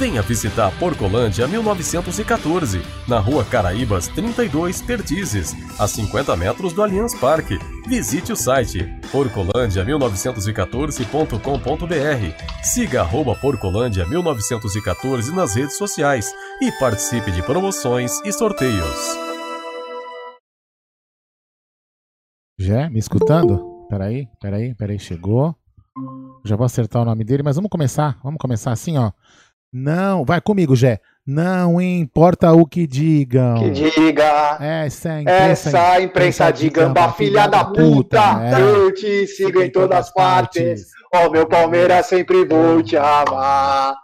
Venha visitar Porcolândia 1914, na rua Caraíbas 32, Pertizes, a 50 metros do Allianz Parque. Visite o site porcolândia1914.com.br. Siga arroba Porcolândia 1914 nas redes sociais e participe de promoções e sorteios. Já? Me escutando? Peraí, peraí, peraí, chegou. Já vou acertar o nome dele, mas vamos começar. Vamos começar assim, ó. Não, vai comigo, Jé. Não importa o que digam. Que diga. Essa imprensa, Essa imprensa de gamba, filha da puta. é. Eu te sigo em todas as partes. Ó, meu Palmeiras sempre vou te amar.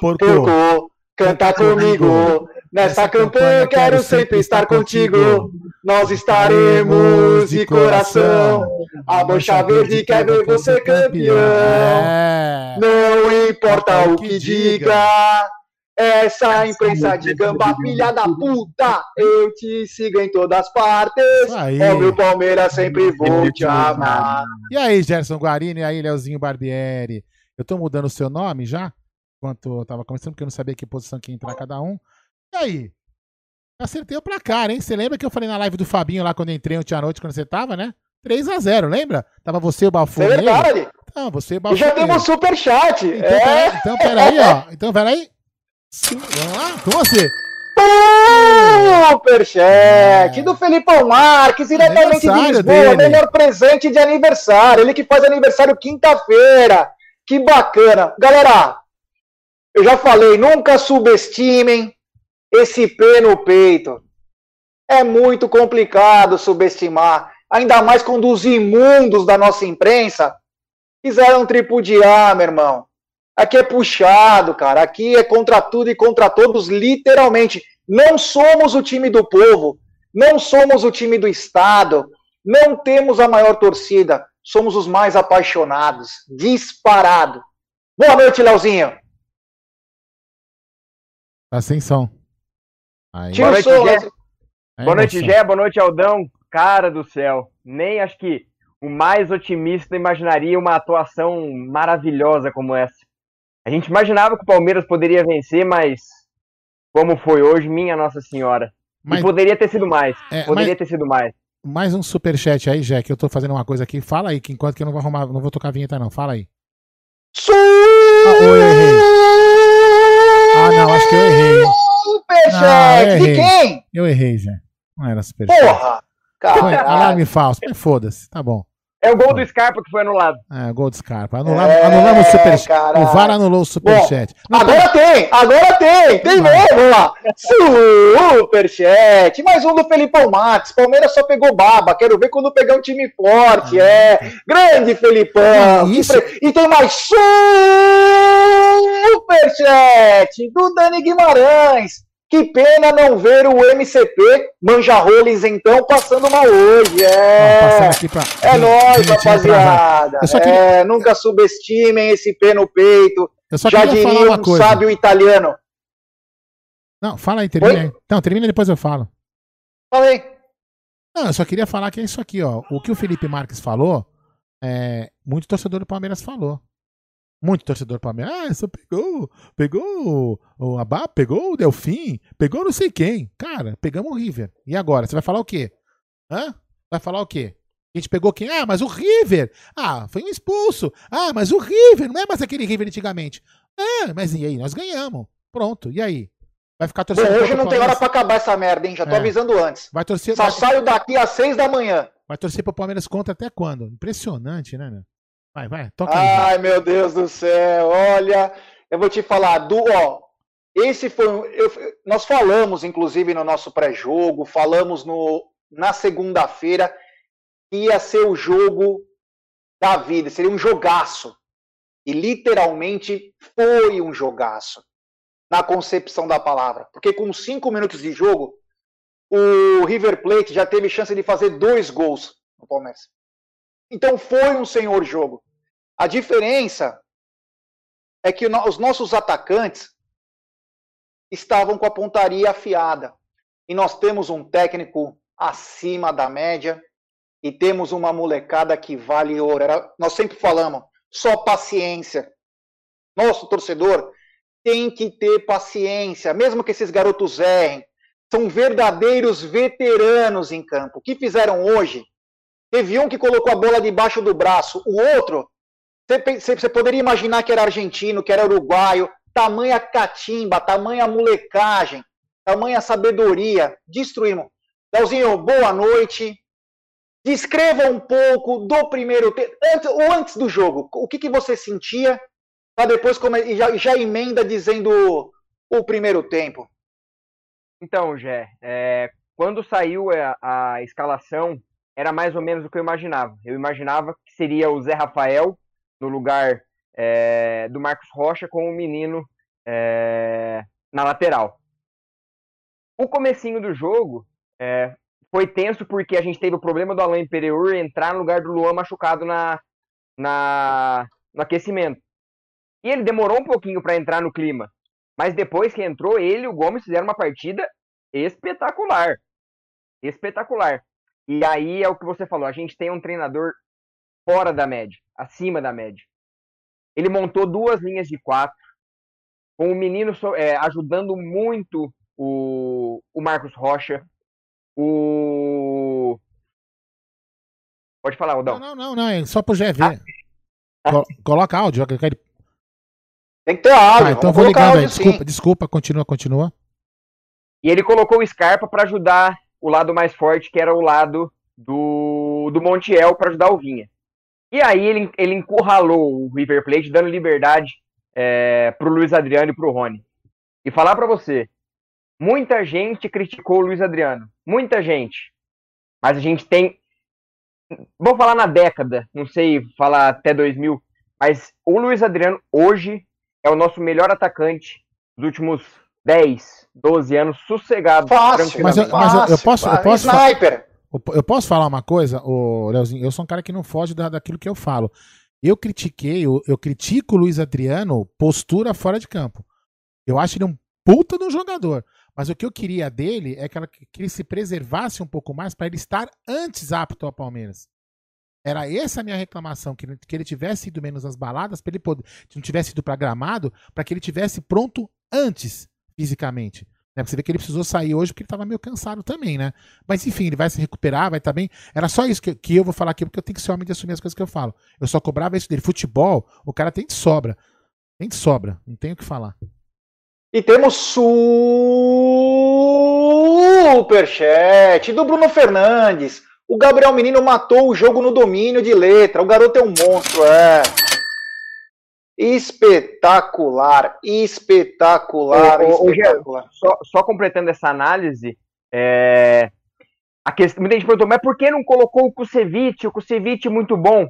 Porco, Porco, canta comigo. Nessa campanha eu quero sempre estar contigo. Nós estaremos de coração. A Mancha Verde quer ver você campeão. É. Não importa o que diga. Essa imprensa de gamba, filha da puta, eu te sigo em todas as partes. Aí. Ó, meu Palmeiras sempre vou te amar. E aí, Gerson Guarini, e aí, Leozinho Barbieri? Eu tô mudando o seu nome já? Enquanto eu tava começando, porque eu não sabia que posição que ia entrar cada um. E aí? Acertei o placar, hein? Você lembra que eu falei na live do Fabinho lá quando eu entrei ontem à noite, quando você tava, né? 3x0, lembra? Tava você, o É Balfour. verdade. Não, você, o E Balfour. já temos superchat. Então, É. peraí, então, peraí, ó. Então, peraí. Sim, Vamos lá, com você. Superchat do Felipão Marques, diretamente de Lisboa. dele. Melhor presente de aniversário. Ele que faz aniversário quinta-feira. Que bacana. Galera, eu já falei, nunca subestimem esse P no peito. É muito complicado subestimar. Ainda mais quando os imundos da nossa imprensa quiseram tripudiar, meu irmão. Aqui é puxado, cara. Aqui é contra tudo e contra todos, literalmente. Não somos o time do povo, não somos o time do Estado, não temos a maior torcida, somos os mais apaixonados, disparado. Boa noite, Leozinho. Tá. Aí. Boa noite, Gé. Aí, Boa noite. Gé. Boa noite, Aldão. Cara do céu. Nem acho que o mais otimista imaginaria uma atuação maravilhosa como essa. A gente imaginava que o Palmeiras poderia vencer, mas como foi hoje, minha Nossa Senhora. Mas- E poderia ter sido mais. É, poderia mas- ter sido mais. Mais um superchat aí, Jé, que eu tô fazendo uma coisa aqui. Fala aí, que enquanto que eu não vou arrumar, não vou tocar a vinheta, não. Fala aí. Ah, eu errei. Ah, não, acho que eu errei. Superchat Ah, de quem? Eu errei, Jé. Não era superchat. Porra! Caralho. alarme falso. Foda-se, tá bom. É o gol do Scarpa que foi anulado. É, gol de Scarpa. Anulamos, É, anulamos o superchat. O VAR anulou o superchat. Agora tem, agora tem, tem vamos lá. Superchat, mais um do Felipão Max. Palmeiras só pegou baba, quero ver quando pegar um time forte, é. Grande Felipão. Isso- E tem mais superchat do Dani Guimarães. Que pena não ver o MCP Manja Rollins, então, passando mal hoje, é. Não, pra. É nóis, rapaziada. Só É, nunca subestimem esse pé no peito. Eu só Já queria falar diria um coisa. sábio italiano. Não, fala aí, termina Oi? aí. Não, termina depois eu falo. Falei. Não, eu só queria falar que é isso aqui, ó. O que o Felipe Marques falou, é, muito torcedor do Palmeiras falou. Muito torcedor do Palmeiras. Ah, só pegou, pegou o Abá, pegou o Delfim, pegou não sei quem. Cara, pegamos o River. E agora? Você vai falar o quê? Hã? Vai falar o quê? A gente pegou quem? Ah, mas o River. Ah, foi um expulso. Ah, mas o River, não é mais aquele River antigamente. Ah, mas e aí? Nós ganhamos. Pronto. E aí? Vai ficar Bom, torcendo hoje contra o não tem hora pra acabar essa merda, hein? Já tô É. avisando antes. Vai torcer, Só vai, saio daqui às seis da manhã. vai torcer pro Palmeiras contra até quando? Impressionante, né, meu? Vai, vai, toca. Ai, meu Deus do céu. Olha, eu vou te falar, do, ó, esse foi eu- nós falamos inclusive no nosso pré-jogo, falamos no na segunda-feira que ia ser o jogo da vida, seria um jogaço. E literalmente foi um jogaço. na concepção da palavra. Porque com cinco minutos de jogo, o River Plate já teve chance de fazer dois gols no Palmeiras. Então foi um senhor jogo. A diferença é que os nossos atacantes estavam com a pontaria afiada. E nós temos um técnico acima da média e temos uma molecada que vale ouro. Era, nós sempre falamos, só paciência. Nosso torcedor tem que ter paciência, mesmo que esses garotos errem. São verdadeiros veteranos em campo. O que fizeram hoje? Teve um que colocou a bola debaixo do braço, o outro, você poderia imaginar que era argentino, que era uruguaio, tamanha catimba, tamanha molecagem, tamanha sabedoria. Destruímos. Leozinho, boa noite. Descreva um pouco do primeiro tempo, antes, ou antes do jogo. O que, que você sentia para depois já, já emenda dizendo o primeiro tempo? Então, Gé, é, quando saiu a, a, escalação, era mais ou menos o que eu imaginava. Eu imaginava que seria o Zé Rafael no lugar é, do Marcos Rocha com o menino é, na lateral. O comecinho do jogo é, foi tenso porque a gente teve o problema do Alain Pereur entrar no lugar do Luan machucado na, na, no aquecimento. E ele demorou um pouquinho para entrar no clima. Mas depois que entrou, ele e o Gomes fizeram uma partida espetacular. Espetacular. E aí é o que você falou, a gente tem um treinador fora da média, acima da média. Ele montou duas linhas de quatro, com o menino é, ajudando muito o, o Marcos Rocha, o. Pode falar, Aldão. Não, não, não, é só pro GV. Ah. Coloca áudio. Tem que ter áudio. Ah, então vou áudio, aí. Desculpa, sim. desculpa, continua, continua. E ele colocou o Scarpa para ajudar o lado mais forte, que era o lado do, do Montiel, para ajudar o Vinha. E aí ele, ele encurralou o River Plate, dando liberdade é, pro Luiz Adriano e pro Rony. E falar para você, muita gente criticou o Luiz Adriano. Muita gente. Mas a gente tem. Vou falar na década, não sei falar até 2000, mas o Luiz Adriano hoje é o nosso melhor atacante dos últimos 10, 12 anos, sossegado. Fácil, mas, eu, mas eu, eu, posso. Eu posso Sniper. Eu posso falar uma coisa, ô, Leozinho? Eu sou um cara que não foge da, daquilo que eu falo. Eu critiquei, eu, eu critico o Luiz Adriano postura fora de campo. Eu acho ele um puta de um jogador. Mas o que eu queria dele é que, ela, que ele se preservasse um pouco mais para ele estar antes apto ao Palmeiras. Era essa a minha reclamação, que ele, que ele tivesse ido menos às baladas, para ele poder, não tivesse ido para gramado, para que ele tivesse pronto antes, fisicamente. Né? Você vê que ele precisou sair hoje porque ele estava meio cansado também, né? Mas enfim, ele vai se recuperar, vai estar tá bem. Era só isso que, que eu vou falar aqui, porque eu tenho que ser homem de assumir as coisas que eu falo. Eu só cobrava isso dele. Futebol, o cara tem de sobra. Tem de sobra, não tenho o que falar. E temos superchat do Bruno Fernandes. O Gabriel Menino matou o jogo no domínio de letra. O garoto é um monstro, é. Espetacular, espetacular, ô, espetacular. Ô, só, só, completando essa análise, é... a questão, muita gente perguntou, mas por que não colocou o Kusevich? O Kusevich muito bom.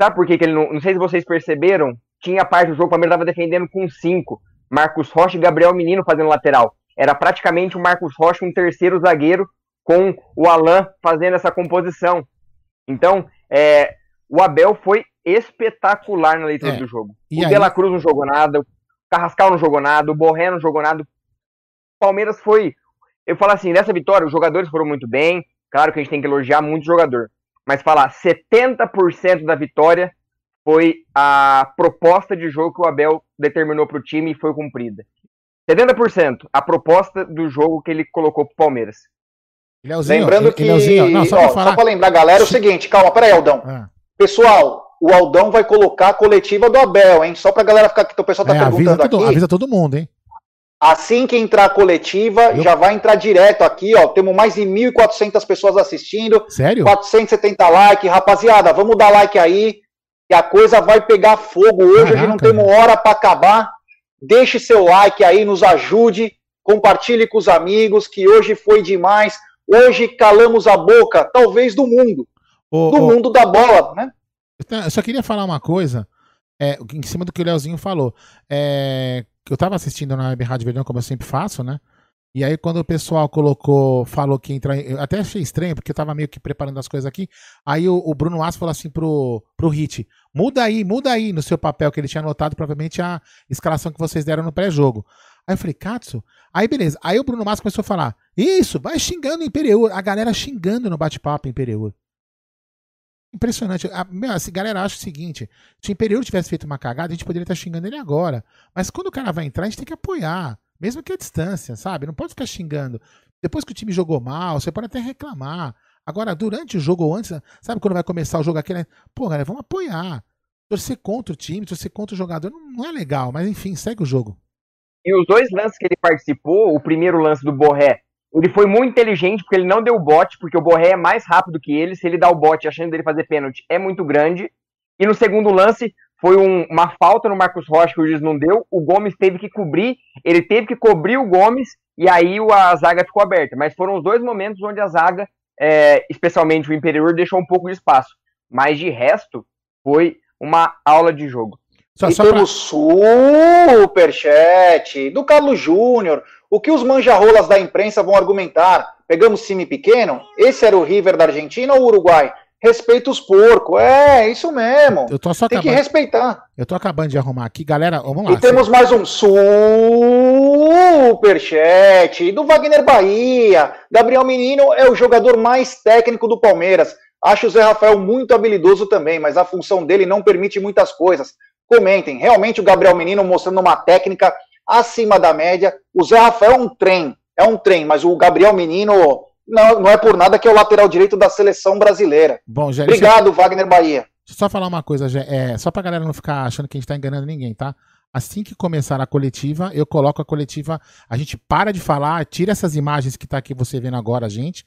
Sabe por que, que ele não. Não sei se vocês perceberam, tinha parte do jogo, o Palmeiras estava defendendo com 5. Marcos Rocha e Gabriel Menino fazendo lateral. Era praticamente o Marcos Rocha um terceiro zagueiro com o Alan fazendo essa composição. Então, é, o Abel foi espetacular na leitura é, do jogo. O aí... De La Cruz não jogou nada, o Carrascal não jogou nada, o Borré não jogou nada. O Palmeiras foi. Eu falo assim, nessa vitória, os jogadores foram muito bem. Claro que a gente tem que elogiar muito o jogador. Mas falar 70% da vitória foi a proposta de jogo que o Abel determinou para o time e foi cumprida. 70% a proposta do jogo que ele colocou para o Palmeiras. Leozinho, Lembrando que. Leozinho, não, só para lembrar, galera, é o seguinte, calma, peraí, Aldão. Ah. Pessoal, o Aldão vai colocar a coletiva do Abel, hein? Só para a galera ficar aqui, o pessoal tá é, perguntando avisa todo, aqui. Avisa todo mundo, hein? Assim que entrar a coletiva, Eu... já vai entrar direto aqui, ó. Temos mais de 1.400 pessoas assistindo. Sério? 470 likes. Rapaziada, vamos dar like aí que a coisa vai pegar fogo hoje. Caraca, não temos hora para acabar. Deixe seu like aí, nos ajude, compartilhe com os amigos, que hoje foi demais. Hoje calamos a boca, talvez do mundo, ô, do ô, mundo da bola, né? Eu só queria falar uma coisa, é, em cima do que o Leozinho falou. É, eu tava assistindo na Web Rádio Verdão, como eu sempre faço, né? E aí, quando o pessoal colocou, falou que entra. Eu até achei estranho, porque eu tava meio que preparando as coisas aqui. Aí o, o Bruno Aço falou assim pro, pro Hit: muda aí, muda aí no seu papel que ele tinha anotado, provavelmente a escalação que vocês deram no pré-jogo. Aí eu falei, Katsu? Aí beleza. Aí o Bruno Massa começou a falar: Isso, vai xingando o Imperiur. A galera xingando no bate-papo Imperiur. Impressionante. A, meu, galera acha o seguinte: se o Imperiur tivesse feito uma cagada, a gente poderia estar xingando ele agora. Mas quando o cara vai entrar, a gente tem que apoiar. Mesmo que a distância, sabe? Não pode ficar xingando. Depois que o time jogou mal, você pode até reclamar. Agora, durante o jogo ou antes, sabe quando vai começar o jogo aqui, né? Pô, galera, vamos apoiar. Torcer contra o time, torcer contra o jogador não, não é legal, mas enfim, segue o jogo. E os dois lances que ele participou, o primeiro lance do Borré, ele foi muito inteligente porque ele não deu bote, porque o Borré é mais rápido que ele. Se ele dá o bote, a chance dele fazer pênalti é muito grande. E no segundo lance, foi um, uma falta no Marcos Rocha que o juiz não deu. O Gomes teve que cobrir, ele teve que cobrir o Gomes e aí a zaga ficou aberta. Mas foram os dois momentos onde a zaga, é, especialmente o Imperior, deixou um pouco de espaço. Mas de resto, foi uma aula de jogo. Só, e só temos pra... superchat do Carlos Júnior. O que os manjarrolas da imprensa vão argumentar? Pegamos time pequeno? Esse era o River da Argentina ou Uruguai? Respeita os porcos. É, isso mesmo. Eu tô só Tem acabando... que respeitar. Eu tô acabando de arrumar aqui. Galera, vamos lá. E temos mais um superchat do Wagner Bahia. Gabriel Menino é o jogador mais técnico do Palmeiras. Acho o Zé Rafael muito habilidoso também, mas a função dele não permite muitas coisas. Comentem. Realmente o Gabriel Menino mostrando uma técnica acima da média. O Zé Rafael é um trem, é um trem, mas o Gabriel Menino não, não é por nada que é o lateral direito da seleção brasileira. Bom, já, Obrigado, Wagner Bahia. Deixa eu só falar uma coisa, já, é, só pra galera não ficar achando que a gente tá enganando ninguém, tá? Assim que começar a coletiva, eu coloco a coletiva, a gente para de falar, tira essas imagens que tá aqui você vendo agora, gente.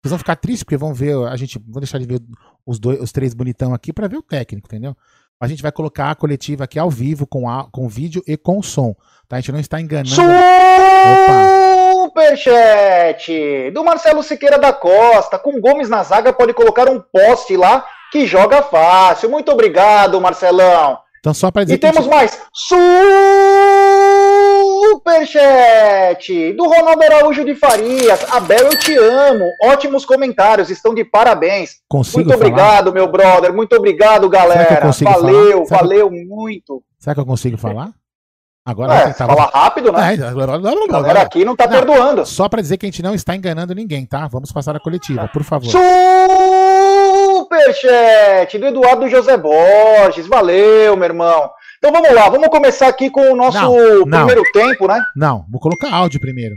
Vocês vão ficar tristes porque vão ver, a gente, vou deixar de ver os dois, os três bonitão aqui para ver o técnico, entendeu? A gente vai colocar a coletiva aqui ao vivo, com, a, com vídeo e com som. Tá? A gente não está enganando. Superchat do Marcelo Siqueira da Costa. Com Gomes na zaga, pode colocar um poste lá que joga fácil. Muito obrigado, Marcelão. Então, só para dizer e temos gente... mais superchat do Ronaldo Araújo de Farias. Abel, eu te amo. Ótimos comentários, estão de parabéns. Consigo muito falar? obrigado, meu brother. Muito obrigado, galera. Valeu, valeu muito. Será que eu consigo falar? Agora é, tava... fala rápido, né? É, agora, agora aqui não tá não, perdoando. Só para dizer que a gente não está enganando ninguém, tá? Vamos passar a coletiva, por favor. Superchat do Eduardo José Borges. Valeu, meu irmão. Então vamos lá, vamos começar aqui com o nosso não, não. primeiro tempo, né? Não, vou colocar áudio primeiro.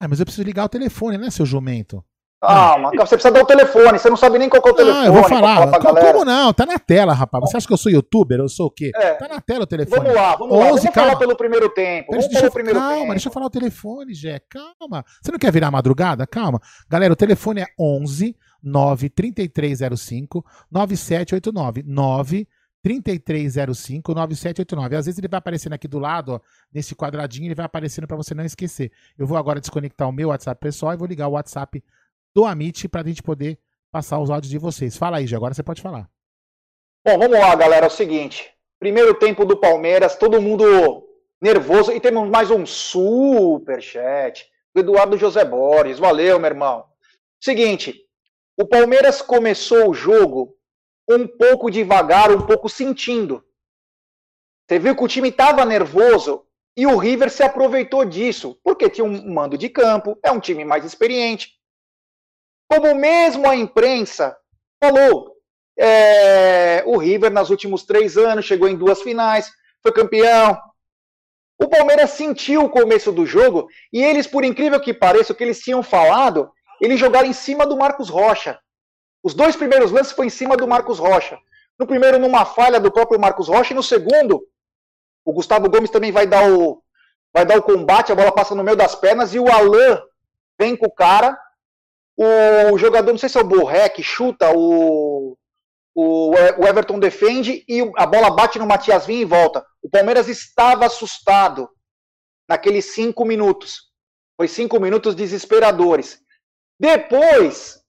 Ah, mas eu preciso ligar o telefone, né, seu jumento? Calma, você precisa dar o telefone, você não sabe nem qual é o telefone. Ah, eu vou falar. falar como não? Tá na tela, rapaz. Você acha que eu sou youtuber? Eu sou o quê? É. Tá na tela o telefone. Vamos lá, vamos 11, lá. Vamos calma. falar pelo primeiro tempo. Vamos deixa, pelo primeiro calma, tempo. deixa eu falar o telefone, Jé. Calma. Você não quer virar madrugada? Calma. Galera, o telefone é 11 93305 9789 9 3305 9789. Às vezes ele vai aparecendo aqui do lado, ó, nesse quadradinho, ele vai aparecendo para você não esquecer. Eu vou agora desconectar o meu WhatsApp pessoal e vou ligar o WhatsApp do Amit para a gente poder passar os áudios de vocês. Fala aí, Gê, agora você pode falar. Bom, vamos lá, galera. É o seguinte: primeiro tempo do Palmeiras, todo mundo nervoso e temos mais um super chat do Eduardo José Borges. Valeu, meu irmão. Seguinte, o Palmeiras começou o jogo um pouco devagar, um pouco sentindo. Você viu que o time estava nervoso e o River se aproveitou disso, porque tinha um mando de campo, é um time mais experiente. Como mesmo a imprensa falou, é, o River nas últimos três anos chegou em duas finais, foi campeão. O Palmeiras sentiu o começo do jogo e eles, por incrível que pareça, o que eles tinham falado, eles jogaram em cima do Marcos Rocha. Os dois primeiros lances foi em cima do Marcos Rocha. No primeiro, numa falha do próprio Marcos Rocha, e no segundo, o Gustavo Gomes também vai dar o, vai dar o combate, a bola passa no meio das pernas, e o Alain vem com o cara. O jogador, não sei se é o Borré, que chuta, o, o, o Everton defende e a bola bate no Matias Vinha e volta. O Palmeiras estava assustado naqueles cinco minutos. Foi cinco minutos desesperadores. Depois,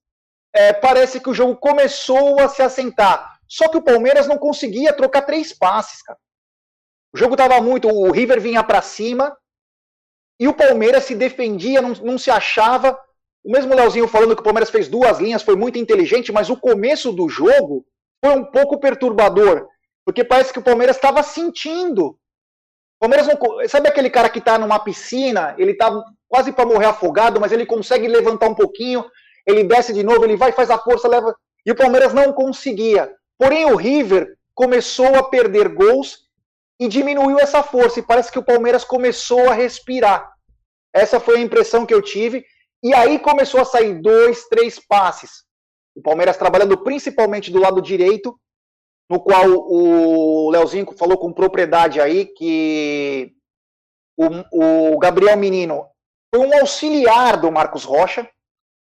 é, parece que o jogo começou a se assentar. Só que o Palmeiras não conseguia trocar três passes, cara. O jogo estava muito. O River vinha para cima e o Palmeiras se defendia, não, não se achava. O mesmo Leozinho falando que o Palmeiras fez duas linhas, foi muito inteligente, mas o começo do jogo foi um pouco perturbador, porque parece que o Palmeiras estava sentindo. Palmeiras não, sabe aquele cara que está numa piscina, ele está quase para morrer afogado, mas ele consegue levantar um pouquinho, ele desce de novo, ele vai, faz a força, leva. E o Palmeiras não conseguia. Porém, o River começou a perder gols e diminuiu essa força. E parece que o Palmeiras começou a respirar. Essa foi a impressão que eu tive. E aí começou a sair dois, três passes. O Palmeiras trabalhando principalmente do lado direito, no qual o Leozinho falou com propriedade aí que o, o Gabriel Menino foi um auxiliar do Marcos Rocha.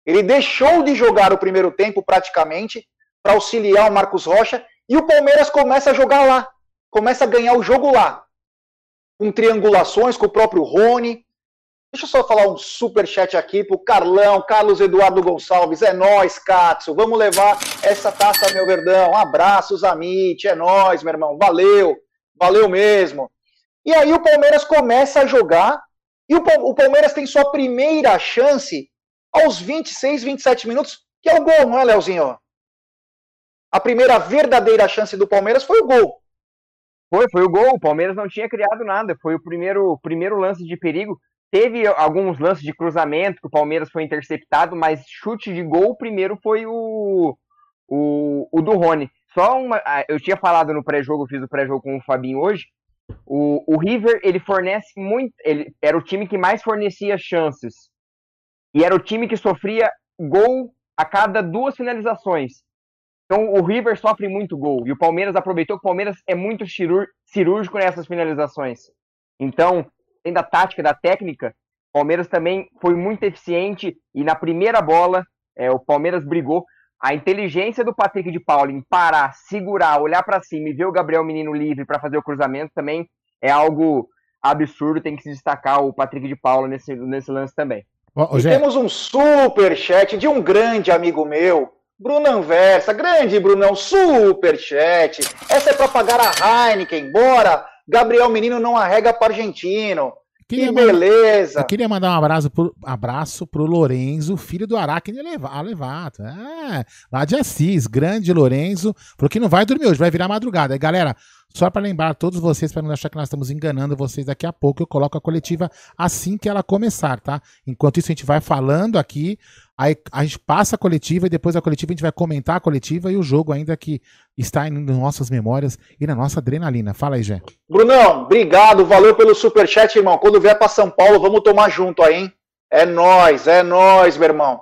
Ele deixou de jogar o primeiro tempo praticamente para auxiliar o Marcos Rocha e o Palmeiras começa a jogar lá, começa a ganhar o jogo lá, com triangulações com o próprio Rony. Deixa eu só falar um super chat aqui pro Carlão, Carlos Eduardo Gonçalves, é nós, Katsu, vamos levar essa taça meu verdão. Abraços, Amit, é nós, meu irmão. Valeu, valeu mesmo. E aí o Palmeiras começa a jogar e o Palmeiras tem sua primeira chance aos 26, 27 minutos, que é o gol, não é, Leozinho? A primeira verdadeira chance do Palmeiras foi o gol. Foi, foi o gol. O Palmeiras não tinha criado nada. Foi o primeiro, primeiro lance de perigo. Teve alguns lances de cruzamento que o Palmeiras foi interceptado, mas chute de gol, o primeiro foi o, o, o do Rony. Só uma. Ah, eu tinha falado no pré-jogo, fiz o pré-jogo com o Fabinho hoje. O, o River, ele fornece muito. Ele era o time que mais fornecia chances. E era o time que sofria gol a cada duas finalizações. Então o River sofre muito gol. E o Palmeiras aproveitou que o Palmeiras é muito cirúrgico nessas finalizações. Então, além da tática, da técnica, o Palmeiras também foi muito eficiente. E na primeira bola, é, o Palmeiras brigou. A inteligência do Patrick de Paula em parar, segurar, olhar para cima e ver o Gabriel Menino livre para fazer o cruzamento também é algo absurdo. Tem que se destacar o Patrick de Paula nesse, nesse lance também. Oh, e temos um super chat de um grande amigo meu, Bruno Anversa, grande Brunão, super chat. Essa é para pagar a Heineken, bora. Gabriel Menino não arrega para argentino. Que beleza! eu queria mandar um abraço pro, abraço pro Lorenzo, filho do Aracne Alevato. É, lá de Assis, grande Lorenzo, porque não vai dormir hoje, vai virar madrugada. Aí, galera, só para lembrar todos vocês, para não achar que nós estamos enganando vocês daqui a pouco, eu coloco a coletiva assim que ela começar, tá? Enquanto isso, a gente vai falando aqui, aí a gente passa a coletiva e depois da coletiva a gente vai comentar a coletiva e o jogo ainda que está em nossas memórias e na nossa adrenalina. Fala aí, Jé. Brunão, obrigado, valeu pelo superchat, irmão. Quando vier para São Paulo, vamos tomar junto aí, hein? É nós, é nós, meu irmão.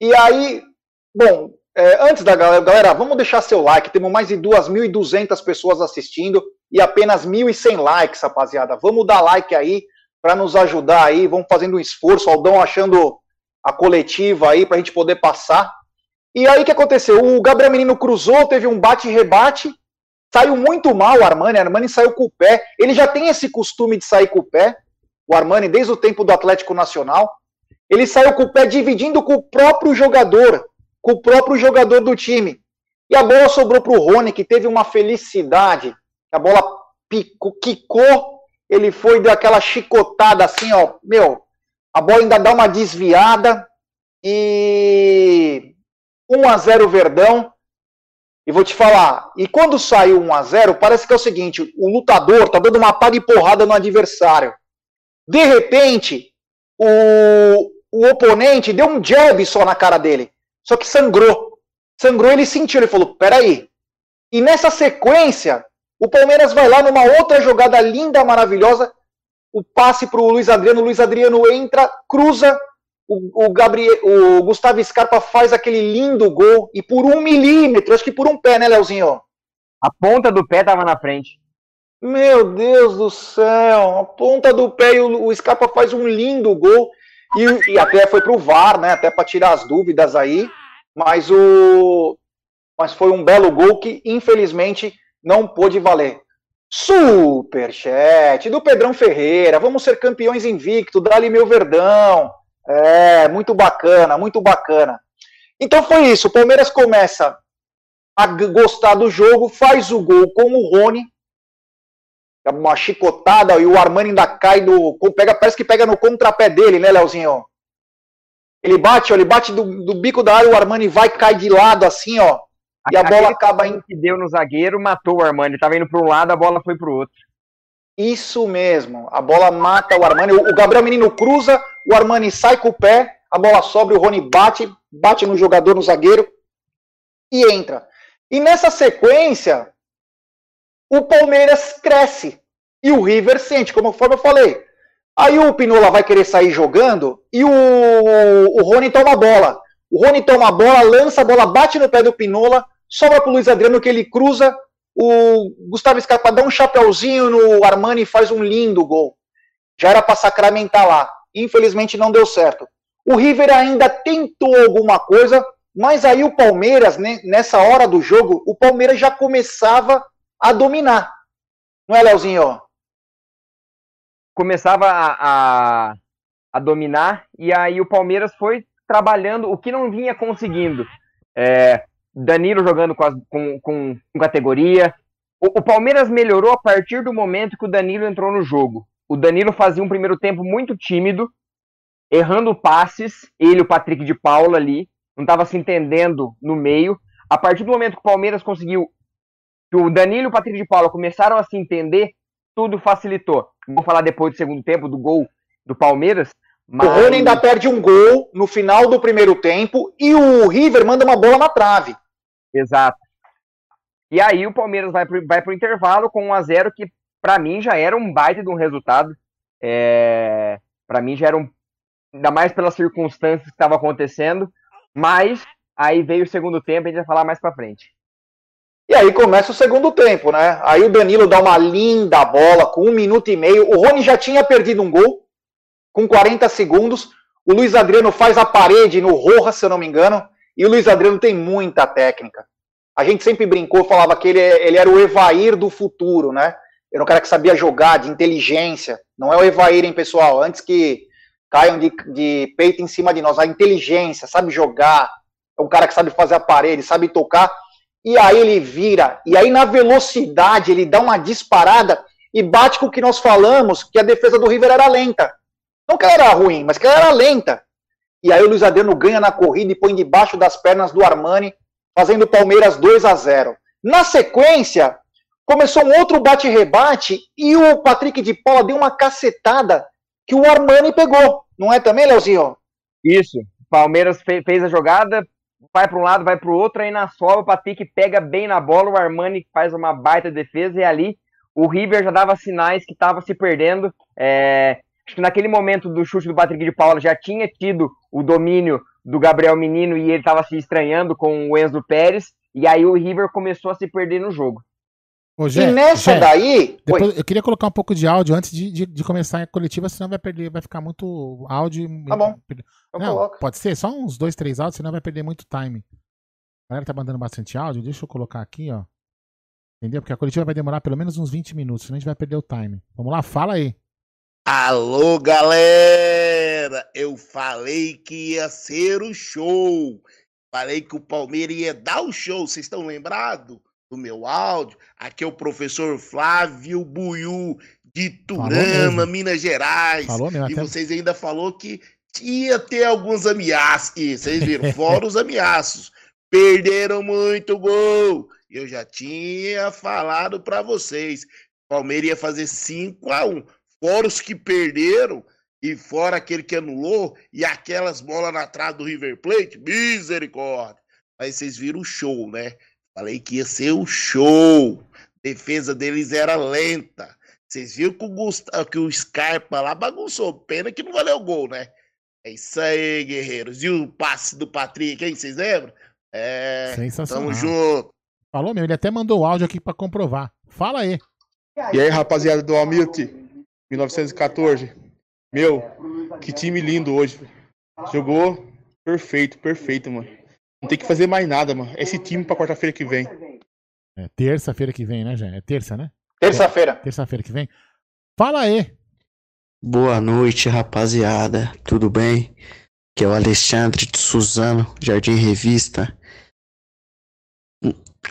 E aí, bom, é, antes da galera, galera, vamos deixar seu like. Temos mais de 2.200 pessoas assistindo e apenas 1.100 likes, rapaziada. Vamos dar like aí para nos ajudar aí. Vamos fazendo um esforço. Aldão achando a coletiva aí para a gente poder passar. E aí o que aconteceu? O Gabriel Menino cruzou, teve um bate-rebate, saiu muito mal o Armani. O Armani saiu com o pé. Ele já tem esse costume de sair com o pé. O Armani, desde o tempo do Atlético Nacional. Ele saiu com o pé dividindo com o próprio jogador com o próprio jogador do time. E a bola sobrou para o Rony, que teve uma felicidade. A bola picou, quicou, ele foi daquela chicotada assim, ó. Meu, a bola ainda dá uma desviada. E 1 a 0 Verdão. E vou te falar, e quando saiu 1 a 0 parece que é o seguinte: o lutador tá dando uma pá de porrada no adversário. De repente, o, o oponente deu um jab só na cara dele. Só que sangrou. Sangrou, ele sentiu, ele falou: peraí. E nessa sequência, o Palmeiras vai lá numa outra jogada linda, maravilhosa. O passe para o Luiz Adriano. O Luiz Adriano entra, cruza. O, o, Gabriel, o Gustavo Scarpa faz aquele lindo gol. E por um milímetro, acho que por um pé, né, Leozinho? A ponta do pé estava na frente. Meu Deus do céu, a ponta do pé e o, o Scarpa faz um lindo gol. E, e até foi para o VAR, né? Até para tirar as dúvidas aí. Mas o. Mas foi um belo gol que, infelizmente, não pôde valer. Superchat do Pedrão Ferreira. Vamos ser campeões invicto. Dá-lhe meu verdão. É, muito bacana, muito bacana. Então foi isso. O Palmeiras começa a gostar do jogo, faz o gol com o Rony. Uma chicotada e o Armani ainda cai do. Pega, parece que pega no contrapé dele, né, Leozinho? Ele bate, ó, ele bate do, do bico da área, o Armani vai, cai de lado assim, ó. E a bola acaba indo. que deu no zagueiro matou o Armani. Ele tava indo para um lado, a bola foi para o outro. Isso mesmo. A bola mata o Armani. O Gabriel Menino cruza, o Armani sai com o pé, a bola sobe, o Rony bate, bate no jogador, no zagueiro e entra. E nessa sequência, o Palmeiras cresce e o River sente, como eu falei. Aí o Pinola vai querer sair jogando e o, o Rony toma a bola. O Rony toma a bola, lança a bola, bate no pé do Pinola, sobra pro Luiz Adriano que ele cruza. O Gustavo Scarpa dá um chapeuzinho no Armani e faz um lindo gol. Já era para sacramentar lá. Infelizmente não deu certo. O River ainda tentou alguma coisa, mas aí o Palmeiras, né, nessa hora do jogo, o Palmeiras já começava a dominar. Não é, Leozinho? Começava a, a, a dominar e aí o Palmeiras foi trabalhando o que não vinha conseguindo. É, Danilo jogando com, com, com, com categoria. O, o, Palmeiras melhorou a partir do momento que o Danilo entrou no jogo. O Danilo fazia um primeiro tempo muito tímido, errando passes, ele o Patrick de Paula ali, não estava se entendendo no meio. A partir do momento que o Palmeiras conseguiu, que o Danilo e o Patrick de Paula começaram a se entender, tudo facilitou. Vou falar depois do segundo tempo, do gol do Palmeiras, mas... O Rony ainda perde um gol no final do primeiro tempo e o River manda uma bola na trave. Exato. E aí o Palmeiras vai pro, vai pro intervalo com 1 a 0 que para mim já era um baita de um resultado. É... para mim já era um ainda mais pelas circunstâncias que estavam acontecendo, mas aí veio o segundo tempo, a gente vai falar mais para frente. E aí começa o segundo tempo, né? Aí o Danilo dá uma linda bola com um minuto e meio. O Rony já tinha perdido um gol com 40 segundos. O Luiz Adriano faz a parede no Roja, se eu não me engano. E o Luiz Adriano tem muita técnica. A gente sempre brincou, falava que ele, ele era o Evair do futuro, né? Era um cara que sabia jogar, de inteligência. Não é o Evair, hein, pessoal? Antes que caiam de, de peito em cima de nós. A inteligência, sabe jogar. É um cara que sabe fazer a parede, sabe tocar. E aí ele vira. E aí na velocidade ele dá uma disparada e bate com o que nós falamos, que a defesa do River era lenta. Não que ela era ruim, mas que ela era lenta. E aí o Luiz Adriano ganha na corrida e põe debaixo das pernas do Armani, fazendo o Palmeiras 2 a 0. Na sequência, começou um outro bate-rebate e o Patrick de Paula deu uma cacetada que o Armani pegou. Não é também, Leozinho? Isso. Palmeiras fez a jogada, vai para um lado, vai para o outro, aí na sobra o Patrick pega bem na bola, o Armani faz uma baita defesa e ali o River já dava sinais que estava se perdendo. É, Acho que naquele momento do chute do Patrick de Paula já tinha tido o domínio do Gabriel Menino e ele estava se estranhando com o Enzo Pérez. E aí o River começou a se perder no jogo. Ô, Gé, e nessa Gé, daí. Depois, eu queria colocar um pouco de áudio antes de, de, de, começar a coletiva, senão vai perder, vai ficar muito áudio. Tá bom. Não, pode ser só uns dois, três áudios, senão vai perder muito time. A galera tá mandando bastante áudio, deixa eu colocar aqui, ó. Entendeu? Porque a coletiva vai demorar pelo menos uns 20 minutos, senão a gente vai perder o time. Vamos lá, fala aí. Alô, galera! Eu falei que ia ser o show. Falei que o Palmeiras ia dar o show. Vocês estão lembrados do meu áudio? Aqui é o professor Flávio Buiu, de Turama, Minas Gerais. Falou mesmo, e até... vocês ainda falou que ia ter alguns ameaços. E vocês viram, fora os ameaços. Perderam muito gol. Eu já tinha falado para vocês. Palmeiras ia fazer 5 a 1 fora os que perderam e fora aquele que anulou e aquelas bolas na trave do River Plate, misericórdia. Aí vocês viram o show, né? Falei que ia ser o show. defesa deles era lenta. Vocês viram que o, Gustavo, que o Scarpa lá bagunçou. Pena que não valeu o gol, né? É isso aí, guerreiros. E o passe do Patrick, hein? Vocês lembram? É. Sensacional. Tamo junto. Falou mesmo, ele até mandou o áudio aqui para comprovar. Fala aí. E aí, rapaziada do Almilti? 1914. Meu, que time lindo hoje. Jogou perfeito, perfeito, mano. Não tem que fazer mais nada, mano. Esse time pra quarta-feira que vem. É terça-feira que vem, né, Jé? É terça, né? Terça-feira. Terça-feira que vem. Fala aí. Boa noite, rapaziada. Tudo bem? Que é o Alexandre de Suzano, Jardim Revista.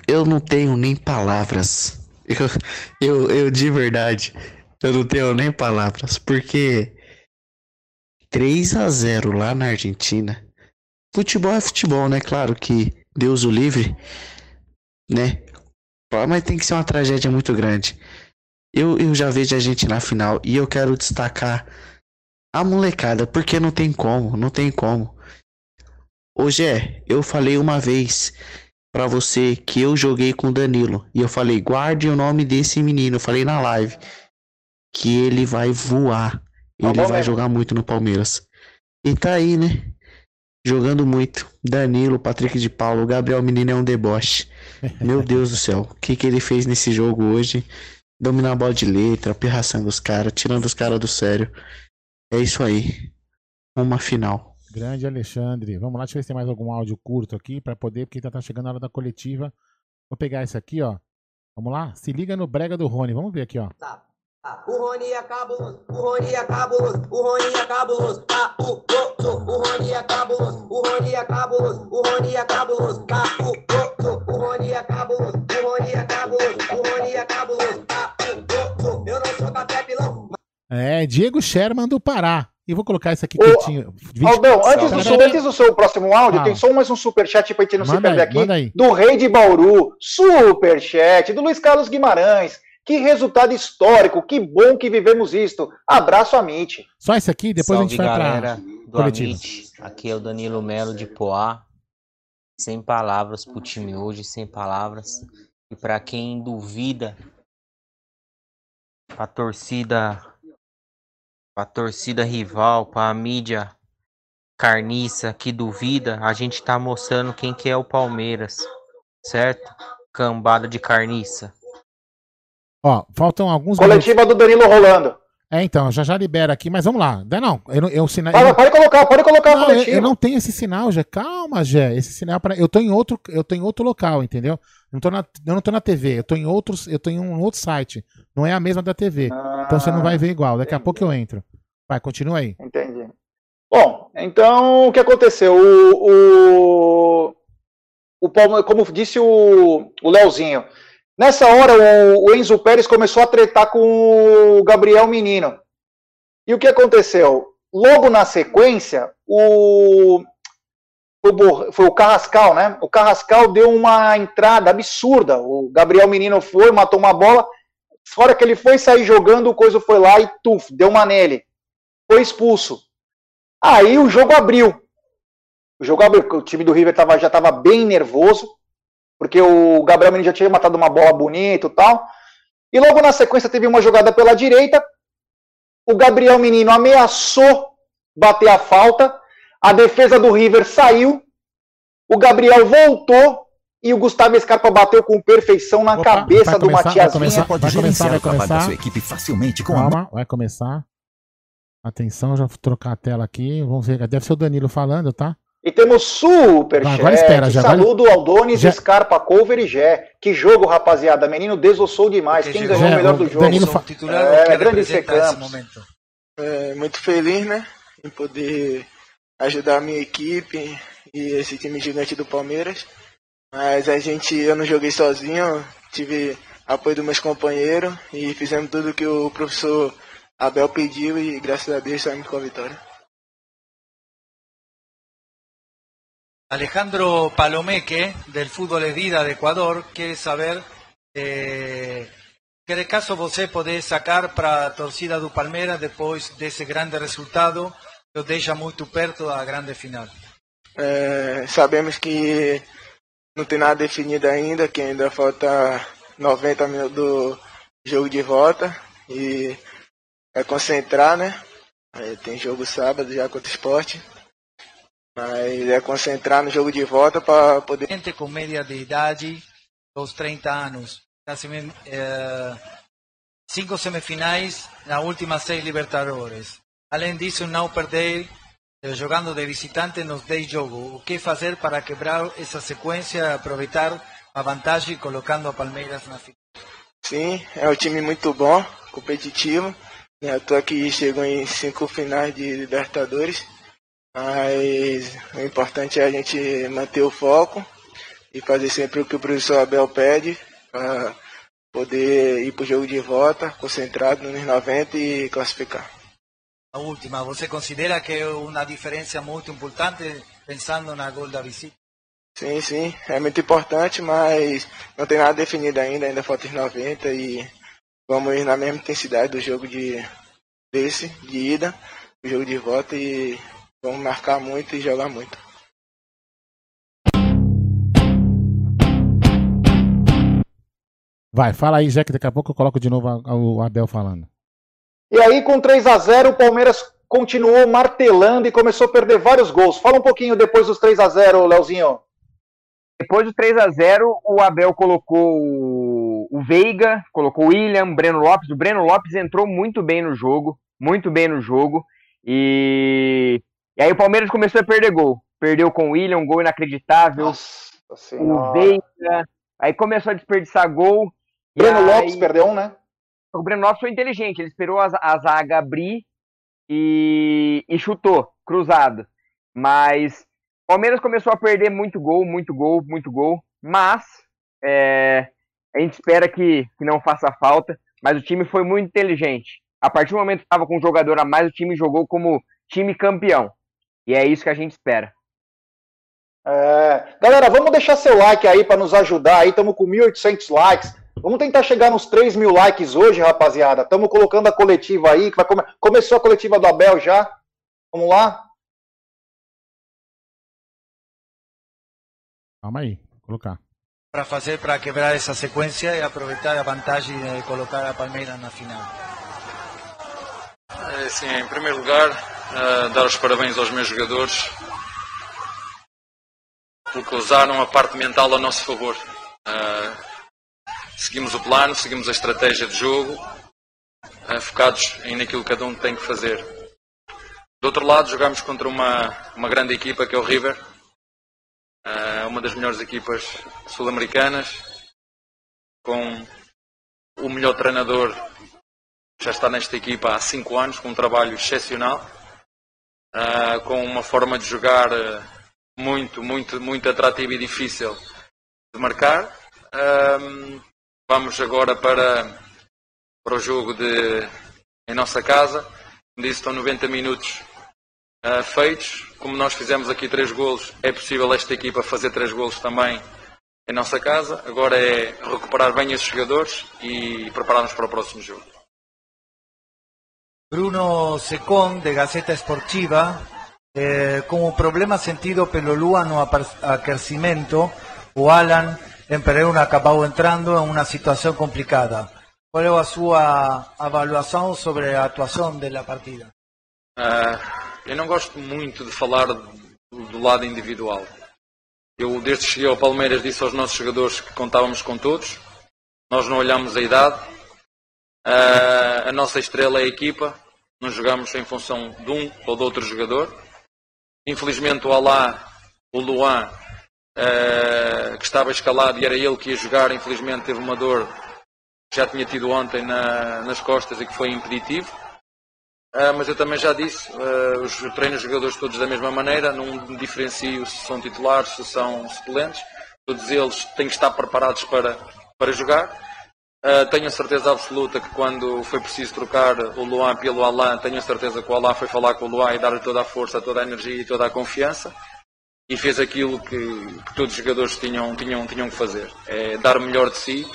Eu não tenho nem palavras eu, eu, eu de verdade, eu não tenho nem palavras, porque 3 a 0 lá na Argentina. Futebol é futebol, né? Claro que Deus o livre, né? Mas tem que ser uma tragédia muito grande. Eu, eu já vejo a gente na final e eu quero destacar a molecada, porque não tem como, não tem como. Hoje é, eu falei uma vez para você que eu joguei com o Danilo e eu falei, guarde o nome desse menino, eu falei na live que ele vai voar, ele vai mesmo. jogar muito no Palmeiras. E tá aí, né? Jogando muito. Danilo, Patrick de Paulo, Gabriel Menino é um deboche. Meu Deus do céu, o que que ele fez nesse jogo hoje? Dominar a bola de letra, pirraçando os caras, tirando os caras do sério. É isso aí. Uma final. Grande Alexandre. Vamos lá, deixa eu ver se tem mais algum áudio curto aqui para poder, porque tá chegando a hora da coletiva. Vou pegar esse aqui, ó. Vamos lá? Se liga no brega do Rony. Vamos ver aqui, ó. O Rony é cabuloso, o Rony é cabuloso, o Rony é cabuloso, tá o o o Rony é cabuloso, o Rony é cabuloso, o Rony é cabuloso, tá o o o Rony é cabuloso, o Rony é cabuloso, o Rony é cabuloso, tá o o eu não sou café pilão. É, Diego Sherman do Pará. E vou colocar esse aqui Ô. Vídeo- Aldão, antes do, Pera, seu, antes do seu próximo áudio, Fala. tem só mais um superchat pra gente não se Manda perder aí, aqui. manda aí. Do Rei de Bauru, superchat, do Luiz Carlos Guimarães. Que resultado histórico, que bom que vivemos isto. Abraço, Amit. Só esse aqui, depois a Salve gente vai galera pra do coletiva. Amit, aqui é o Danilo Melo de Poá. Sem palavras pro time hoje, sem palavras. E pra quem duvida, pra torcida, pra torcida rival, pra mídia carniça que duvida, a gente tá mostrando quem que é o Palmeiras, certo? Cambada de carniça. Ó, faltam alguns minutos. Coletiva do Danilo rolando. É, então, já já libera aqui, mas vamos lá. Não, eu, não- eu, sina- Fala, eu- pode colocar, pode colocar Não, eu, coletiva. eu não tenho esse sinal, Jé. Calma, Jé. Esse sinal para eu tô em outro, eu tô em outro local, entendeu? Não tô na, eu não tô na TV, eu tô em outros, eu tô em um outro site. Não é a mesma da TV. Então você não vai ver igual. Daqui a pouco eu entro. Vai, continua aí. Entendi. Bom, então o que aconteceu? O, o, o como disse o, o Leozinho, nessa hora o, Enzo Pérez começou a tretar com o Gabriel Menino. E o que aconteceu? Logo na sequência, o, foi o Carrascal, né? O Carrascal deu uma entrada absurda. O Gabriel Menino foi, matou uma bola. Fora que ele foi sair jogando, o Coisa foi lá e tuf, deu uma nele. Foi expulso. Aí o jogo abriu. O jogo abriu, o time do River tava, já estava bem nervoso, porque o Gabriel Menino já tinha matado uma bola bonita e tal. E logo na sequência teve uma jogada pela direita. O Gabriel Menino ameaçou bater a falta. A defesa do River saiu. O Gabriel voltou e o Gustavo Scarpa bateu com perfeição na cabeça vai do começar, vai Matias começar, Vinha. vai Pode começar, gerenciar vai o trabalho da começar. sua equipe facilmente com a Calma, vai começar. Atenção, já vou trocar a tela aqui. Vamos ver. Deve ser o Danilo falando, tá? E temos superchat. Agora espera, já, Saludo ao Donis, Já- Scarpa, Cover e Gé. Que jogo, rapaziada. Menino desossou demais. Quem ganhou o melhor do jogo? Danilo fa- É, grande secando. É, muito feliz, né? Em poder ajudar a minha equipe e esse time gigante do Palmeiras. Mas a gente, eu não joguei sozinho, tive apoio dos meus companheiros e fizemos tudo que o professor Abel pediu e graças a Deus saímos com a vitória. Alejandro Palomeque, del Fútbol es Vida de Ecuador, quiere saber eh, que de caso você poder sacar para a torcida do Palmeiras depois desse grande resultado que o deixa muito perto da grande final. É, sabemos que não tem nada definido ainda, que ainda falta 90 minutos do jogo de volta e é concentrar, né? Tem jogo sábado já contra o esporte, mas é concentrar no jogo de volta para poder. Gente com média de idade dos 30 anos, semi- eh, cinco semifinais na última seis Libertadores. Além disso, não perder eh, jogando de visitante nos 10 jogos. O que fazer para quebrar essa sequência aproveitar a vantagem colocando a Palmeiras na final? Sim, é um time muito bom, competitivo. Né? Tô aqui chegou em cinco finais de Libertadores, mas o importante é a gente manter o foco e fazer sempre o que o professor Abel pede para poder ir para o jogo de volta, concentrado nos 90 e classificar. La última, ¿você considera que é uma diferença muito importante pensando na gol da visita? Sim, sim, é muito importante, mas não tem nada definido ainda, ainda falta os 90 e vamos ir na mesma intensidade do jogo de desse, de ida, o jogo de volta e vamos marcar muito e jogar muito. Vai, fala aí, Zé, que daqui a pouco eu coloco de novo o Abel falando. E aí, com 3 a 0 o Palmeiras continuou martelando e começou a perder vários gols. Fala um pouquinho depois dos 3 a 0 Leozinho. Depois do 3 a 0 o Abel colocou o- o Veiga, colocou o William, o Breno Lopes. O Breno Lopes entrou muito bem no jogo, muito bem no jogo. E, e aí o Palmeiras começou a perder gol. Perdeu com o William, um gol inacreditável. o Senhora. Veiga. Aí começou a desperdiçar gol. Breno aí- Lopes perdeu um, né? O Breno Lopes foi inteligente, ele esperou a, a zaga abrir e, e chutou, cruzado. Mas o Palmeiras começou a perder muito gol, muito gol, muito gol. Mas é, a gente espera que, que não faça falta. Mas o time foi muito inteligente. A partir do momento que estava com um jogador a mais, o time jogou como time campeão. E é isso que a gente espera. É, Galera, vamos deixar seu like aí para nos ajudar aí. Estamos com 1.800 likes. Vamos tentar chegar nos 3 mil likes hoje, rapaziada. Estamos colocando a coletiva aí. Que vai come- Começou a coletiva do Abel já. Vamos lá? Calma aí, vou colocar. Para fazer, para quebrar essa sequência e aproveitar a vantagem de colocar a Palmeiras na final. É, Assim, em primeiro lugar, dar os parabéns aos meus jogadores porque usaram a parte mental a nosso favor. Eh, seguimos o plano, seguimos a estratégia de jogo, eh, focados em naquilo que cada um tem que fazer. Do outro lado, jogamos contra uma, uma grande equipa que é o River, eh, uma das melhores equipas sul-americanas, com o melhor treinador já está nesta equipa há 5 anos, com um trabalho excepcional, ah, com uma forma de jogar ah, muito, muito, muito atrativa e difícil de marcar. Vamos agora para, para o jogo de, em nossa casa. Como disse, estão 90 minutos ah, feitos. Como nós fizemos aqui três golos, é possível esta equipa fazer três golos também em nossa casa. Agora é recuperar bem esses jogadores e prepararmos para o próximo jogo. Bruno Secón, de Gaceta Esportiva, eh, como problema sentido pelo Lua no apar- aquecimento, o Alan em Pereira acabou entrando em uma situação complicada. Qual é a sua avaliação sobre a atuação da partida? Ah, eu não gosto muito de falar do, do lado individual. Eu, desde que cheguei ao Palmeiras, disse aos nossos jogadores que contávamos com todos. Nós não olhamos a idade. Ah, a nossa estrela é a equipa. Não jogamos em função de um ou de outro jogador. Infelizmente, o Alá, o Luan, ah, que estava escalado e era ele que ia jogar, infelizmente teve uma dor que já tinha tido ontem na- nas costas e que foi impeditivo. Ah, mas eu também já disse, ah, os treino os jogadores todos da mesma maneira, não diferencio se são titulares, se são suplentes, todos eles têm que estar preparados para, para jogar. Ah, tenho a certeza absoluta que quando foi preciso trocar o Luan pelo Alain, tenho a certeza que o Alain foi falar com o Luan e dar-lhe toda a força, toda a energia e toda a confiança e fez aquilo que, que todos os jogadores tinham, tinham, tinham que fazer, é dar o melhor de si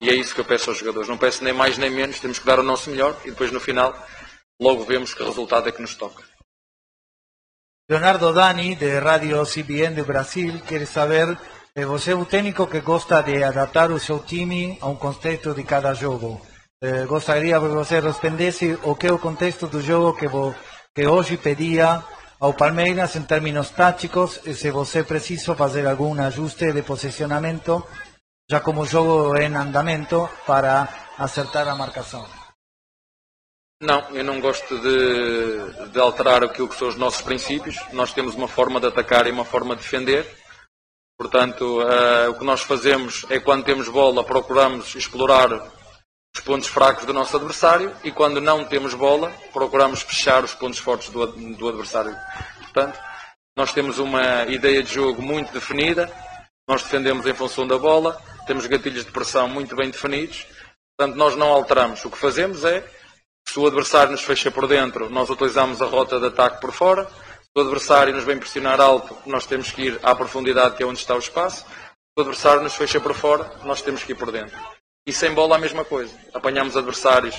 e é isso que eu peço aos jogadores. Não peço nem mais nem menos, temos que dar o nosso melhor e depois no final logo vemos que resultado é que nos toca. Leonardo Dani, de Radio CBN de Brasil, quer saber, você é um técnico que gosta de adaptar o seu time a um contexto de cada jogo. Eh, gostaria que você respondesse o que é o contexto do jogo que, vo, que hoje pedia ao Palmeiras em termos táticos e se você precisa fazer algum ajuste de posicionamento, já como o jogo é em andamento, para acertar a marcação. Não, eu não gosto de, de alterar aquilo que são os nossos princípios. Nós temos uma forma de atacar e uma forma de defender. Portanto, eh, o que nós fazemos é quando temos bola, procuramos explorar os pontos fracos do nosso adversário e quando não temos bola, procuramos fechar os pontos fortes do, do adversário. Portanto, nós temos uma ideia de jogo muito definida, nós defendemos em função da bola, temos gatilhos de pressão muito bem definidos Portanto, nós não alteramos. O que fazemos é, se o adversário nos fecha por dentro, nós utilizamos a rota de ataque por fora. O adversário nos vem pressionar alto, nós temos que ir à profundidade, que é onde está o espaço. O adversário nos fecha por fora, nós temos que ir por dentro. E sem bola a mesma coisa. Apanhamos adversários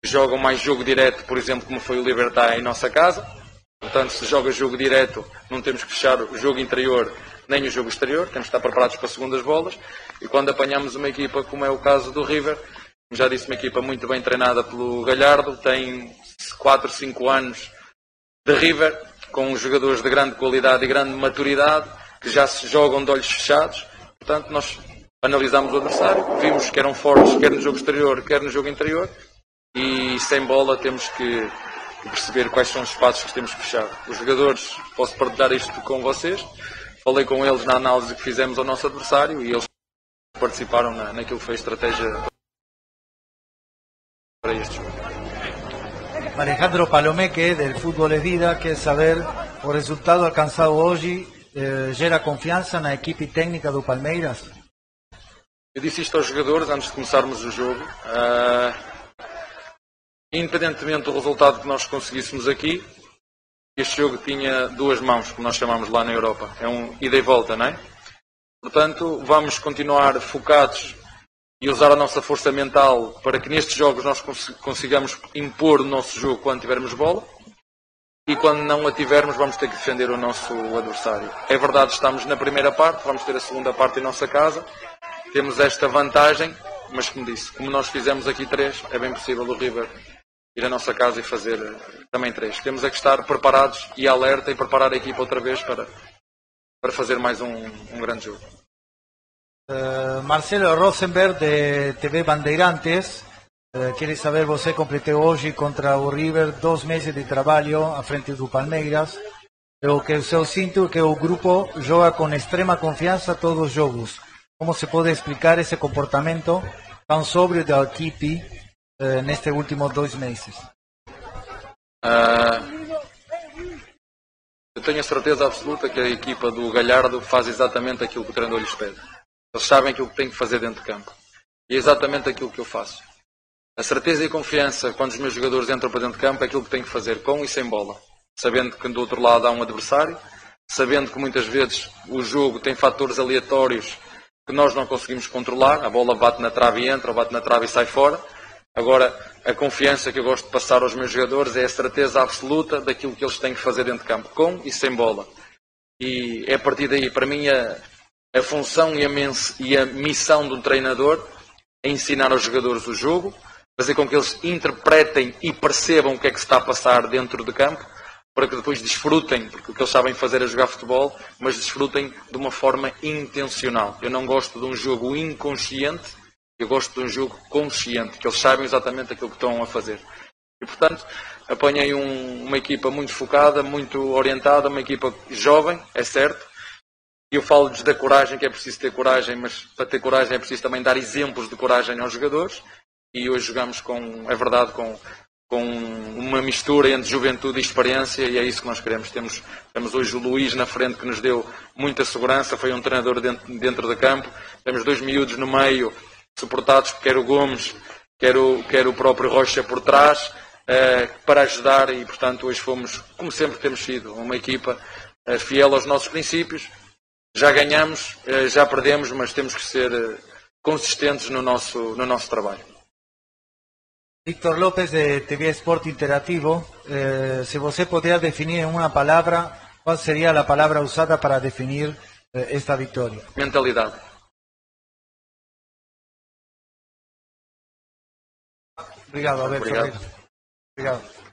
que jogam mais jogo direto, por exemplo, como foi o Libertar em nossa casa. Portanto, se joga jogo direto, não temos que fechar o jogo interior nem o jogo exterior, temos que estar preparados para segundas bolas. E quando apanhamos uma equipa, como é o caso do River, já disse, uma equipa muito bem treinada pelo Galhardo, tem 4, 5 anos de River, com jogadores de grande qualidade e grande maturidade, que já se jogam de olhos fechados. Portanto, nós analisámos o adversário, vimos que eram fortes, quer no jogo exterior, quer no jogo interior, e sem bola temos que perceber quais são os espaços que temos que fechar. Os jogadores, posso partilhar isto com vocês, falei com eles na análise que fizemos ao nosso adversário e eles participaram na, naquilo que foi a estratégia para este jogo. Alejandro Palomeque, del Fútbol es Vida, quer saber o resultado alcançado hoje eh, gera confiança na equipe técnica do Palmeiras? Eu disse isto aos jogadores antes de começarmos o jogo. Uh, independentemente do resultado que nós conseguíssemos aqui, este jogo tinha duas mãos, como nós chamamos lá na Europa. É um ida e volta, não é? Portanto, vamos continuar focados e usar a nossa força mental para que nestes jogos nós consigamos impor o nosso jogo quando tivermos bola e quando não a tivermos vamos ter que defender o nosso adversário. É verdade, estamos na primeira parte, vamos ter a segunda parte em nossa casa, temos esta vantagem, mas como disse, como nós fizemos aqui três, é bem possível o River ir à nossa casa e fazer eh, também três. Temos é que estar preparados e alerta e preparar a equipa outra vez para, para fazer mais um, um grande jogo. Uh, Marcelo Rosenberg de TV Bandeirantes uh, quer saber você completou hoje contra o River dois meses de trabalho à frente do Palmeiras o que o seu sinto é que o grupo joga com extrema confiança todos os jogos como se pode explicar esse comportamento tão sóbrio da equipe nestes últimos dois meses? Uh, eu tenho a certeza absoluta que a equipa do Galhardo faz exatamente aquilo que o treinador lhes pede. Eles sabem aquilo que têm que fazer dentro de campo. E é exatamente aquilo que eu faço. A certeza e confiança, quando os meus jogadores entram para dentro de campo, é aquilo que têm que fazer, com e sem bola. Sabendo que do outro lado há um adversário, sabendo que muitas vezes o jogo tem fatores aleatórios que nós não conseguimos controlar, a bola bate na trave e entra, bate na trave e sai fora, Agora, a confiança que eu gosto de passar aos meus jogadores é a certeza absoluta daquilo que eles têm que fazer dentro de campo, com e sem bola. E é a partir daí, para mim, a, a função e a, e a missão um treinador é ensinar aos jogadores o jogo, fazer com que eles interpretem e percebam o que é que se está a passar dentro de campo, para que depois desfrutem, porque o que eles sabem fazer é jogar futebol, mas desfrutem de uma forma intencional. Eu não gosto de um jogo inconsciente eu gosto de um jogo consciente, que eles sabem exatamente aquilo que estão a fazer. E, portanto, apanhei um, uma equipa muito focada, muito orientada, uma equipa jovem, é certo. Eu falo-lhes da coragem, que é preciso ter coragem, mas para ter coragem é preciso também dar exemplos de coragem aos jogadores. E hoje jogamos com, é verdade, com, com uma mistura entre juventude e experiência, e é isso que nós queremos. Temos, temos hoje o Luís na frente que nos deu muita segurança, foi um treinador dentro, dentro de campo. Temos dois miúdos no meio suportados quer o Gomes, quer o, quer o próprio Rocha por trás, uh, para ajudar e, portanto, hoje fomos, como sempre temos sido, uma equipa uh, fiel aos nossos princípios. Já ganhamos, uh, já perdemos, mas temos que ser consistentes no nosso, no nosso trabalho. Víctor López de TV Sport Interativo, eh, se você puder definir em uma palavra, qual seria a palavra usada para definir eh, esta vitória? Mentalidade. Obrigado, Alberto. Obrigado. Obrigado.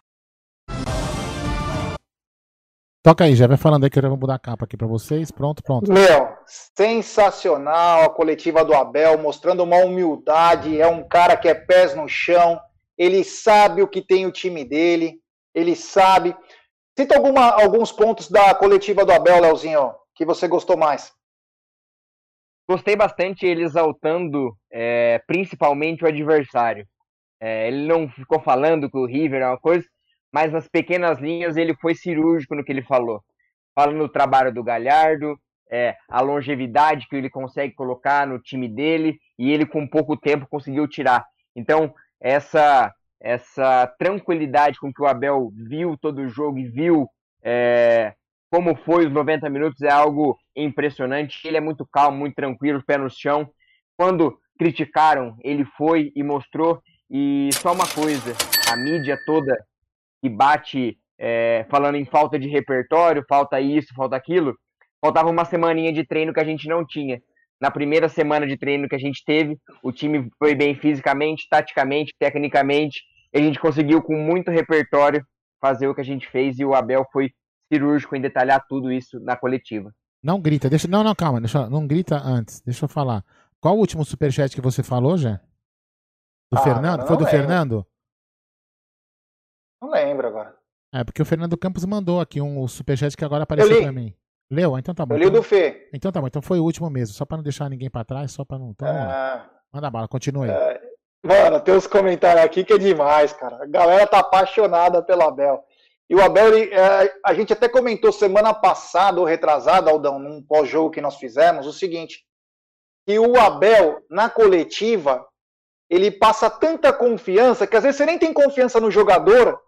Toca aí, já vai falando aí que eu já vou mudar a capa aqui para vocês. Pronto, pronto. Meu, sensacional a coletiva do Abel, mostrando uma humildade. É um cara que é pés no chão. Ele sabe o que tem o time dele. Ele sabe. Cita alguma, alguns pontos da coletiva do Abel, Leozinho, que você gostou mais. Gostei bastante ele exaltando é, principalmente o adversário. É, ele não ficou falando que o River é uma coisa, mas nas pequenas linhas ele foi cirúrgico no que ele falou. Falando no trabalho do Galhardo, é, a longevidade que ele consegue colocar no time dele, e ele com pouco tempo conseguiu tirar. Então, essa essa tranquilidade com que o Abel viu todo o jogo e viu é, como foi os 90 minutos é algo impressionante. Ele é muito calmo, muito tranquilo, pé no chão. Quando criticaram, ele foi e mostrou. E só uma coisa, a mídia toda que bate é, falando em falta de repertório, falta isso, falta aquilo, faltava uma semaninha de treino que a gente não tinha. Na primeira semana de treino que a gente teve, o time foi bem fisicamente, taticamente, tecnicamente, e a gente conseguiu com muito repertório fazer o que a gente fez e o Abel foi cirúrgico em detalhar tudo isso na coletiva. Não grita, deixa. Não, não, calma, deixa, não grita antes, deixa eu falar. Qual o último superchat que você falou, já? Do Ah, Fernando? Foi do lembro. Fernando? Não lembro agora. É, porque o Fernando Campos mandou aqui um superchat que agora apareceu pra mim. Leu? Então tá bom. Eu li o então, do Fê. então tá bom, então foi o último mesmo, só pra não deixar ninguém pra trás, só pra não. Então. Ah, Manda bala, continue. é, mano, tem uns comentários aqui que é demais, cara. A galera tá apaixonada pelo Abel. E o Abel, ele, é, a gente até comentou semana passada ou retrasada, Aldão, num pós-jogo que nós fizemos, o seguinte: que o Abel, na coletiva, ele passa tanta confiança que às vezes você nem tem confiança no jogador,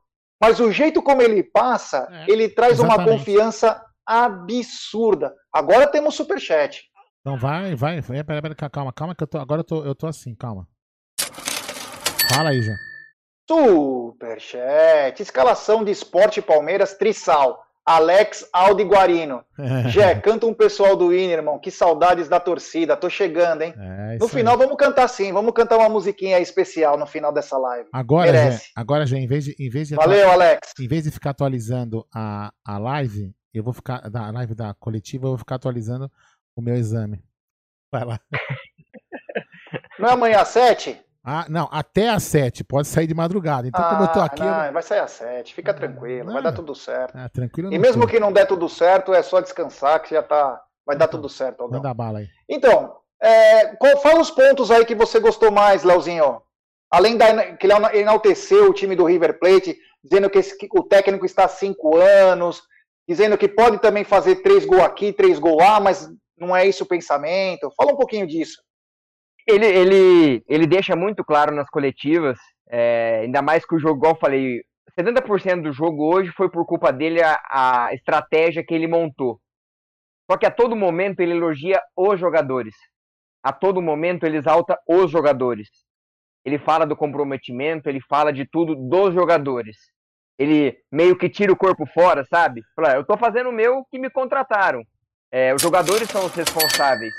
mas o jeito como ele passa, ele traz uma exatamente. confiança absurda. Agora temos superchat. Então vai, vai, vai. Calma, calma, que eu tô. Agora eu tô, eu tô assim, calma. Fala aí, já. Superchat. Escalação de Esporte Palmeiras, Trissal. Alex Aldo Guarino. Jé, canta um pessoal do Winner, irmão. Que saudades da torcida. Tô chegando, hein? É no final, vamos cantar sim. Vamos cantar uma musiquinha especial no final dessa live. Agora, Merece. agora já, em vez de. Em vez de Valeu, Alex. Em vez de ficar atualizando a, a live, eu vou ficar. Da live da coletiva, eu vou ficar atualizando o meu exame. Vai lá. Não é amanhã às sete? Ah, não, até às 7, pode sair de madrugada. Então, como eu tô Ah, aqui. eu- não, vai sair às sete. Fica tranquilo, vai dar tudo certo. Ah, tranquilo. E não mesmo que não der tudo certo, é só descansar que já tá. Vai dar tudo certo, Aldão. Manda bala aí. Então, é, qual- fala os pontos aí que você gostou mais, Leozinho. Além da que ele enalteceu o time do River Plate, dizendo que, esse- que o técnico está há cinco anos, dizendo que pode também fazer três gols aqui, três gols lá, mas não é isso o pensamento. Fala um pouquinho disso. Ele, ele, ele deixa muito claro nas coletivas, é, ainda mais que o jogo, igual eu falei, 70% do jogo hoje foi por culpa dele a, a estratégia que ele montou. Só que a todo momento ele elogia os jogadores. A todo momento ele exalta os jogadores. Ele fala do comprometimento, ele fala de tudo dos jogadores. Ele meio que tira o corpo fora, sabe? Fala, eu tô fazendo o meu que me contrataram. É, os jogadores são os responsáveis.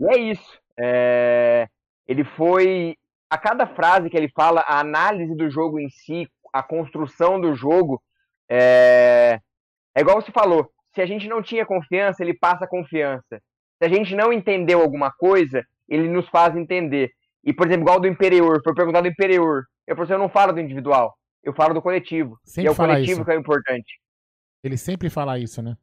E é isso. É, ele foi. A cada frase que ele fala, a análise do jogo em si, a construção do jogo, é, é igual você falou. Se a gente não tinha confiança, ele passa confiança. Se a gente não entendeu alguma coisa, ele nos faz entender. E, por exemplo, igual do Imperior, foi perguntado do Imperior. Eu falei assim, eu não falo do individual, eu falo do coletivo. Sempre e é o coletivo isso. que é o importante. Ele sempre fala isso, né?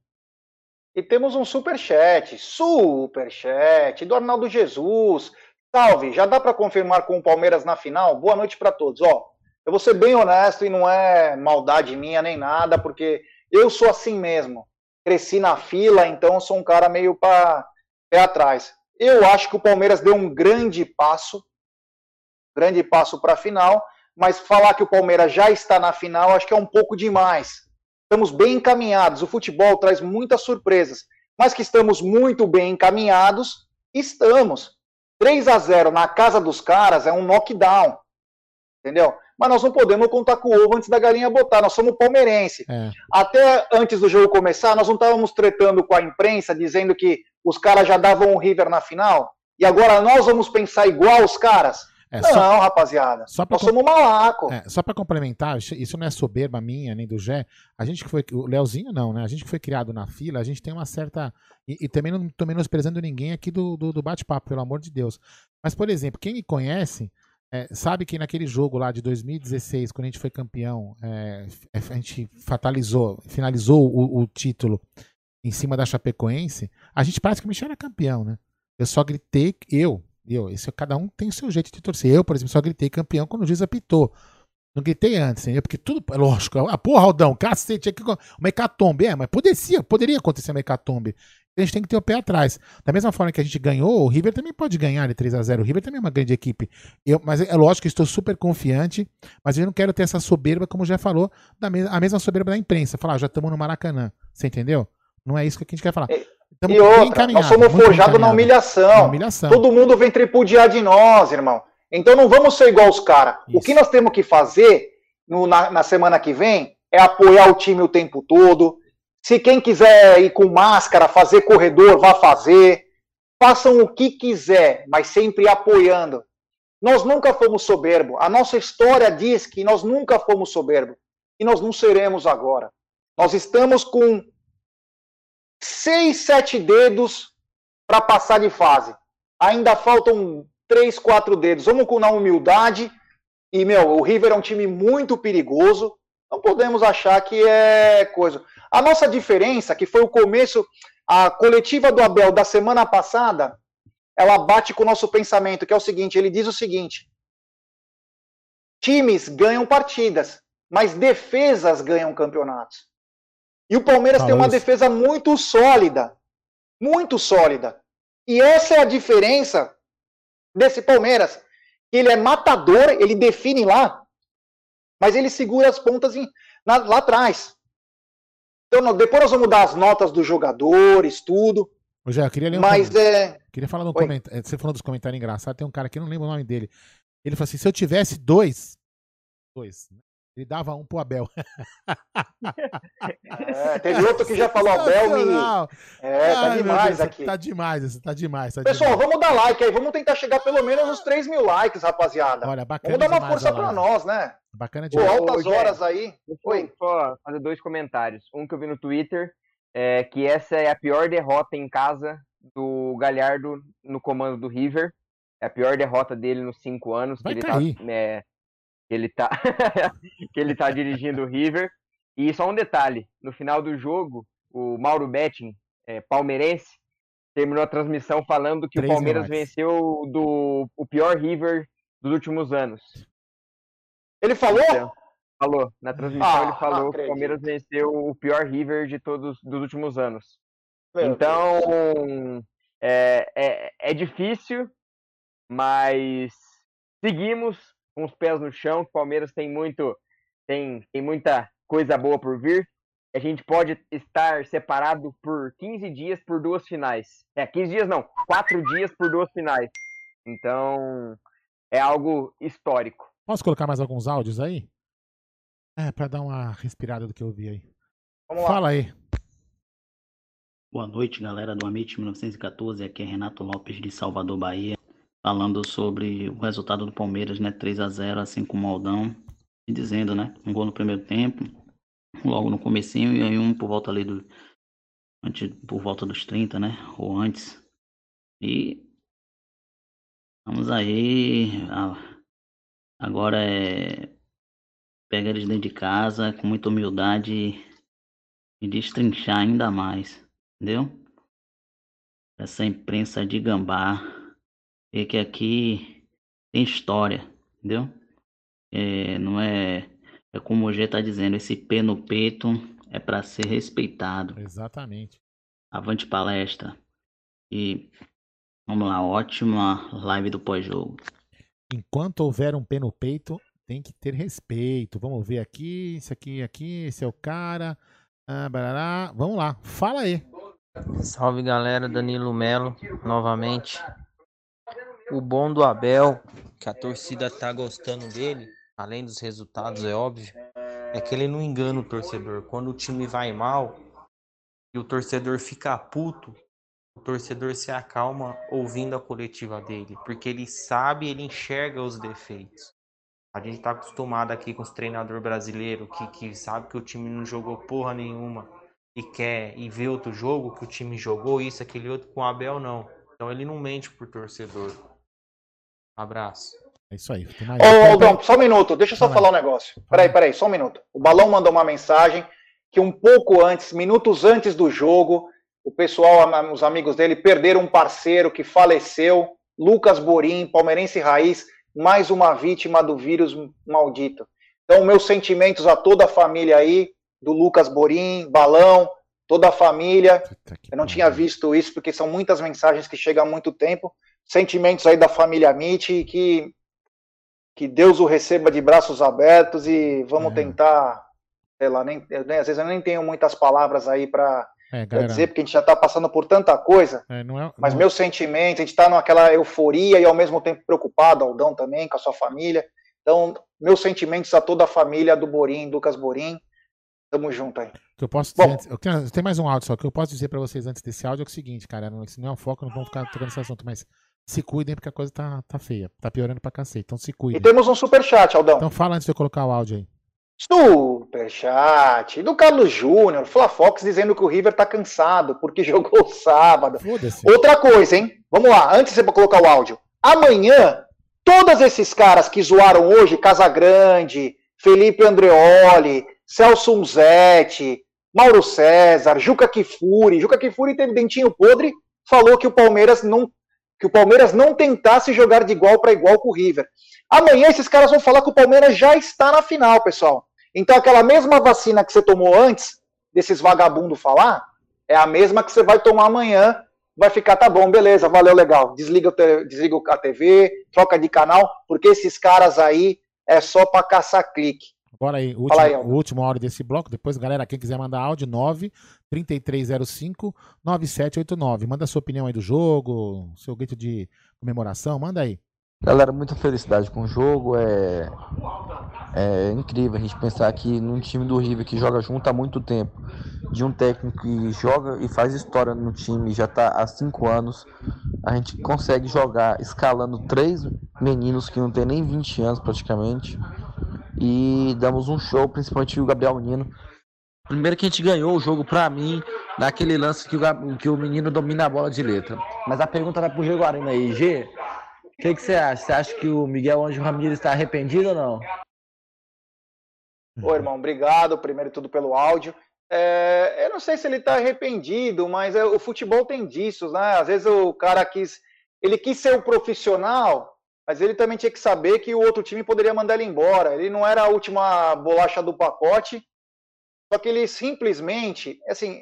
E temos um superchat, superchat do Arnaldo Jesus. Salve, já dá para confirmar com o Palmeiras na final? Boa noite para todos. Ó, eu vou ser bem honesto e não é maldade minha nem nada, porque eu sou assim mesmo. Cresci na fila, então sou um cara meio para pé atrás. Eu acho que o Palmeiras deu um grande passo, grande passo para a final, mas falar que o Palmeiras já está na final, acho que é um pouco demais. Estamos bem encaminhados. O futebol traz muitas surpresas, mas que estamos muito bem encaminhados, estamos. 3 a 0 na casa dos caras é um knockdown. Entendeu? Mas nós não podemos contar com o ovo antes da galinha botar. Nós somos palmeirense. É. Até antes do jogo começar, nós não estávamos tretando com a imprensa, dizendo que os caras já davam o River na final. E agora nós vamos pensar igual os caras? É, não, só- rapaziada. Só pra nós somos malaco. É, só pra complementar, isso- não é soberba minha, nem do Gé. A gente que foi. O Leozinho não, né? A gente que foi criado na fila, a gente tem uma certa. E, e também não tô menosprezando ninguém aqui do, do, do bate-papo, pelo amor de Deus. Mas, por exemplo, quem me conhece. é, sabe que naquele jogo lá de 2016, quando a gente foi campeão, é, a gente fatalizou, finalizou o, o título em cima da Chapecoense, a gente praticamente era campeão, né? Eu só gritei, eu, eu, isso, cada um tem o seu jeito de torcer. Eu, por exemplo, só gritei campeão quando o juiz apitou. Não gritei antes, entendeu? Porque tudo. é Lógico, a porra, Aldão, cacete, é que- uma hecatombe. É, mas poderia, poderia acontecer uma hecatombe. A gente tem que ter o pé atrás. Da mesma forma que a gente ganhou, o River também pode ganhar de 3x0. O River também é uma grande equipe. Eu, mas é lógico que estou super confiante, mas eu não quero ter essa soberba, como já falou, da me- a mesma soberba da imprensa. Falar, ah, já estamos no Maracanã. Você entendeu? Não é isso que a gente quer falar. Tamo e outra, nós somos forjados na humilhação. Na humilhação. Todo mundo vem tripudiar de nós, irmão. Então não vamos ser igual os caras. O que nós temos que fazer no- na, na semana que vem é apoiar o time o tempo todo. Se quem quiser ir com máscara, fazer corredor, vá fazer. Façam o que quiser, mas sempre apoiando. Nós nunca fomos soberbo. A nossa história diz que nós nunca fomos soberbo. E nós não seremos agora. Nós estamos com seis, sete dedos para passar de fase. Ainda faltam três, quatro dedos. Vamos com na humildade. E, meu, o River é um time muito perigoso. Não podemos achar que é coisa. A nossa diferença, que foi o começo, a coletiva do Abel da semana passada, ela bate com o nosso pensamento, que é o seguinte: ele diz o seguinte. Times ganham partidas, mas defesas ganham campeonatos. E o Palmeiras tem uma isso. defesa muito sólida. Muito sólida. E essa é a diferença desse Palmeiras. Ele é matador, ele define lá, mas ele segura as pontas em- na- lá atrás. Então, depois nós vamos dar as notas dos jogadores, tudo. Eu queria ler um Mas comentário. é. Queria falar de um comentário. Você falou dos comentários engraçados. Tem um cara aqui, não lembro o nome dele. Ele falou assim: se eu tivesse dois. Dois. Ele dava um pro Abel. É, teve outro que já falou, Abel me. É, tá Ai, demais Deus, aqui. Tá demais, tá demais. Tá Pessoal, demais. vamos dar like aí, vamos tentar chegar pelo menos nos 3 mil likes, rapaziada. Olha, bacana Vamos dar uma demais força pra nós, né? Bacana Pô, demais. altas Ô, Jé, horas aí. Eu só fazer dois comentários. Um que eu vi no Twitter, é que essa é a pior derrota em casa do Galhardo no comando do River. É a pior derrota dele nos cinco anos Vai que ele cair. tá, é, ele tá que ele tá dirigindo o River. E só um detalhe, no final do jogo, o Mauro Betting, é, palmeirense, terminou a transmissão falando que o 3 mil Palmeiras venceu do o pior River dos últimos anos. Ele falou? Então, falou. Na transmissão Ah, ele falou que o. Palmeiras venceu o pior River de todos dos últimos anos. Meu então, é, é, é difícil, mas seguimos com os pés no chão. O Palmeiras tem muito, tem, tem muita coisa boa por vir. A gente pode estar separado por 15 dias por duas finais. É, 15 dias não, 4 dias por duas finais. Então, é algo histórico. Posso colocar mais alguns áudios aí? É, pra dar uma respirada do que eu vi aí. Vamos lá. Fala aí. Boa noite, galera do Amit 1914. Aqui é Renato Lopes de Salvador, Bahia, falando sobre o resultado do Palmeiras, né? 3 a 0 assim como o Aldão. E dizendo, né? Um gol no primeiro tempo, logo no comecinho, e aí um por volta ali do. Antes, por volta dos 30, né? Ou antes. E. Vamos aí. Agora é. Pega eles dentro de casa com muita humildade e destrinchar ainda mais, entendeu? Essa imprensa de gambá, e que aqui tem história, entendeu? É, não é, é como o G tá dizendo, esse pé no peito é para ser respeitado. Exatamente. Avante palestra. E vamos lá, ótima live do pós-jogo. Enquanto houver um pé no peito, tem que ter respeito. Vamos ver aqui, esse aqui, aqui, esse é o cara. Ah, barará. Vamos lá, fala aí. Salve galera, Danilo Melo, novamente. O bom do Abel, que a torcida tá gostando dele, além dos resultados, é óbvio, é que ele não engana o torcedor. Quando o time vai mal e o torcedor fica puto, o torcedor se acalma ouvindo a coletiva dele, porque ele sabe, ele enxerga os defeitos. A gente tá acostumado aqui com os treinadores brasileiros que, que sabe que o time não jogou porra nenhuma e quer e vê outro jogo que o time jogou isso, aquele outro com o Abel não. Então ele não mente pro torcedor. Abraço. É isso aí. Ô, Aldão, só um minuto, deixa eu só Fala. falar um negócio. Peraí, peraí, só um minuto. O Balão mandou uma mensagem que um pouco antes, minutos antes do jogo, o pessoal, os amigos dele, perderam um parceiro que faleceu, Lucas Borim, palmeirense raiz, mais uma vítima do vírus maldito. Então, meus sentimentos a toda a família aí, do Lucas Borim, Balão, toda a família. Eu não tinha visto isso, porque são muitas mensagens que chegam há muito tempo. Sentimentos aí da família Mitch, e que, que Deus o receba de braços abertos e vamos tentar, sei lá, nem, eu, às vezes eu nem tenho muitas palavras aí para É, dizer, porque a gente já está passando por tanta coisa. É, não é, Mas não- meus sentimentos, a gente está naquela euforia e ao mesmo tempo preocupado, Aldão também, com a sua família. Então, meus sentimentos a toda a família do Borim, Lucas Borim. Tamo junto aí. Que eu posso dizer eu tenho- tem mais um áudio só. O que eu posso dizer pra vocês antes desse áudio é o seguinte, cara. Não, esse não é o foco, não vamos ficar tocando nesse assunto, mas se cuidem porque a coisa tá, tá feia. Tá piorando pra cacete. Então se E cuidem. temos um superchat, Aldão. Então fala antes de eu colocar o áudio aí. Superchat do Carlos Júnior, Flafox dizendo que o River tá cansado porque jogou sábado. Outra coisa, hein? Vamos lá, antes de você colocar o áudio. Amanhã, todos esses caras que zoaram hoje, Casagrande, Felipe Andreoli, Celso Unzetti, Mauro César, Juca Kifuri. Juca Kifuri teve dentinho podre, falou que o Palmeiras não que o Palmeiras não tentasse jogar de igual para igual com o River. Amanhã esses caras vão falar que o Palmeiras já está na final, pessoal. Então aquela mesma vacina que você tomou antes desses vagabundos falar, é a mesma que você vai tomar amanhã. Vai ficar, tá bom, beleza, valeu, legal. Desliga, desliga a TV, troca de canal, porque esses caras aí é só para caçar clique. Agora aí, o Fala último, aí, Aldo. último áudio desse bloco. Depois, galera, quem quiser mandar áudio, 9 3305 9789. Manda a sua opinião aí do jogo, seu grito de comemoração, manda aí. Galera, muita felicidade com o jogo. É, é incrível a gente pensar que num time do River que joga junto há muito tempo, de um técnico que joga e faz história no time já está há cinco anos, a gente consegue jogar escalando três meninos que não tem nem 20 anos praticamente. E damos um show, principalmente o Gabriel Menino. Primeiro que a gente ganhou o jogo pra mim, naquele lance que o, que o menino domina a bola de letra. Mas a pergunta vai pro G Guarino aí. G, o que, você acha? Você acha que o Miguel Anjo Ramírez está arrependido ou não? Ô, irmão, obrigado, primeiro tudo, pelo áudio. É, eu não sei se ele tá arrependido, mas é, o futebol tem disso, né? Às vezes o cara quis. Ele quis ser o profissional, mas ele também tinha que saber que o outro time poderia mandar ele embora. Ele não era a última bolacha do pacote, só que ele simplesmente, assim,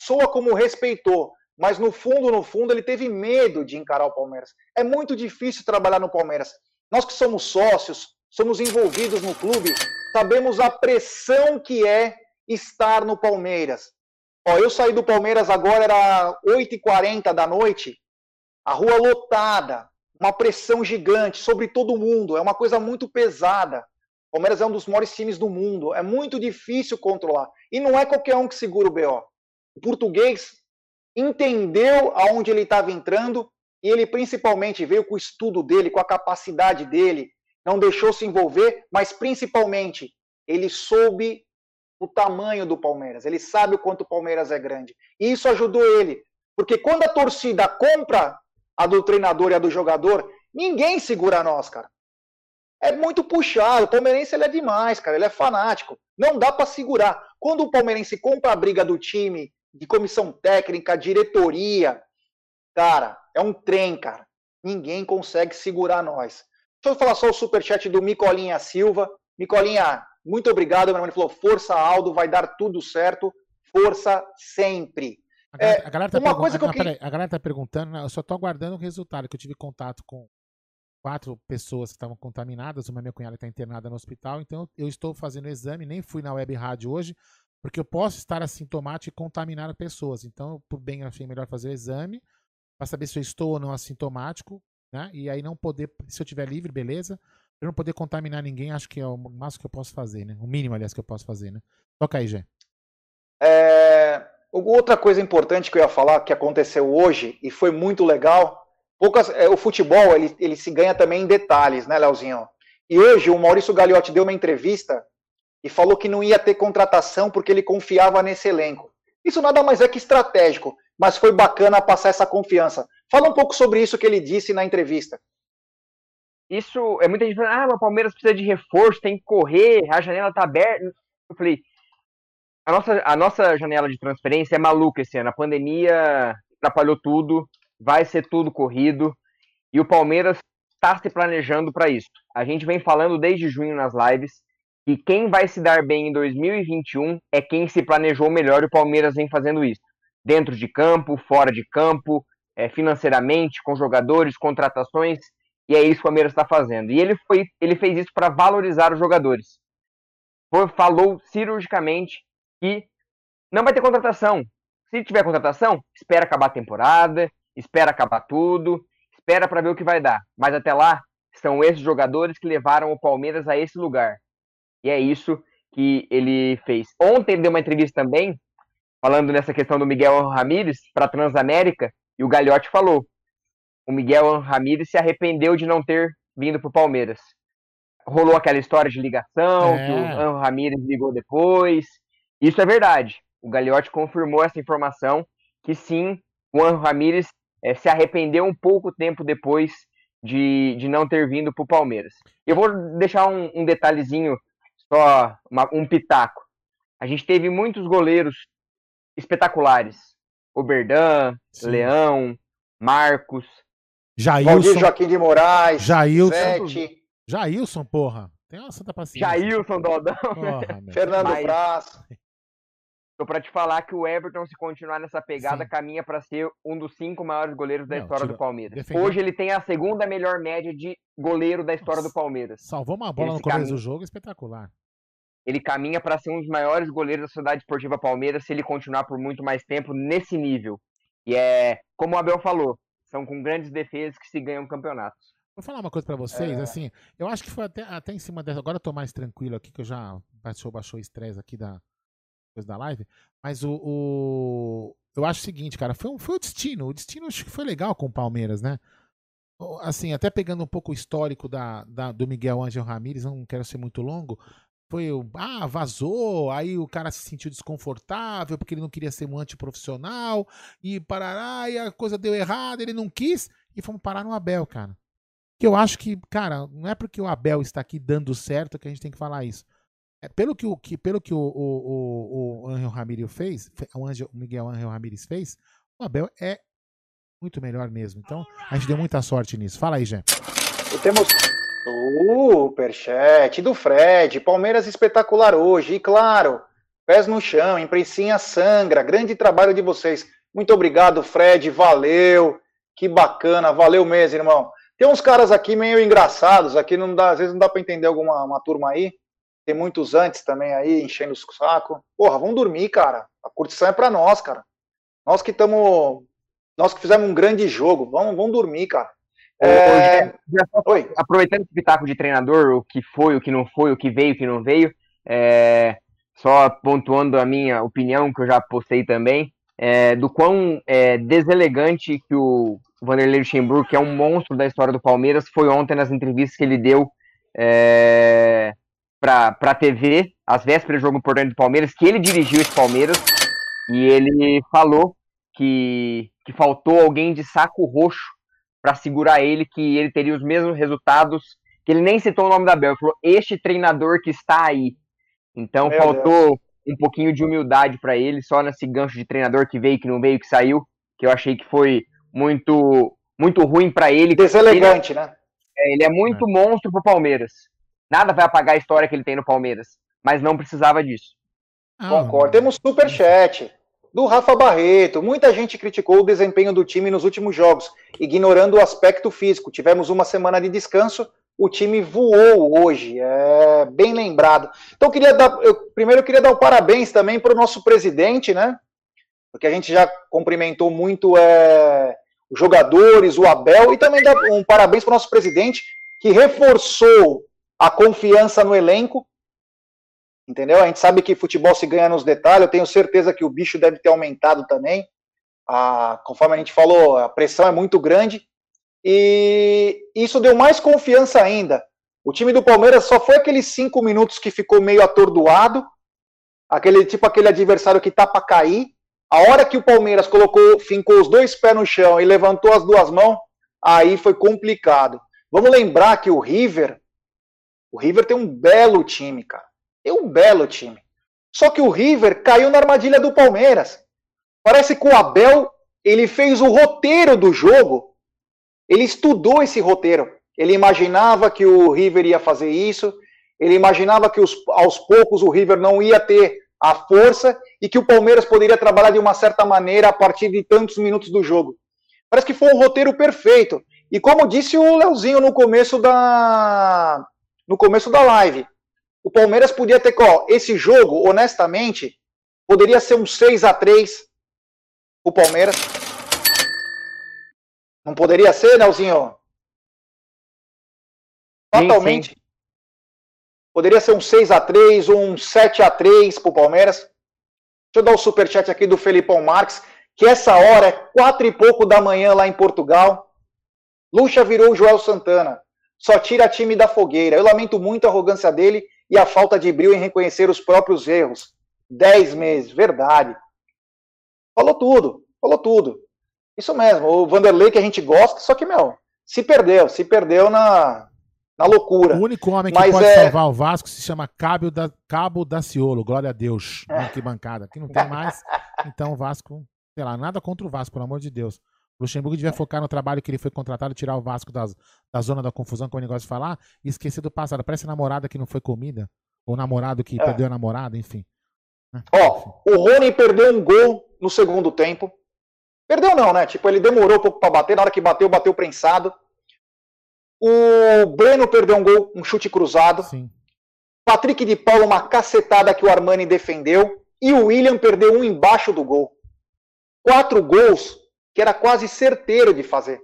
soa como respeitou, mas no fundo, no fundo, ele teve medo de encarar o Palmeiras. É muito difícil trabalhar no Palmeiras. Nós que somos sócios, somos envolvidos no clube, sabemos a pressão que é estar no Palmeiras. Ó, eu saí do Palmeiras agora, era 8h40 da noite, a rua lotada, uma pressão gigante sobre todo mundo, é uma coisa muito pesada. O Palmeiras é um dos maiores times do mundo, é muito difícil controlar. E não é qualquer um que segura o BO. O português entendeu aonde ele estava entrando e ele principalmente veio com o estudo dele, com a capacidade dele, não deixou se envolver, mas principalmente ele soube o tamanho do Palmeiras, ele sabe o quanto o Palmeiras é grande. E isso ajudou ele, porque quando a torcida compra a do treinador e a do jogador, ninguém segura nós, cara. É muito puxado. O palmeirense ele é demais, cara. Ele é fanático. Não dá para segurar. Quando o palmeirense compra a briga do time, de comissão técnica, diretoria, cara, é um trem, cara. Ninguém consegue segurar nós. Deixa eu falar só o superchat do Micolinha Silva. Micolinha, muito obrigado. Meu irmão falou: Força, Aldo, vai dar tudo certo. Força sempre. A galera, É, a galera tá, uma coisa que eu não, queria- peraí, a galera tá perguntando, né, eu só tô aguardando o resultado, que eu tive contato com quatro pessoas que estavam contaminadas, uma minha cunhada está internada no hospital, então eu estou fazendo o exame, nem fui na web rádio hoje, porque eu posso estar assintomático e contaminar pessoas. Então, por bem, eu achei melhor fazer o exame, para saber se eu estou ou não assintomático, né? E aí não poder, se eu tiver livre, beleza. Eu não poder contaminar ninguém, acho que é o máximo que eu posso fazer, né? O mínimo, aliás, que eu posso fazer, né? Toca aí, Gê. É, outra coisa importante que eu ia falar que aconteceu hoje e foi muito legal. Poucas, é, o futebol ele, ele se ganha também em detalhes, né, Leozinho? E hoje o Maurício Gagliotti deu uma entrevista e falou que não ia ter contratação porque ele confiava nesse elenco. Isso nada mais é que estratégico, mas foi bacana passar essa confiança. Fala um pouco sobre isso que ele disse na entrevista. Isso é muita gente falando, ah, o Palmeiras precisa de reforço, tem que correr, a janela tá aberta. Eu falei, a nossa, a nossa janela de transferência é maluca esse ano. A pandemia atrapalhou tudo, vai ser tudo corrido. E o Palmeiras está se planejando para isso. A gente vem falando desde junho nas lives que quem vai se dar bem em 2021 é quem se planejou melhor e o Palmeiras vem fazendo isso. Dentro de campo, fora de campo, é, financeiramente, com jogadores, contratações, e é isso que o Palmeiras está fazendo. E ele, foi, ele fez isso para valorizar os jogadores. Falou cirurgicamente que não vai ter contratação. Se tiver contratação, espera acabar a temporada, espera acabar tudo, espera para ver o que vai dar. Mas até lá, são esses jogadores que levaram o Palmeiras a esse lugar. E é isso que ele fez. Ontem ele deu uma entrevista também, falando nessa questão do Miguel Ramírez para Transamérica, e o Gagliotti falou: o Miguel Ramírez se arrependeu de não ter vindo para o Palmeiras. Rolou aquela história de ligação, É. que o Anjo Ramírez ligou depois. Isso é verdade. O Gagliotti confirmou essa informação, que sim, o Anjo Ramírez eh, se arrependeu um pouco tempo depois de, de não ter vindo para o Palmeiras. Eu vou deixar um, um detalhezinho, só uma- um pitaco. A gente teve muitos goleiros espetaculares. Oberdan, Leão, Marcos. Jailson. Valdir Joaquim de Moraes. Jailson. Zete, Jailson, porra. Tem uma santa paciência. Jailson Dodão. Porra. Fernando Mas- Praz. Tô pra te falar que o Everton, se continuar nessa pegada, caminha pra ser um dos cinco maiores goleiros da Não, história tira- do Palmeiras. defendeu- Hoje ele tem a segunda melhor média de goleiro da história do Palmeiras. Salvou uma bola no começo do jogo, espetacular. Ele caminha para ser um dos maiores goleiros da Sociedade Esportiva Palmeiras se ele continuar por muito mais tempo nesse nível. E é, como o Abel falou, são com grandes defesas que se ganham campeonatos. Vou falar uma coisa pra vocês, É. assim, eu acho que foi até, até em cima dessa. Agora eu tô mais tranquilo aqui, que eu já baixou, baixou o estresse aqui da, coisa da live. Mas o, o- Eu acho o seguinte, cara, foi, um- foi o destino. O destino acho que foi legal com o Palmeiras, né? Assim, até pegando um pouco o histórico da, da- do Miguel Ángel Ramírez, não quero ser muito longo. Foi o. Ah, vazou, aí o cara se sentiu desconfortável porque ele não queria ser um antiprofissional e parará, e a coisa deu errado, ele não quis e fomos parar no Abel, cara. Que eu acho que, cara, não é porque o Abel está aqui dando certo que a gente tem que falar isso. É, pelo que o, que, pelo que o, o, o, o Angel Ramírez fez, fe- o, Angel, o Miguel Angel Ramírez fez, o Abel é muito melhor mesmo. Então, a gente deu muita sorte nisso. Fala aí, Jé. E temos superchat do Fred. Palmeiras espetacular hoje. E claro, pés no chão, imprensinha sangra. Grande trabalho de vocês. Muito obrigado, Fred. Valeu. Que bacana. Valeu mesmo, irmão. Tem uns caras aqui meio engraçados. Aqui não dá, às vezes não dá para entender alguma uma turma aí. Tem muitos antes também aí, enchendo os saco. Porra, vamos dormir, cara. A curtição é para nós, cara. Nós que estamos. Nós que fizemos um grande jogo. Vamos, vamos dormir, cara. É, só- aproveitando esse pitaco de treinador, o que foi, o que não foi, o que veio, o que não veio, é, só pontuando a minha opinião, que eu já postei também, é, do quão é, deselegante que o Vanderlei Luxemburgo, que é um monstro da história do Palmeiras, foi ontem nas entrevistas que ele deu é, para TV, às vésperas do jogo importante do Palmeiras, que ele dirigiu esse Palmeiras, e ele falou que, que faltou alguém de saco roxo para segurar ele, que ele teria os mesmos resultados, que ele nem citou o nome da Abel, ele falou, este treinador que está aí. Então Meu faltou um pouquinho de humildade para ele, só nesse gancho de treinador que veio, que não veio, que saiu, que eu achei que foi muito muito ruim para ele. Deselegante, ele, né? é, ele é muito monstro pro Palmeiras. Nada vai apagar a história que ele tem no Palmeiras, mas não precisava disso. Concordo. Temos superchat do Rafa Barreto. Muita gente criticou o desempenho do time nos últimos jogos, ignorando o aspecto físico. Tivemos uma semana de descanso, o time voou hoje. É bem lembrado. Então, eu queria dar. Eu, primeiro, eu queria dar o parabéns também para o nosso presidente, né? Porque a gente já cumprimentou muito é, os jogadores, o Abel, e também dar um parabéns para o nosso presidente, que reforçou a confiança no elenco entendeu? A gente sabe que futebol se ganha nos detalhes, eu tenho certeza que o bicho deve ter aumentado também. Ah, conforme a gente falou, a pressão é muito grande e isso deu mais confiança ainda. O time do Palmeiras só foi aqueles cinco minutos que ficou meio atordoado, aquele tipo aquele adversário que tá para cair. A hora que o Palmeiras colocou, fincou os dois pés no chão e levantou as duas mãos, aí foi complicado. Vamos lembrar que o River, o River tem um belo time, cara. Tem um belo time. Só que o River caiu na armadilha do Palmeiras. Parece que o Abel, ele fez o roteiro do jogo. Ele estudou esse roteiro. Ele imaginava que o River ia fazer isso. Ele imaginava que os, aos poucos o River não ia ter a força e que o Palmeiras poderia trabalhar de uma certa maneira a partir de tantos minutos do jogo. Parece que foi um roteiro perfeito. E como disse o Leozinho no começo da no começo da live, o Palmeiras podia ter, ó, esse jogo, honestamente, poderia ser um 6 a 3 o Palmeiras. Não poderia ser, Leozinho? Totalmente. Sim, sim. Poderia ser um 6 a 3 ou um 7 a 3 pro Palmeiras. Deixa eu dar o superchat aqui do Felipão Marques, que essa hora é quatro e pouco da manhã lá em Portugal. Lucha virou o Joel Santana. Só tira time da fogueira. Eu lamento muito a arrogância dele e a falta de brilho em reconhecer os próprios erros. Dez meses, verdade. Falou tudo, falou tudo. Isso mesmo, o Vanderlei que a gente gosta, só que, meu, se perdeu, se perdeu na, na loucura. O único homem que Mas pode é... salvar o Vasco se chama Cabo, da, Cabo Daciolo, glória a Deus, que bancada. Aqui não tem mais, então o Vasco, sei lá, nada contra o Vasco, pelo amor de Deus. O Luxemburgo devia focar no trabalho que ele foi contratado, tirar o Vasco das, da zona da confusão, como o negócio de falar, e esquecer do passado. Parece namorada que não foi comida, ou namorado que é. perdeu a namorada, enfim. Né? Ó, o Rony perdeu um gol no segundo tempo. Perdeu não, né? Tipo, ele demorou um pouco para bater, na hora que bateu, bateu prensado. O Breno perdeu um gol, um chute cruzado. Sim. Patrick de Paulo, uma cacetada que o Armani defendeu. E o William perdeu um embaixo do gol. Quatro gols que era quase certeiro de fazer.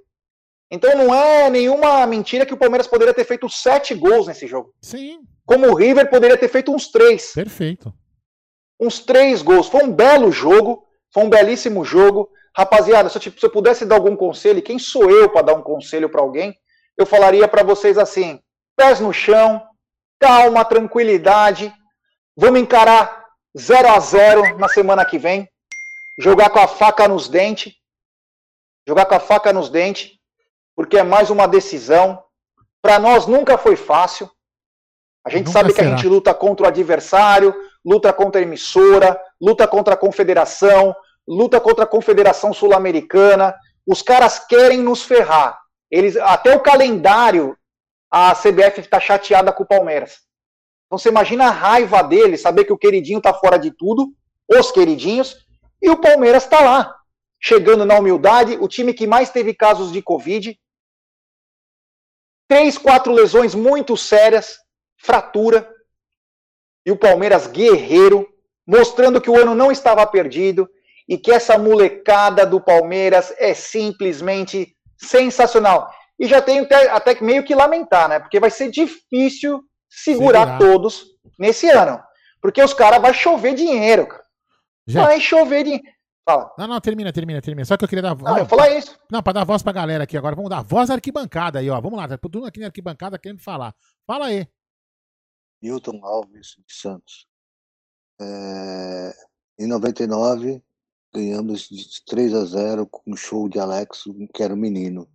Então não é nenhuma mentira que o Palmeiras poderia ter feito sete gols nesse jogo. Sim. Como o River poderia ter feito uns três. Perfeito. Uns três gols. Foi um belo jogo, foi um belíssimo jogo. Rapaziada, se eu, tipo, se eu pudesse dar algum conselho, quem sou eu para dar um conselho para alguém? Eu falaria para vocês assim: pés no chão, calma, tranquilidade. Vamos encarar 0 a 0 na semana que vem. Jogar com a faca nos dentes jogar com a faca nos dentes, porque é mais uma decisão. Para nós nunca foi fácil. A gente nunca sabe que a gente luta contra o adversário, luta contra a emissora, luta contra a confederação, luta contra a confederação sul-americana. Os caras querem nos ferrar. Eles, até o calendário, a CBF está chateada com o Palmeiras. Então você imagina a raiva deles, saber que o queridinho está fora de tudo, os queridinhos, e o Palmeiras está lá chegando na humildade, o time que mais teve casos de Covid. Três, quatro lesões muito sérias, fratura. E o Palmeiras guerreiro, mostrando que o ano não estava perdido e que essa molecada do Palmeiras é simplesmente sensacional. E já tenho até, até meio que lamentar, né? Porque vai ser difícil segurar todos nesse ano. Porque os caras vão chover dinheiro, cara. Já. Vai chover dinheiro. Fala. Não, não, termina, termina, termina. Só que eu queria dar. Não, eu falar isso. Não, pra dar voz pra galera aqui agora. Vamos dar voz à arquibancada aí, ó. Vamos lá, tá todo mundo aqui na arquibancada querendo falar. Fala aí. Milton Alves de Santos. É... Em 99, ganhamos de 3 a 0 com um show de Alex, que era um menino.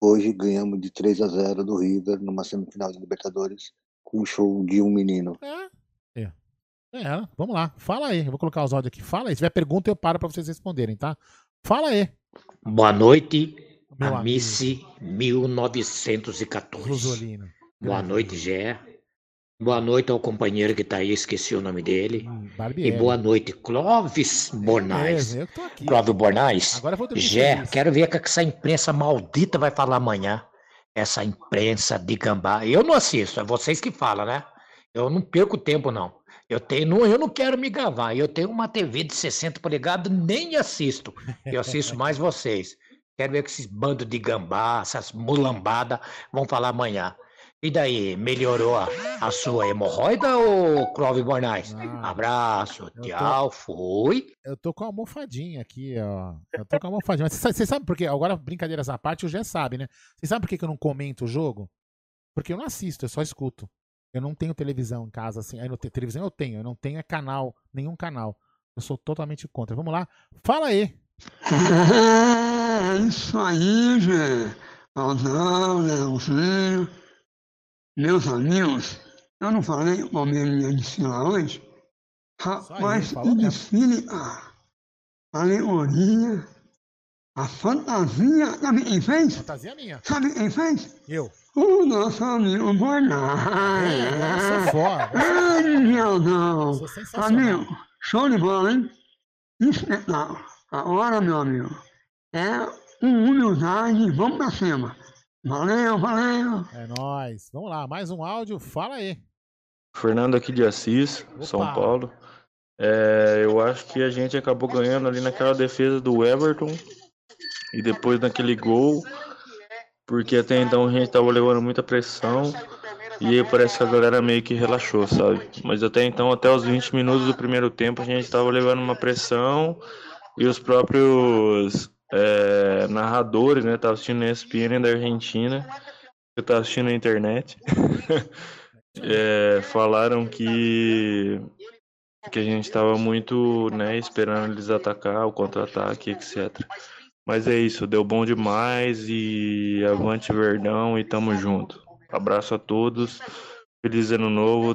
Hoje ganhamos de 3 a 0 do River numa semifinal de Libertadores com um show de um menino. É. É, vamos lá. Fala aí. Eu vou colocar os áudios aqui. Fala aí. Se tiver pergunta, eu paro para vocês responderem, tá? Fala aí. Boa noite, Meu Amici 1914. Rosolino. Boa noite, Gé. Boa noite ao companheiro que tá aí, esqueci o nome dele. Hum, e boa noite, Clóvis Bornais. É, Clóvis Bornais. Agora vou Gé, quero ver o que essa imprensa maldita vai falar amanhã. Essa imprensa de gambá. Eu não assisto, é vocês que falam, né? Eu não perco tempo, não. Eu tenho, não, eu não quero me gavar. Eu tenho uma TV de 60 polegadas, nem assisto. Eu assisto mais vocês. Quero ver que esses bandos de gambá, essas mulambadas vão falar amanhã. E daí, melhorou a, a sua hemorroida, ou Clóvis Bornais? Ah, Abraço, tchau, tô, fui. Eu tô com a almofadinha aqui, ó. Eu tô com a almofadinha. Mas você sabe, sabe por quê? Agora, brincadeiras à parte, o já sabe, né? Você sabe por que eu não comento o jogo? Porque eu não assisto, eu só escuto. Eu não tenho televisão em casa, assim. Aí, no, televisão eu tenho, eu não tenho é canal, nenhum canal. Eu sou totalmente contra. Vamos lá. Fala aí. É isso aí, Gê. Aldão, Leãozinho. Meus amigos, eu não falei o Palmeirinha de Sila hoje? Rapaz, que desfile, ah, alegoria, A fantasia, sabe quem fez? Fantasia minha. Sabe quem fez? Eu. O nosso amigo Bornai. Eu sou foda. Ai, meu Deus. Sou sensacional. Amigo, show de bola, hein? Espetáculo. Agora, meu amigo, é um humildade, vamos pra cima. Valeu, valeu. É nóis. Vamos lá, mais um áudio. Fala aí. Fernando aqui de Assis, São Paulo. É, eu acho que a gente acabou ganhando ali naquela defesa do Everton e depois naquele gol, porque até então a gente tava levando muita pressão e aí parece que a galera meio que relaxou, sabe? Mas até então, até os 20 minutos do primeiro tempo, a gente tava levando uma pressão e os próprios é, narradores, né? Tava assistindo a ESPN da Argentina, eu tava assistindo na internet. é, falaram que que a gente estava muito, né, esperando eles atacar, o contra-ataque, etc. Mas é isso, deu bom demais e avante Verdão e tamo junto. Abraço a todos, feliz ano novo,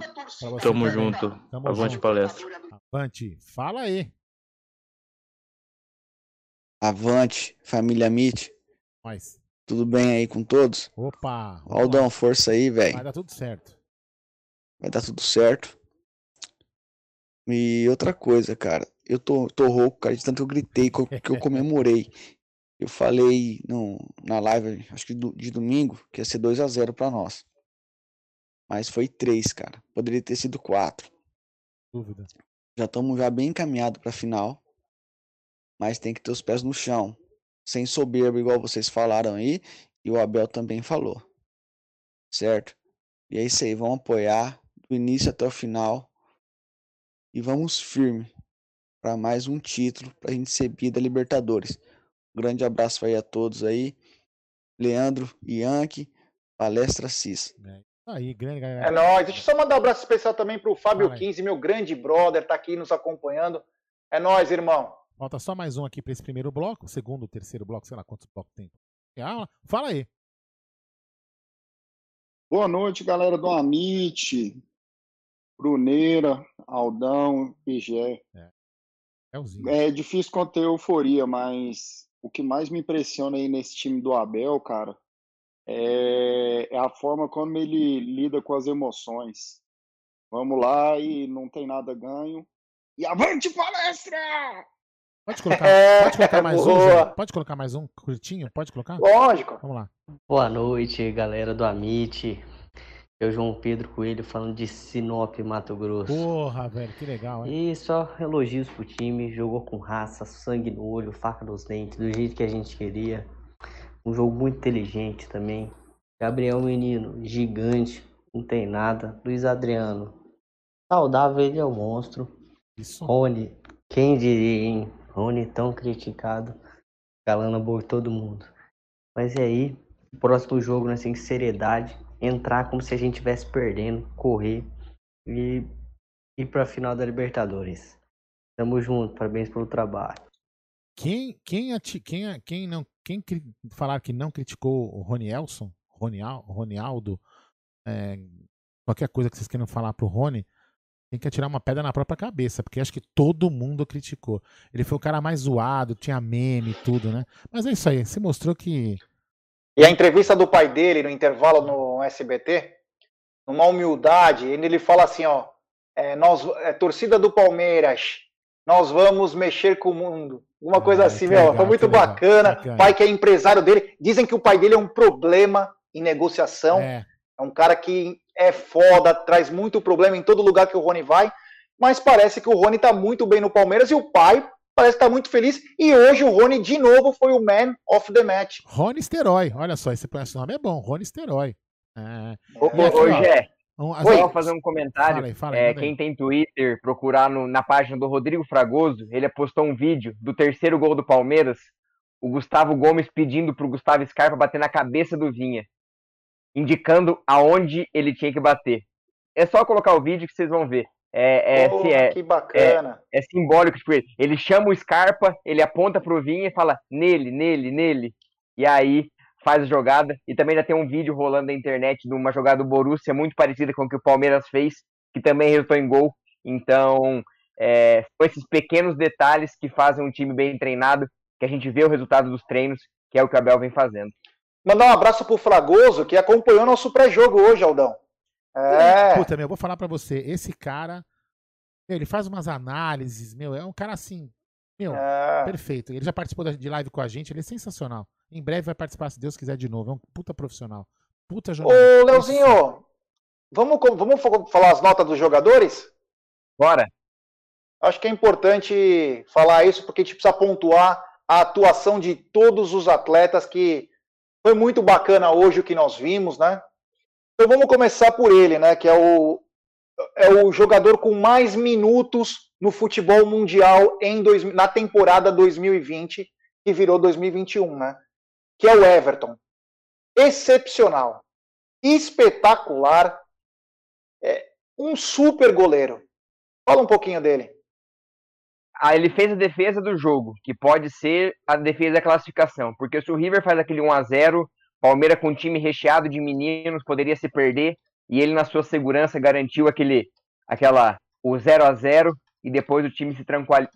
tamo junto, Tamo avante junto. palestra. Avante. Fala aí. Avante, família Mit. Nós. Tudo bem aí com todos? Opa. vamos Aldão, força aí, velho. Vai dar tudo certo. Vai dar tudo certo. E outra coisa, cara. Eu tô, tô rouco, cara, de tanto que eu gritei, que eu comemorei. Eu falei no, na live, acho que do- de domingo, que ia ser 2 a 0 pra nós. Mas foi 3, cara. Poderia ter sido 4. Dúvida. Já estamos já bem encaminhados pra final. Mas tem que ter os pés no chão. Sem soberba, igual vocês falaram aí. E o Abel também falou. Certo? E é isso aí. Vamos apoiar do início até o final. E vamos firme para mais um título para a gente ser da Libertadores. Um grande abraço aí a todos aí. Leandro, Yankee, Palestra Cis. Aí, grande É galera. nóis. Deixa eu só mandar um abraço especial também pro Fábio aí. 15, meu grande brother, tá aqui nos acompanhando. É nóis, irmão. Falta só mais um aqui pra esse primeiro bloco. Segundo, terceiro bloco, sei lá quantos blocos tem. Ah, Fala aí. Boa noite, galera do Amit, Bruneira, Aldão, Pigé. Elzinho. É difícil conter euforia, mas o que mais me impressiona aí nesse time do Abel, cara, é, é a forma como ele lida com as emoções. Vamos lá e não tem nada ganho. E avante palestra! Pode colocar, É, pode colocar mais um. Zé? Pode colocar mais um curtinho? Pode colocar? Lógico. Vamos lá. Boa noite, galera do Amit. Eu, João Pedro Coelho, falando de Sinop, Mato Grosso. Porra, velho, que legal, hein? E só elogios pro time, jogou com raça, sangue no olho, faca nos dentes, do jeito que a gente queria. Um jogo muito inteligente também. Gabriel Menino, gigante, não tem nada. Luiz Adriano, saudável, ele é o monstro. Rony, quem diria, hein? Rony tão criticado, calando a boca de todo mundo. Mas e aí, o próximo jogo nós temos que seriedade, entrar como se a gente estivesse perdendo, correr e ir pra final da Libertadores. Tamo junto, parabéns pelo trabalho. Quem, quem, quem, quem não, quem falar que não criticou o Rony Elson, Rony, Al- Rony Aldo, é, qualquer coisa que vocês queiram falar pro Rony, tem que atirar uma pedra na própria cabeça, porque acho que todo mundo criticou. Ele foi o cara mais zoado, tinha meme e tudo, né? Mas é isso aí, se mostrou que E a entrevista do pai dele no intervalo no SBT, numa humildade, ele, fala assim, ó, é, nós, é, torcida do Palmeiras, nós vamos mexer com o mundo. Uma coisa assim, que meu, legal, foi muito bacana. bacana. Pai que é empresário dele, dizem que o pai dele é um problema em negociação. É. É um cara que é foda, traz muito problema em todo lugar que o Rony vai, mas parece que o Rony tá muito bem no Palmeiras e o pai parece estar muito feliz. E hoje o Rony, de novo, foi o man of the match. Rony Sterói, olha só, esse, esse nome é bom, Rony Sterói. É. E ó, Gé, um- as- só fazer um comentário. Fala aí, fala aí, É, quem tem Twitter, procurar no- na página do Rodrigo Fragoso, ele postou um vídeo do terceiro gol do Palmeiras, o Gustavo Gomes pedindo pro Gustavo Scarpa bater na cabeça do Vinha, indicando aonde ele tinha que bater. É só colocar o vídeo que vocês vão ver. É, é, se- é- que bacana. é, é simbólico, tipo, ele, ele chama o Scarpa, ele aponta pro Vinha e fala nele, nele, nele. E aí faz a jogada. E também já tem um vídeo rolando na internet de uma jogada do Borussia muito parecida com o que o Palmeiras fez, que também resultou em gol. Então, é, são esses pequenos detalhes que fazem um time bem treinado que a gente vê o resultado dos treinos, que é o que o Abel vem fazendo. Mandar um abraço pro Fragoso, que acompanhou nosso pré-jogo hoje, Aldão. É. Puta, meu, eu vou falar para você, esse cara, meu, ele faz umas análises, meu, é um cara assim, meu, é. perfeito. Ele já participou de live com a gente, ele é sensacional. Em breve vai participar, se Deus quiser, de novo. É um puta profissional. Puta jornalista. Ô, Leozinho, vamos, vamos falar as notas dos jogadores? Bora. Acho que é importante falar isso porque a gente precisa pontuar a atuação de todos os atletas que foi muito bacana hoje o que nós vimos, né? Então vamos começar por ele, né? Que é o, é o jogador com mais minutos no futebol mundial em dois, na temporada 2020 que virou 2021, né? Que é o Everton. Excepcional, espetacular, é um super goleiro. Fala um pouquinho dele. Ah, ele fez a defesa do jogo, que pode ser a defesa da classificação, porque se o River faz aquele 1 a 0, Palmeiras com um time recheado de meninos poderia se perder e ele na sua segurança garantiu aquele aquela o 0 a 0 e depois o time se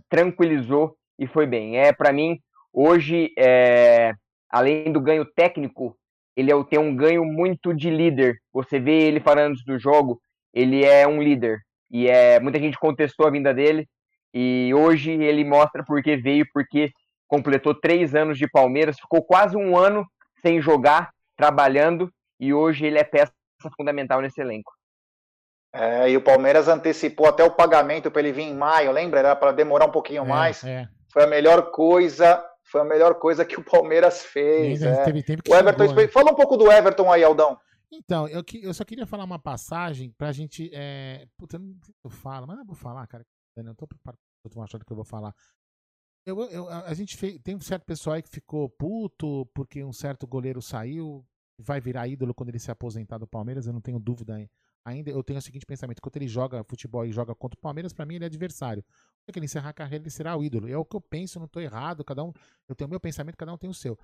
tranquilizou e foi bem. É para mim hoje é, além do ganho técnico, ele é, tem um ganho muito de líder. Você vê ele falando do jogo, ele é um líder e é muita gente contestou a vinda dele e hoje ele mostra porque veio, porque completou três anos de Palmeiras, ficou quase um ano sem jogar, trabalhando, e hoje ele é peça fundamental nesse elenco. É, e o Palmeiras antecipou até o pagamento para ele vir em maio, lembra? Era para demorar um pouquinho é, mais. É. Foi a melhor coisa, foi a melhor coisa que o Palmeiras fez. É. Teve tempo que o Everton, chegou, né? fala um pouco do Everton aí, Aldão. Então, eu, eu só queria falar uma passagem pra gente. É... Puta, não sei se eu falo, mas eu vou falar, cara. Eu tô preparado, eu tô achando que eu vou falar. Eu, eu, a gente fez, tem um certo pessoal aí que ficou puto porque um certo goleiro saiu, vai virar ídolo quando ele se aposentar do Palmeiras, eu não tenho dúvida ainda. Eu tenho o seguinte pensamento: quando ele joga futebol e joga contra o Palmeiras, para mim ele é adversário. Quando ele encerrar a carreira, ele será o ídolo. É o que eu penso, não estou errado, cada um. Eu tenho o meu pensamento, cada um tem o seu.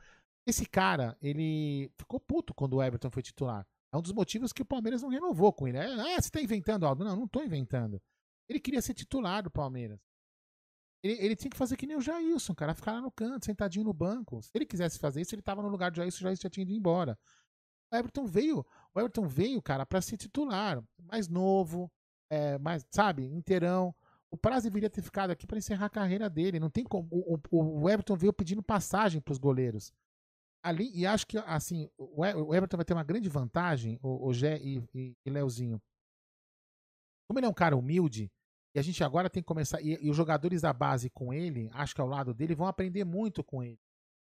Esse cara, ele ficou puto quando o Everton foi titular. É um dos motivos que o Palmeiras não renovou com ele. É, ah, você está inventando, Aldo? Não, não estou inventando. Ele queria ser titular do Palmeiras. Ele, ele, tinha que fazer que nem o Jailson, cara, ficar lá no canto, sentadinho no banco. Se ele quisesse fazer isso, ele tava no lugar do Jailson, o Jailson já tinha ido embora. O Everton veio, o Everton veio, cara, para ser titular, mais novo, é, mais, sabe, inteirão. O Praz deveria ter ficado aqui para encerrar a carreira dele. Não tem como. O, o, o Everton veio pedindo passagem para os goleiros. Ali, e acho que, assim, o Everton vai ter uma grande vantagem, o, o Gé e, e, e Leozinho. Como ele é um cara humilde, e a gente agora tem que começar. E, e, os jogadores da base com ele, acho que ao lado dele, vão aprender muito com ele.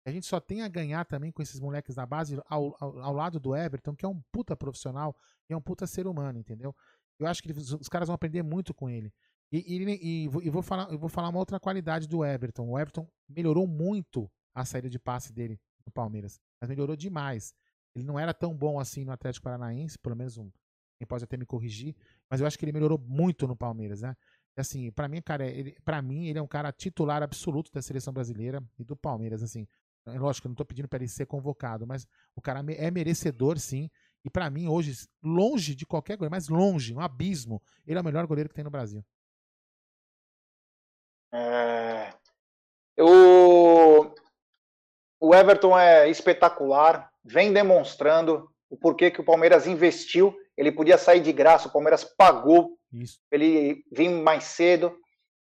A gente só tem a ganhar também com esses moleques da base ao, ao, ao lado do Everton, que é um puta profissional e é um puta ser humano, entendeu? Eu acho que ele, os caras vão aprender muito com ele. E, e, e, vou falar, eu vou falar uma outra qualidade do Everton. O Everton melhorou muito a saída de passe dele no Palmeiras, mas melhorou demais. Ele não era tão bom assim no Atlético Paranaense, pelo menos um. Quem pode até me corrigir, mas eu acho que ele melhorou muito no Palmeiras, né? Assim, para mim, cara, ele, para mim ele é um cara titular absoluto da seleção brasileira e do Palmeiras, assim. É lógico, eu não tô pedindo para ele ser convocado, mas o cara é merecedor, sim. E para mim, hoje, longe de qualquer goleiro, mas longe, um abismo, ele é o melhor goleiro que tem no Brasil. É... O... o Everton é espetacular, vem demonstrando o porquê que o Palmeiras investiu. Ele podia sair de graça, o Palmeiras pagou isso. Ele vir mais cedo.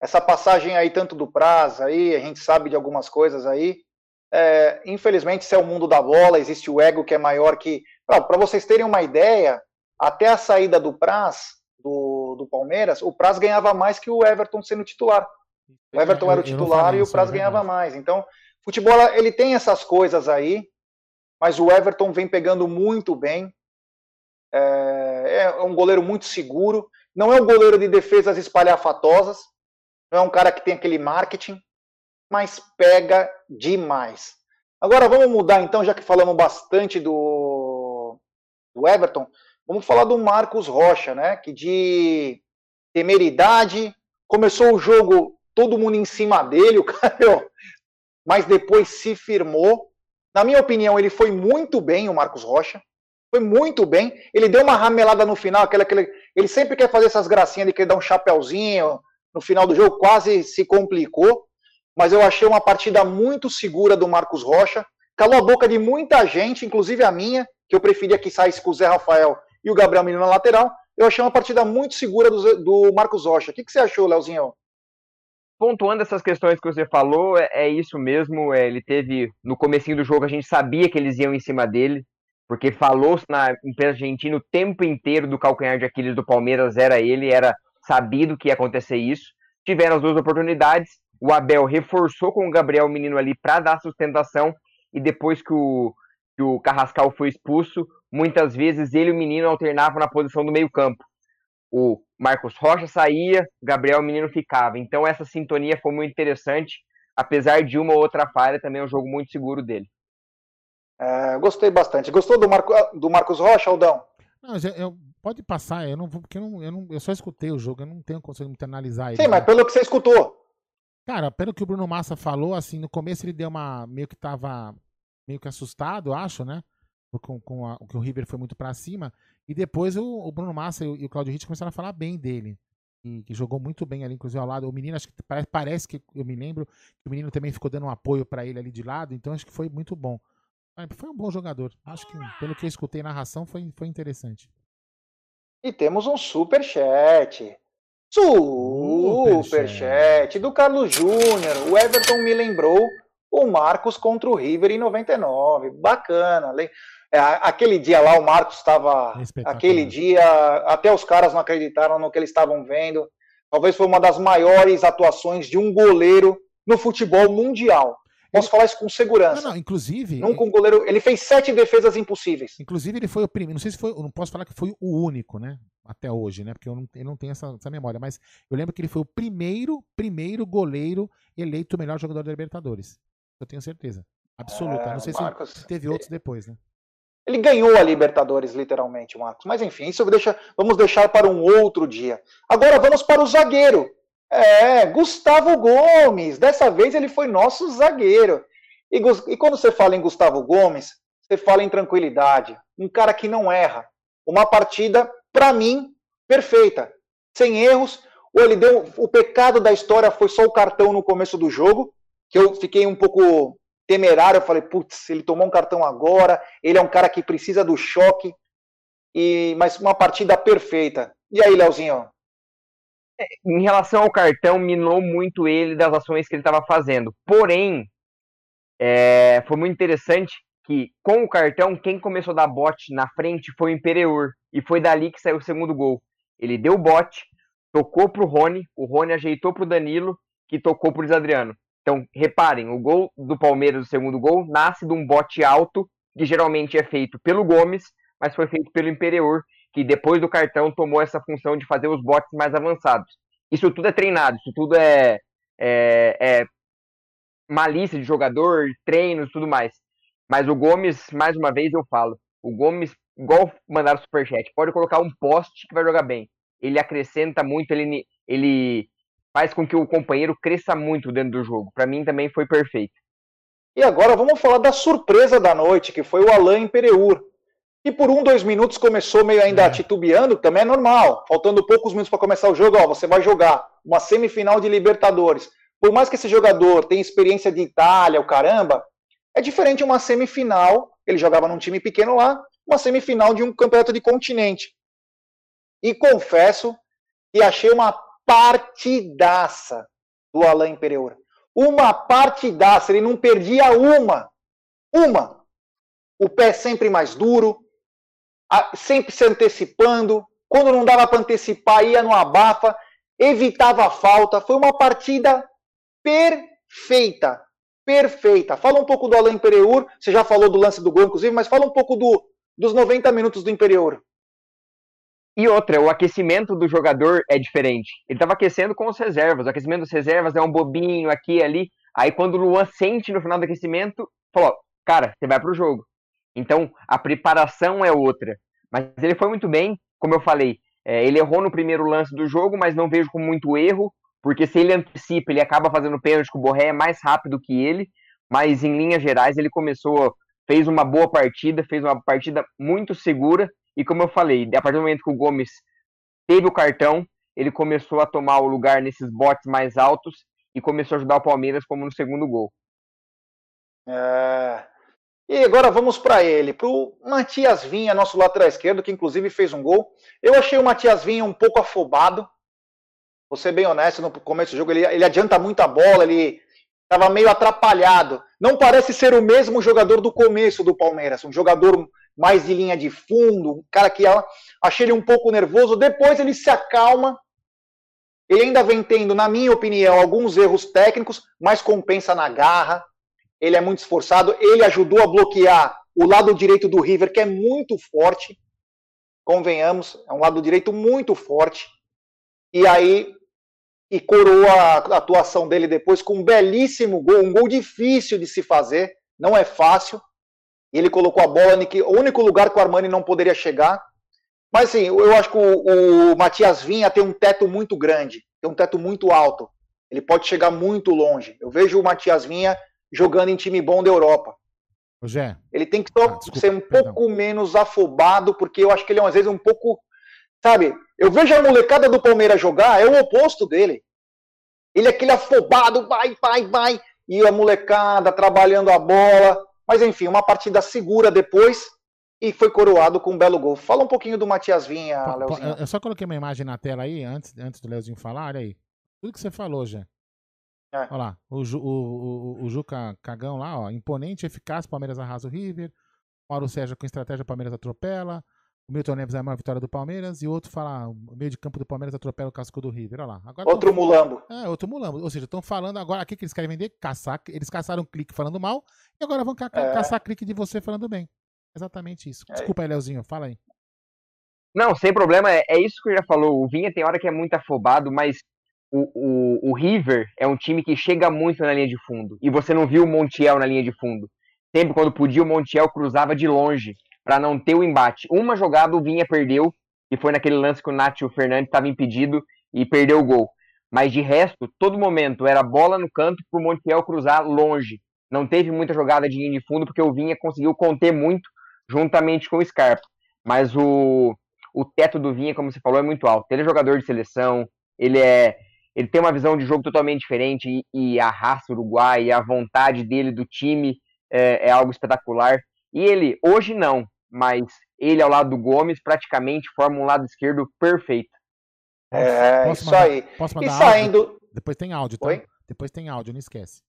Essa passagem aí, tanto do prazo aí, a gente sabe de algumas coisas aí. É, infelizmente, isso é o mundo da bola, existe o ego que é maior que. Para vocês terem uma ideia, até a saída do Praz, do, do Palmeiras, o Praz ganhava mais que o Everton sendo titular. O Everton era o titular e o Praz é ganhava mais. Então, futebol ele tem essas coisas aí, mas o Everton vem pegando muito bem. É, é um goleiro muito seguro. Não é um goleiro de defesas espalhafatosas, não é um cara que tem aquele marketing, mas pega demais. Agora vamos mudar então, já que falamos bastante do, do Everton, vamos falar do Marcos Rocha, né? Que de temeridade começou o jogo todo mundo em cima dele, o cara, mas depois se firmou. Na minha opinião, ele foi muito bem, o Marcos Rocha. Foi muito bem. Ele deu uma ramelada no final, aquela, aquele, ele sempre quer fazer essas gracinhas de querer dar um chapéuzinho no final do jogo, quase se complicou. mas eu achei uma partida muito segura do Marcos Rocha. Calou a boca de muita gente, inclusive a minha, que eu preferia que saísse com o Zé Rafael e o Gabriel Menino na lateral. Eu achei uma partida muito segura do, do Marcos Rocha. O que, que você achou, Leozinho? pontuando essas questões que você falou, é, é isso mesmo. É, ele teve no comecinho do jogo a gente sabia que eles iam em cima dele, porque falou na imprensa argentina o tempo inteiro do calcanhar de Aquiles do Palmeiras era ele, era sabido que ia acontecer isso. Tiveram as duas oportunidades. O Abel reforçou com o Gabriel Menino ali para dar sustentação e depois que o, que o Carrascal foi expulso, muitas vezes ele e o Menino alternavam na posição do meio campo. O Marcos Rocha saía, Gabriel Menino ficava. Então essa sintonia foi muito interessante, apesar de uma ou outra falha, também é um jogo muito seguro dele. É, gostei bastante. Gostou do, Marco, do Marcos Rocha, Aldão? Não, eu, pode passar, eu não vou, porque eu, não, eu, não, eu só escutei o jogo, eu não tenho condição de analisar ele. Sim, mas pelo que você escutou. Cara, pelo que o Bruno Massa falou, assim, no começo ele deu uma. meio que tava meio que assustado, acho, né? Com, com a, que o River foi muito para cima. E depois o, o Bruno Massa e o, e o Claudio Ritt começaram a falar bem dele. E, que jogou muito bem ali, inclusive ao lado. O menino, acho que parece, parece que eu me lembro que o menino também ficou dando um apoio para ele ali de lado, então acho que foi muito bom. Foi um bom jogador. Acho que, pelo que eu escutei narração, foi, foi interessante. E temos um super chat. Super chat do Carlos Júnior. O Everton me lembrou o Marcos contra o River em 99. Bacana. É, aquele dia lá o Marcos estava. Aquele dia, até os caras não acreditaram no que eles estavam vendo. Talvez foi uma das maiores atuações de um goleiro no futebol mundial. Posso falar isso com segurança. Não, não, inclusive. Nunca um goleiro. Ele fez sete defesas impossíveis. Inclusive, ele foi o primeiro. Não sei se foi. Não posso falar que foi o único, né? Até hoje, né? Porque eu não, eu não tenho essa, essa memória. Mas eu lembro que ele foi o primeiro, primeiro goleiro eleito o melhor jogador da Libertadores. Eu tenho certeza. Absoluta. É, não sei Marcos, se teve outros depois, né? Ele ganhou a Libertadores, literalmente, Marcos. Mas enfim, isso deixa, vamos deixar para um outro dia. Agora vamos para o zagueiro. É, Gustavo Gomes. Dessa vez ele foi nosso zagueiro. E, e quando você fala em Gustavo Gomes, você fala em tranquilidade. Um cara que não erra. Uma partida, para mim, perfeita. Sem erros. Ou ele deu. O pecado da história foi só o cartão no começo do jogo, que eu fiquei um pouco temerário. Eu falei, putz, ele tomou um cartão agora, ele é um cara que precisa do choque. E, mas uma partida perfeita. E aí, Leozinho? Em relação ao cartão, minou muito ele das ações que ele estava fazendo. Porém, é, foi muito interessante que com o cartão, quem começou a dar bote na frente foi o Imperiur. E foi dali que saiu o segundo gol. Ele deu bote, tocou para o Rony, o Rony ajeitou para o Danilo, que tocou para o Adriano. Então, reparem, o gol do Palmeiras, o segundo gol, nasce de um bote alto, que geralmente é feito pelo Gomes, mas foi feito pelo Imperior, que depois do cartão tomou essa função de fazer os botes mais avançados. Isso tudo é treinado, isso tudo é, é, é malícia de jogador, treinos tudo mais. Mas o Gomes, mais uma vez eu falo, o Gomes, igual mandar o superchat, pode colocar um poste que vai jogar bem. Ele acrescenta muito, ele, ele faz com que o companheiro cresça muito dentro do jogo. Para mim também foi perfeito. E agora vamos falar da surpresa da noite, que foi o Alain Pereur. E por um, dois minutos começou meio ainda é. titubeando, também é normal. Faltando poucos minutos para começar o jogo, ó, você vai jogar uma semifinal de Libertadores. Por mais que esse jogador tenha experiência de Itália, o caramba, é diferente uma semifinal, ele jogava num time pequeno lá, uma semifinal de um campeonato de continente. E confesso que achei uma partidaça do Alain Pereira. Uma partidaça, ele não perdia uma. Uma. O pé sempre mais duro, sempre se antecipando. Quando não dava para antecipar, ia no abafa, evitava a falta. Foi uma partida perfeita. Perfeita. Fala um pouco do Alain Pereur. Você já falou do lance do gol, inclusive, mas fala um pouco do, dos 90 minutos do Imperiur. E outra, o aquecimento do jogador é diferente. Ele estava aquecendo com as reservas. O aquecimento das reservas é um bobinho aqui e ali. Aí quando o Luan sente no final do aquecimento, falou: cara, você vai pro jogo. Então a preparação é outra. Mas ele foi muito bem, como eu falei. É, ele errou no primeiro lance do jogo, mas não vejo como muito erro, porque se ele antecipa, ele acaba fazendo pênalti, que o Borré é mais rápido que ele. Mas em linhas gerais, ele começou, fez uma boa partida, fez uma partida muito segura e como eu falei, a partir do momento que o Gomes teve o cartão, ele começou a tomar o lugar nesses botes mais altos e começou a ajudar o Palmeiras como no segundo gol. É... E agora vamos para ele, para o Matias Vinha, nosso lateral esquerdo, que inclusive fez um gol. Eu achei o Matias Vinha um pouco afobado. Vou ser bem honesto, no começo do jogo ele, ele adianta muito a bola, ele estava meio atrapalhado. Não parece ser o mesmo jogador do começo do Palmeiras, um jogador mais de linha de fundo, um cara que achei ele um pouco nervoso. Depois ele se acalma. Ele ainda vem tendo, na minha opinião, alguns erros técnicos, mas compensa na garra. Ele é muito esforçado. Ele ajudou a bloquear o lado direito do River, que é muito forte. Convenhamos, é um lado direito muito forte. E aí e coroou a atuação dele depois com um belíssimo gol, um gol difícil de se fazer, não é fácil. Ele colocou a bola no único lugar que o Armani não poderia chegar. Mas sim, eu acho que o, o Matias Vinha tem um teto muito grande, tem um teto muito alto. Ele pode chegar muito longe. Eu vejo o Matias Vinha jogando em time bom da Europa. José. Ele tem que ah, desculpa, ser um perdão. pouco menos afobado, porque eu acho que ele é às vezes um pouco Sabe? Eu vejo a molecada do Palmeiras jogar, é o oposto dele. Ele é aquele afobado, vai, vai, vai. E a molecada trabalhando a bola. Mas enfim, uma partida segura depois e foi coroado com um belo gol. Fala um pouquinho do Matias Vinha, Leozinho. Eu só coloquei uma imagem na tela aí, antes, antes do Leozinho falar, olha aí. Tudo que você falou, já. É. Olha lá, o, o, o, o Juca Cagão lá, ó. Imponente, eficaz, Palmeiras arrasa o River. Mauro Sérgio com estratégia, Palmeiras atropela. O Milton Neves é a maior vitória do Palmeiras e o outro fala, o meio de campo do Palmeiras atropela o casco do River. Olha lá. Agora outro tão... mulambo. É, outro mulambo. Ou seja, estão falando agora aqui que eles querem vender, caçar. Eles caçaram clique falando mal e agora vão ca é. caçar clique de você falando bem. Exatamente isso. É. Desculpa aí, Leozinho, fala aí. Não, sem problema, é, é isso que eu já falou. O Vinha tem hora que é muito afobado, mas o, o, o River é um time que chega muito na linha de fundo. E você não viu o Montiel na linha de fundo. Sempre quando podia, o Montiel cruzava de longe para não ter o embate. Uma jogada o Vinha perdeu, que foi naquele lance que o Nátio Fernandes estava impedido e perdeu o gol. Mas de resto, todo momento era bola no canto para o Montiel cruzar longe. Não teve muita jogada de linha de fundo, porque o Vinha conseguiu conter muito juntamente com o Scarpa. Mas o, o teto do Vinha, como você falou, é muito alto. Ele é jogador de seleção, ele é ele tem uma visão de jogo totalmente diferente e, e a raça uruguai, e a vontade dele do time é, é algo espetacular. E ele, hoje não, mas ele ao lado do Gomes praticamente forma um lado esquerdo perfeito. É, posso isso mandar, aí. Posso mandar e saindo. Áudio? Depois tem áudio, tá? Oi? Depois tem áudio, não esquece.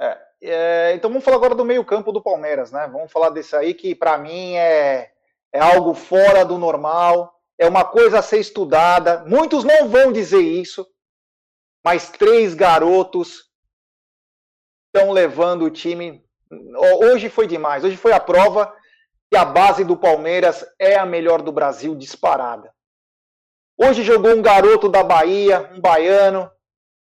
É, é, então vamos falar agora do meio-campo do Palmeiras, né? Vamos falar desse aí que para mim é, é algo fora do normal, é uma coisa a ser estudada. Muitos não vão dizer isso, mas três garotos estão levando o time. Hoje foi demais. Hoje foi a prova que a base do Palmeiras é a melhor do Brasil disparada. Hoje jogou um garoto da Bahia, um baiano,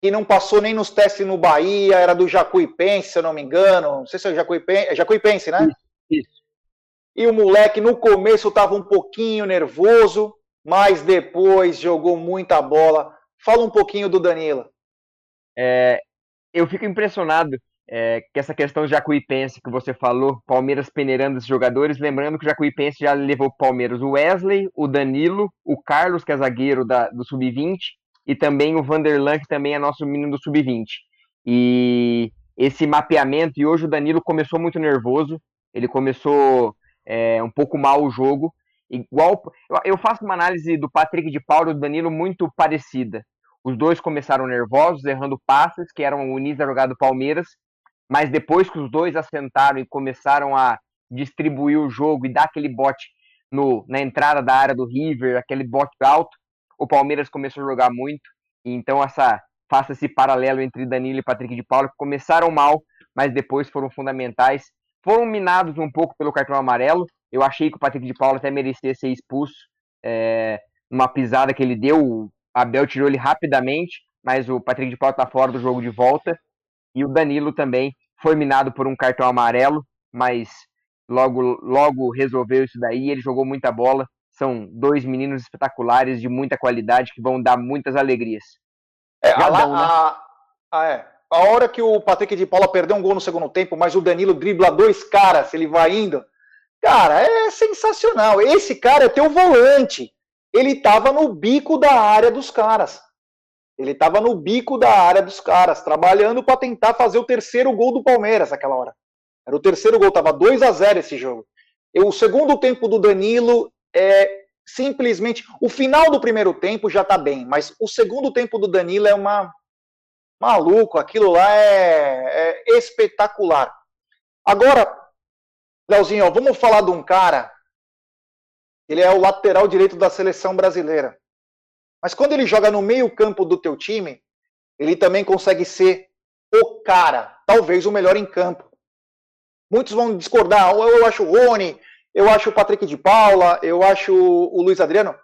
que não passou nem nos testes no Bahia, era do Jacuipense, se eu não me engano. Não sei se é Jacuipense, é Jacuipense né? Isso. E o moleque no começo estava um pouquinho nervoso, mas depois jogou muita bola. Fala um pouquinho do Danilo. É, eu fico impressionado é, que essa questão Jacuipense que você falou, Palmeiras peneirando esses jogadores, lembrando que o Jacuipense já levou Palmeiras o Wesley, o Danilo, o Carlos, que é zagueiro da, do Sub-20, e também o Vanderlan, que também é nosso menino do Sub-20. E esse mapeamento, e hoje o Danilo começou muito nervoso, ele começou é, um pouco mal o jogo, igual, eu faço uma análise do Patrick de Paulo e do Danilo muito parecida. Os dois começaram nervosos, errando passes, que eram o da jogada do Palmeiras, mas depois que os dois assentaram e começaram a distribuir o jogo e dar aquele bote no, na entrada da área do River, aquele bote alto, o Palmeiras começou a jogar muito. Então essa faça esse paralelo entre Danilo e Patrick de Paulo, que começaram mal, mas depois foram fundamentais. Foram minados um pouco pelo cartão amarelo. Eu achei que o Patrick de Paulo até merecia ser expulso. É, uma pisada que ele deu, Abel tirou ele rapidamente, mas o Patrick de Paulo está fora do jogo de volta. E o Danilo também foi minado por um cartão amarelo, mas logo, logo resolveu isso daí. Ele jogou muita bola. São dois meninos espetaculares de muita qualidade que vão dar muitas alegrias. É, a, né? a, a, é, a hora que o Patrick de Paula perdeu um gol no segundo tempo, mas o Danilo dribla dois caras, ele vai indo. Cara, é sensacional. Esse cara é teu volante. Ele tava no bico da área dos caras. Ele estava no bico da área dos caras, trabalhando para tentar fazer o terceiro gol do Palmeiras naquela hora. Era o terceiro gol, tava 2 a 0 esse jogo. E o segundo tempo do Danilo é simplesmente. O final do primeiro tempo já tá bem, mas o segundo tempo do Danilo é uma. Maluco, aquilo lá é, é espetacular. Agora, Leozinho, ó, vamos falar de um cara. Ele é o lateral direito da seleção brasileira. Mas quando ele joga no meio-campo do teu time, ele também consegue ser o cara, talvez o melhor em campo. Muitos vão discordar. Eu acho o Rony, eu acho o Patrick de Paula, eu acho o Luiz Adriano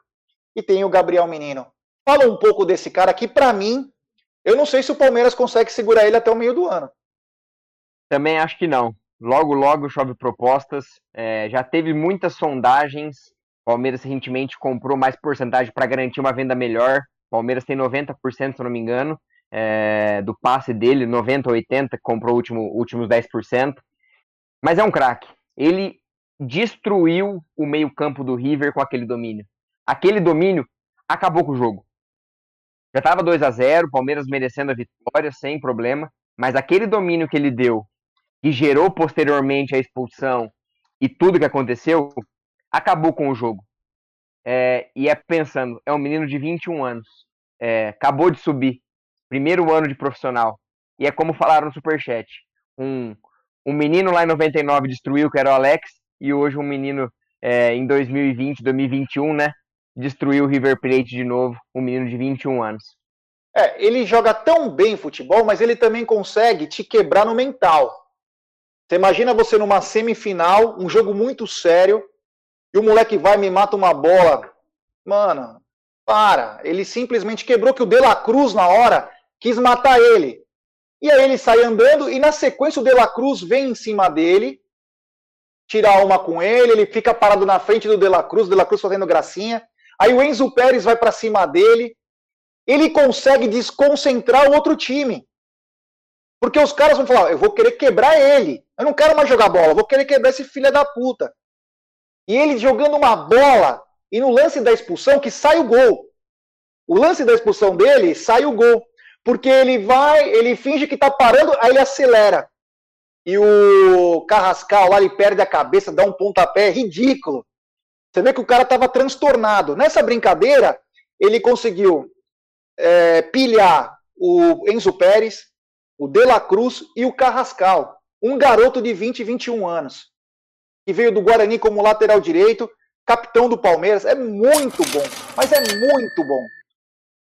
e tem o Gabriel Menino. Fala um pouco desse cara que, para mim, eu não sei se o Palmeiras consegue segurar ele até o meio do ano. Também acho que não. Logo, logo chove propostas. É, já teve muitas sondagens. Palmeiras recentemente comprou mais porcentagem para garantir uma venda melhor. Palmeiras tem 90%, se não me engano, é, do passe dele, 90% 80%, comprou último, últimos 10%. Mas é um craque. Ele destruiu o meio-campo do River com aquele domínio. Aquele domínio acabou com o jogo. Já estava 2 a 0 Palmeiras merecendo a vitória, sem problema. Mas aquele domínio que ele deu, que gerou posteriormente a expulsão e tudo que aconteceu, acabou com o jogo. É, e é pensando, é um menino de 21 anos, é, acabou de subir, primeiro ano de profissional. E é como falaram no Superchat: um um menino lá em 99 destruiu, que era o Alex, e hoje um menino é, em 2020, 2021, né? Destruiu o River Plate de novo, um menino de 21 anos. É, ele joga tão bem futebol, mas ele também consegue te quebrar no mental. Você imagina você numa semifinal, um jogo muito sério, e o moleque vai me mata uma bola. Mano, para. Ele simplesmente quebrou que o De La Cruz, na hora, quis matar ele. E aí ele sai andando e na sequência o De La Cruz vem em cima dele, tirar uma com ele, ele fica parado na frente do De La Cruz, o De La Cruz fazendo gracinha. Aí o Enzo Pérez vai para cima dele, ele consegue desconcentrar o outro time. Porque os caras vão falar, eu vou querer quebrar ele. Eu não quero mais jogar bola, eu vou querer quebrar esse filho da puta. E ele jogando uma bola, e no lance da expulsão que sai o gol. O lance da expulsão dele sai o gol. Porque ele vai, ele finge que tá parando, aí ele acelera. E o Carrascal lá, ele perde a cabeça, dá um pontapé ridículo. Você vê que o cara tava transtornado. Nessa brincadeira, ele conseguiu é, pilhar o Enzo Pérez, o De La Cruz e o Carrascal. Um garoto de 20, 21 anos. Que veio do Guarani como lateral direito, capitão do Palmeiras. É muito bom, mas é muito bom.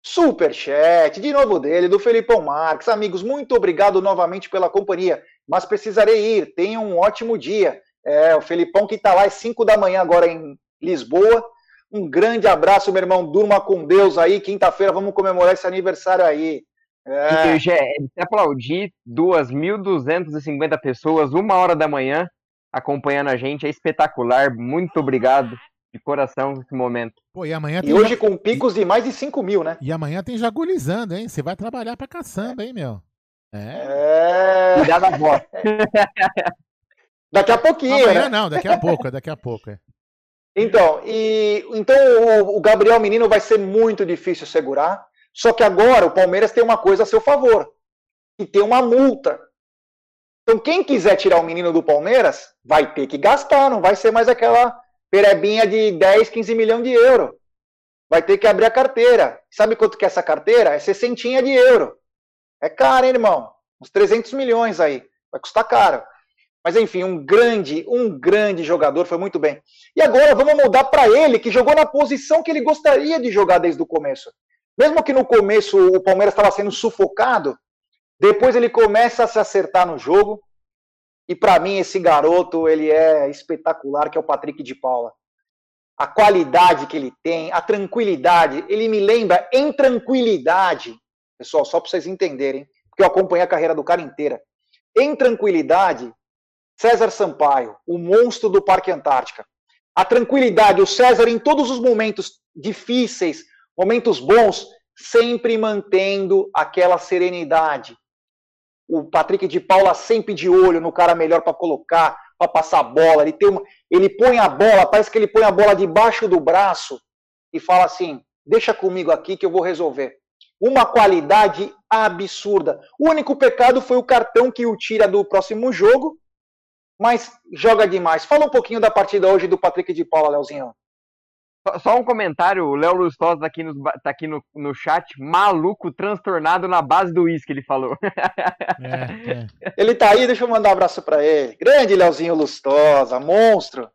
Superchat, de novo dele, do Felipão Marques. Amigos, muito obrigado novamente pela companhia, mas precisarei ir. Tenham um ótimo dia. É, o Felipão que está lá às 5 da manhã agora em Lisboa. Um grande abraço, meu irmão. Durma com Deus aí. Quinta-feira vamos comemorar esse aniversário aí. É. é aplaudir 2.250 pessoas, uma hora da manhã, acompanhando a gente. É espetacular. Muito obrigado de coração nesse momento. Pô, e amanhã e hoje com picos de mais de 5 mil, né? E amanhã tem jagulizando, hein? Você vai trabalhar pra caçamba, hein, meu? É. é... Cuidado da voz. daqui a pouquinho, amanhã né? não, daqui a pouco, é daqui a pouco, é. Então, e, então o, o Gabriel Menino vai ser muito difícil segurar. Só que agora o Palmeiras tem uma coisa a seu favor. E tem uma multa. Então, quem quiser tirar o menino do Palmeiras, vai ter que gastar, não vai ser mais aquela perebinha de 10, 15 milhões de euro. Vai ter que abrir a carteira. Sabe quanto que é essa carteira? É 60 de euro. É caro, hein, irmão? Uns 300 milhões aí. Vai custar caro. Mas enfim, um grande, um grande jogador, foi muito bem. E agora vamos mudar para ele, que jogou na posição que ele gostaria de jogar desde o começo. Mesmo que no começo o Palmeiras estava sendo sufocado, depois ele começa a se acertar no jogo, e para mim esse garoto, ele é espetacular, que é o Patrick de Paula. A qualidade que ele tem, a tranquilidade, ele me lembra em tranquilidade, pessoal, só para vocês entenderem, porque eu acompanhei a carreira do cara inteira. Em tranquilidade, César Sampaio, o monstro do Parque Antártica. A tranquilidade, o César em todos os momentos difíceis, momentos bons, sempre mantendo aquela serenidade, o Patrick de Paula sempre de olho no cara melhor para colocar, para passar a bola. Ele, tem uma, ele põe a bola, parece que ele põe a bola debaixo do braço e fala assim: deixa comigo aqui que eu vou resolver. uma qualidade absurda. O único pecado foi o cartão que o tira do próximo jogo, mas joga demais. Fala um pouquinho da partida hoje do Patrick de Paula, Leozinho. Só um comentário, o Léo Lustosa tá aqui, no, tá aqui no, no chat, maluco, transtornado na base do uísque, ele falou. É, é. Ele tá aí, deixa eu mandar um abraço para ele. Grande Léozinho Lustosa, monstro.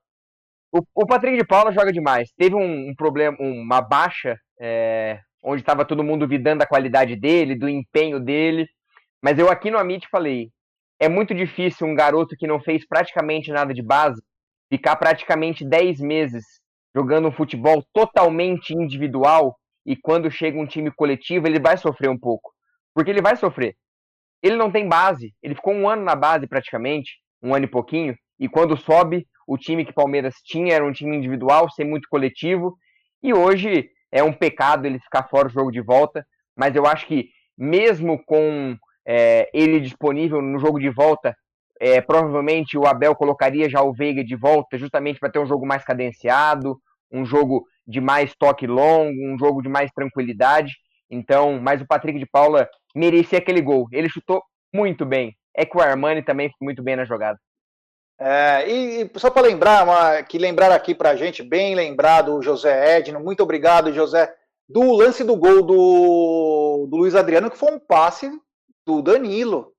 O, o Patrick de Paula joga demais. Teve um, um problema, uma baixa, é, onde estava todo mundo duvidando da qualidade dele, do empenho dele. Mas eu aqui no Amit falei, é muito difícil um garoto que não fez praticamente nada de base ficar praticamente 10 meses jogando um futebol totalmente individual e quando chega um time coletivo, ele vai sofrer um pouco. Porque ele vai sofrer. Ele não tem base, ele ficou um ano na base praticamente, um ano e pouquinho, e quando sobe, o time que Palmeiras tinha era um time individual, sem muito coletivo, e hoje é um pecado ele ficar fora do jogo de volta, mas eu acho que mesmo com é, ele disponível no jogo de volta, é, provavelmente o Abel colocaria já o Veiga de volta, justamente para ter um jogo mais cadenciado, um jogo de mais toque longo, um jogo de mais tranquilidade. Então, mas o Patrick de Paula merecia aquele gol. Ele chutou muito bem. É que o Armani também foi muito bem na jogada. É, e, só para lembrar, uma, que lembrar aqui para a gente, bem lembrado, o José Edno, muito obrigado, José, do lance do gol do, do Luiz Adriano, que foi um passe do Danilo.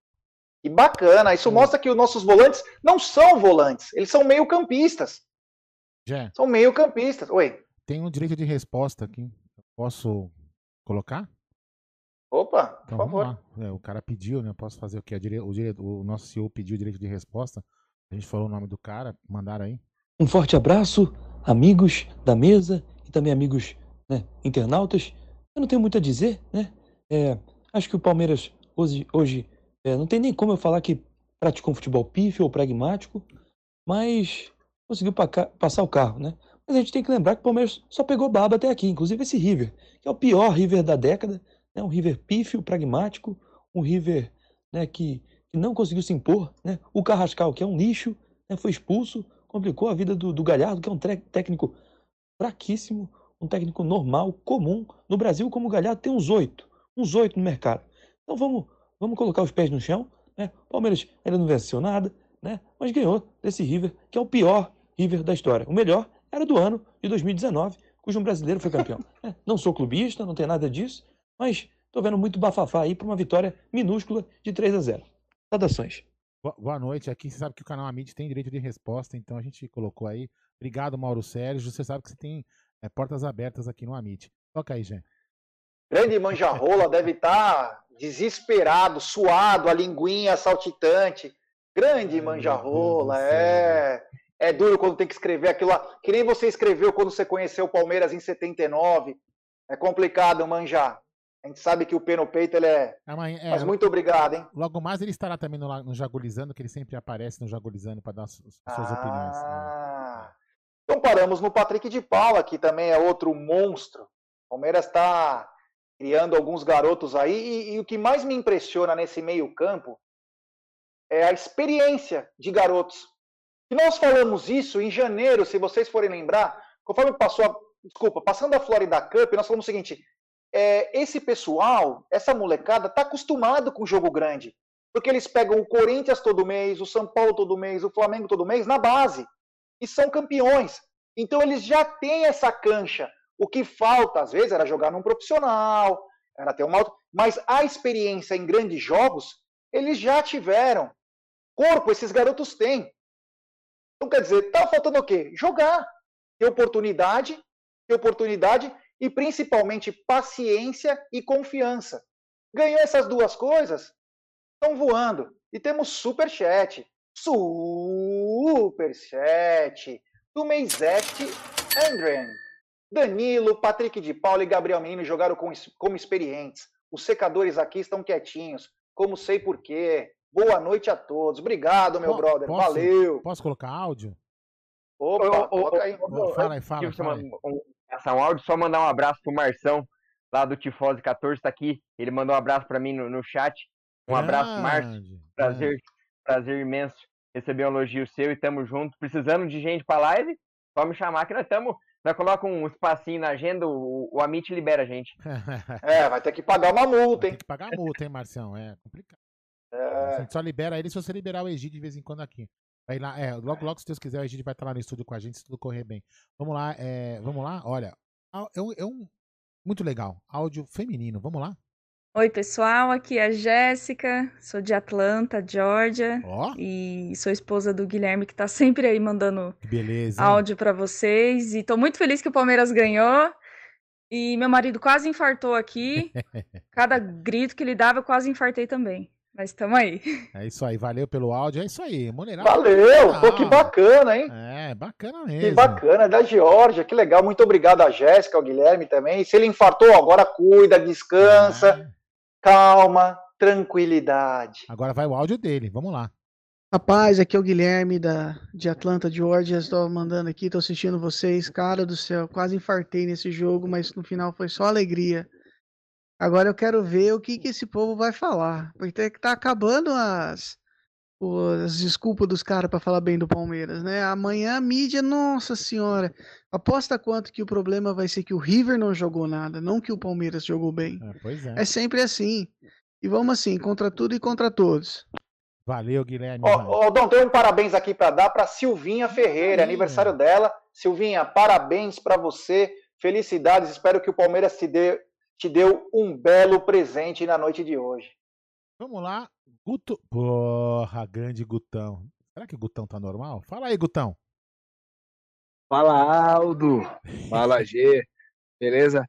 Que bacana. Isso mostra que os nossos volantes não são volantes, eles são meio campistas. Já. São meio campistas. Oi. Tem um direito de resposta aqui. Posso colocar? Opa, então, por favor. É, o cara pediu, né? Posso fazer o quê? O, dire... o nosso CEO pediu o direito de resposta. A gente falou o nome do cara, mandaram aí. Um forte abraço, amigos da mesa e também amigos né, internautas. Eu não tenho muito a dizer, né? É, acho que o Palmeiras hoje, hoje é, não tem nem como eu falar que praticou um futebol pífio ou pragmático, mas conseguiu passar o carro, né? Mas a gente tem que lembrar que o Palmeiras só pegou baba até aqui, inclusive esse River, que é o pior River da década, né? um River pífio, pragmático, um River né, que, que não conseguiu se impor, né? O Carrascal, que é um lixo, né, foi expulso, complicou a vida do, do Galhardo, que é um técnico fraquíssimo, um técnico normal, comum. No Brasil, como o Galhardo, tem uns oito, uns oito no mercado. Então vamos, vamos colocar os pés no chão. Né? O Palmeiras ainda não venceu nada, né? mas ganhou desse River, que é o pior River da história. O melhor era do ano de 2019, cujo um brasileiro foi campeão. É, não sou clubista, não tem nada disso, mas estou vendo muito bafafá aí para uma vitória minúscula de 3 a 0. Saudações. Boa noite. Aqui você sabe que o canal Amid tem direito de resposta, então a gente colocou aí. Obrigado, Mauro Sérgio. Você sabe que você tem é, portas abertas aqui no Amit. Toca aí, Jean. Grande manjarrola deve estar tá desesperado, suado, a linguinha saltitante. Grande manjarrola, é. É duro quando tem que escrever aquilo lá. Que nem você escreveu quando você conheceu o Palmeiras em 79. É complicado manjar. A gente sabe que o pé no peito ele é. Amanhã, é Mas muito obrigado, hein? Logo mais ele estará também no, no Jagulizando, que ele sempre aparece no Jagulizando para dar as, suas ah, opiniões. Então paramos no Patrick de Paula, que também é outro monstro. O Palmeiras está criando alguns garotos aí. E, e o que mais me impressiona nesse meio-campo é a experiência de garotos. E nós falamos isso em janeiro, se vocês forem lembrar, conforme passou a, desculpa, passando a Florida Cup, nós falamos o seguinte: é, esse pessoal, essa molecada, está acostumado com jogo grande. Porque eles pegam o Corinthians todo mês, o São Paulo todo mês, o Flamengo todo mês, na base. E são campeões. Então eles já têm essa cancha. O que falta, às vezes, era jogar num profissional, era ter uma. Mas a experiência em grandes jogos, eles já tiveram. Corpo, esses garotos têm. Então, quer dizer, tá faltando o quê? Jogar. Ter oportunidade, ter oportunidade e principalmente paciência e confiança. Ganhou essas duas coisas, estão voando. E temos super chat. Super chat do Meizete Andren. Danilo, Patrick de Paula e Gabriel Menino jogaram como experientes. Os secadores aqui estão quietinhos. Como sei porquê. Boa noite a todos. Obrigado, meu brother. Posso, Valeu. Posso colocar áudio? Opa, ô, ô, aí. fala aí, fala. fala aí. Passar um áudio, só mandar um abraço pro Marção, lá do Tifose 14, tá aqui. Ele mandou um abraço para mim no, no chat. Um abraço, Márcio. Prazer, prazer imenso receber um elogio seu e tamo junto. Precisando de gente pra live, só me chamar que nós estamos Nós coloca um espacinho na agenda, o, o Amit libera a gente. É, vai ter que pagar uma multa, hein? Tem que pagar multa, hein, Marcião? É complicado. É... A gente só libera ele se você liberar o Egide de vez em quando aqui. Vai lá, é, logo, logo, se Deus quiser, o Egide vai estar lá no estúdio com a gente, se tudo correr bem. Vamos lá, é, vamos lá, olha. É um, é um muito legal. Áudio feminino, vamos lá? Oi, pessoal, aqui é a Jéssica, sou de Atlanta, Georgia, oh. e sou esposa do Guilherme que tá sempre aí mandando Beleza, áudio para vocês e tô muito feliz que o Palmeiras ganhou. E meu marido quase infartou aqui. Cada grito que ele dava, eu quase infartei também. Mas estamos aí. É isso aí, valeu pelo áudio. É isso aí, Monerado. Valeu, pô, que bacana, hein? É, bacana mesmo. Que bacana, da Georgia, que legal. Muito obrigado a Jéssica, ao Guilherme também. Se ele infartou, agora cuida, descansa. É calma, tranquilidade. Agora vai o áudio dele, vamos lá. Rapaz, aqui é o Guilherme da, de Atlanta, Georgia. Estou mandando aqui, estou assistindo vocês. Cara do céu, quase infartei nesse jogo, mas no final foi só alegria. Agora eu quero ver o que, que esse povo vai falar. Porque tá acabando as, as desculpas dos caras para falar bem do Palmeiras, né? Amanhã a mídia, nossa senhora, aposta quanto que o problema vai ser que o River não jogou nada, não que o Palmeiras jogou bem. É, pois é. é sempre assim. E vamos assim, contra tudo e contra todos. Valeu, Guilherme. Ó, oh, Dom, tem um parabéns aqui para dar para Silvinha Ferreira, aniversário dela. Silvinha, parabéns para você, felicidades. Espero que o Palmeiras te dê, te deu um belo presente na noite de hoje. Vamos lá, Guto. Porra, grande Gutão. Será que o Gutão tá normal? Fala aí, Gutão. Fala, Aldo. Fala, G. Beleza?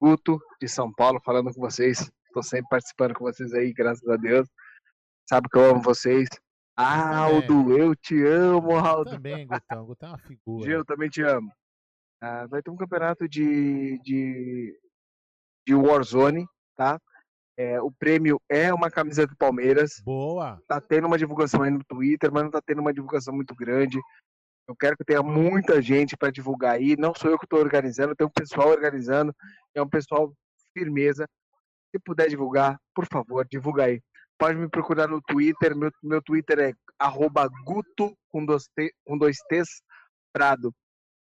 Guto, de São Paulo, falando com vocês. Estou sempre participando com vocês aí, graças a Deus. Sabe que eu amo vocês. Aldo, eu te amo, Aldo. Também, Gutão. Gutão é uma figura. G, eu também te amo. Ah, vai ter um campeonato de, de, de Warzone, tá? É, o prêmio é uma camiseta do Palmeiras. Boa. Tá tendo uma divulgação aí no Twitter, mas não tá tendo uma divulgação muito grande. Eu quero que tenha muita gente para divulgar aí. Não sou eu que estou organizando, tem um pessoal organizando. É um pessoal firmeza. Se puder divulgar, por favor, divulga aí. Pode me procurar no Twitter. Meu, meu Twitter é guto com dois, t, com dois T's Prado.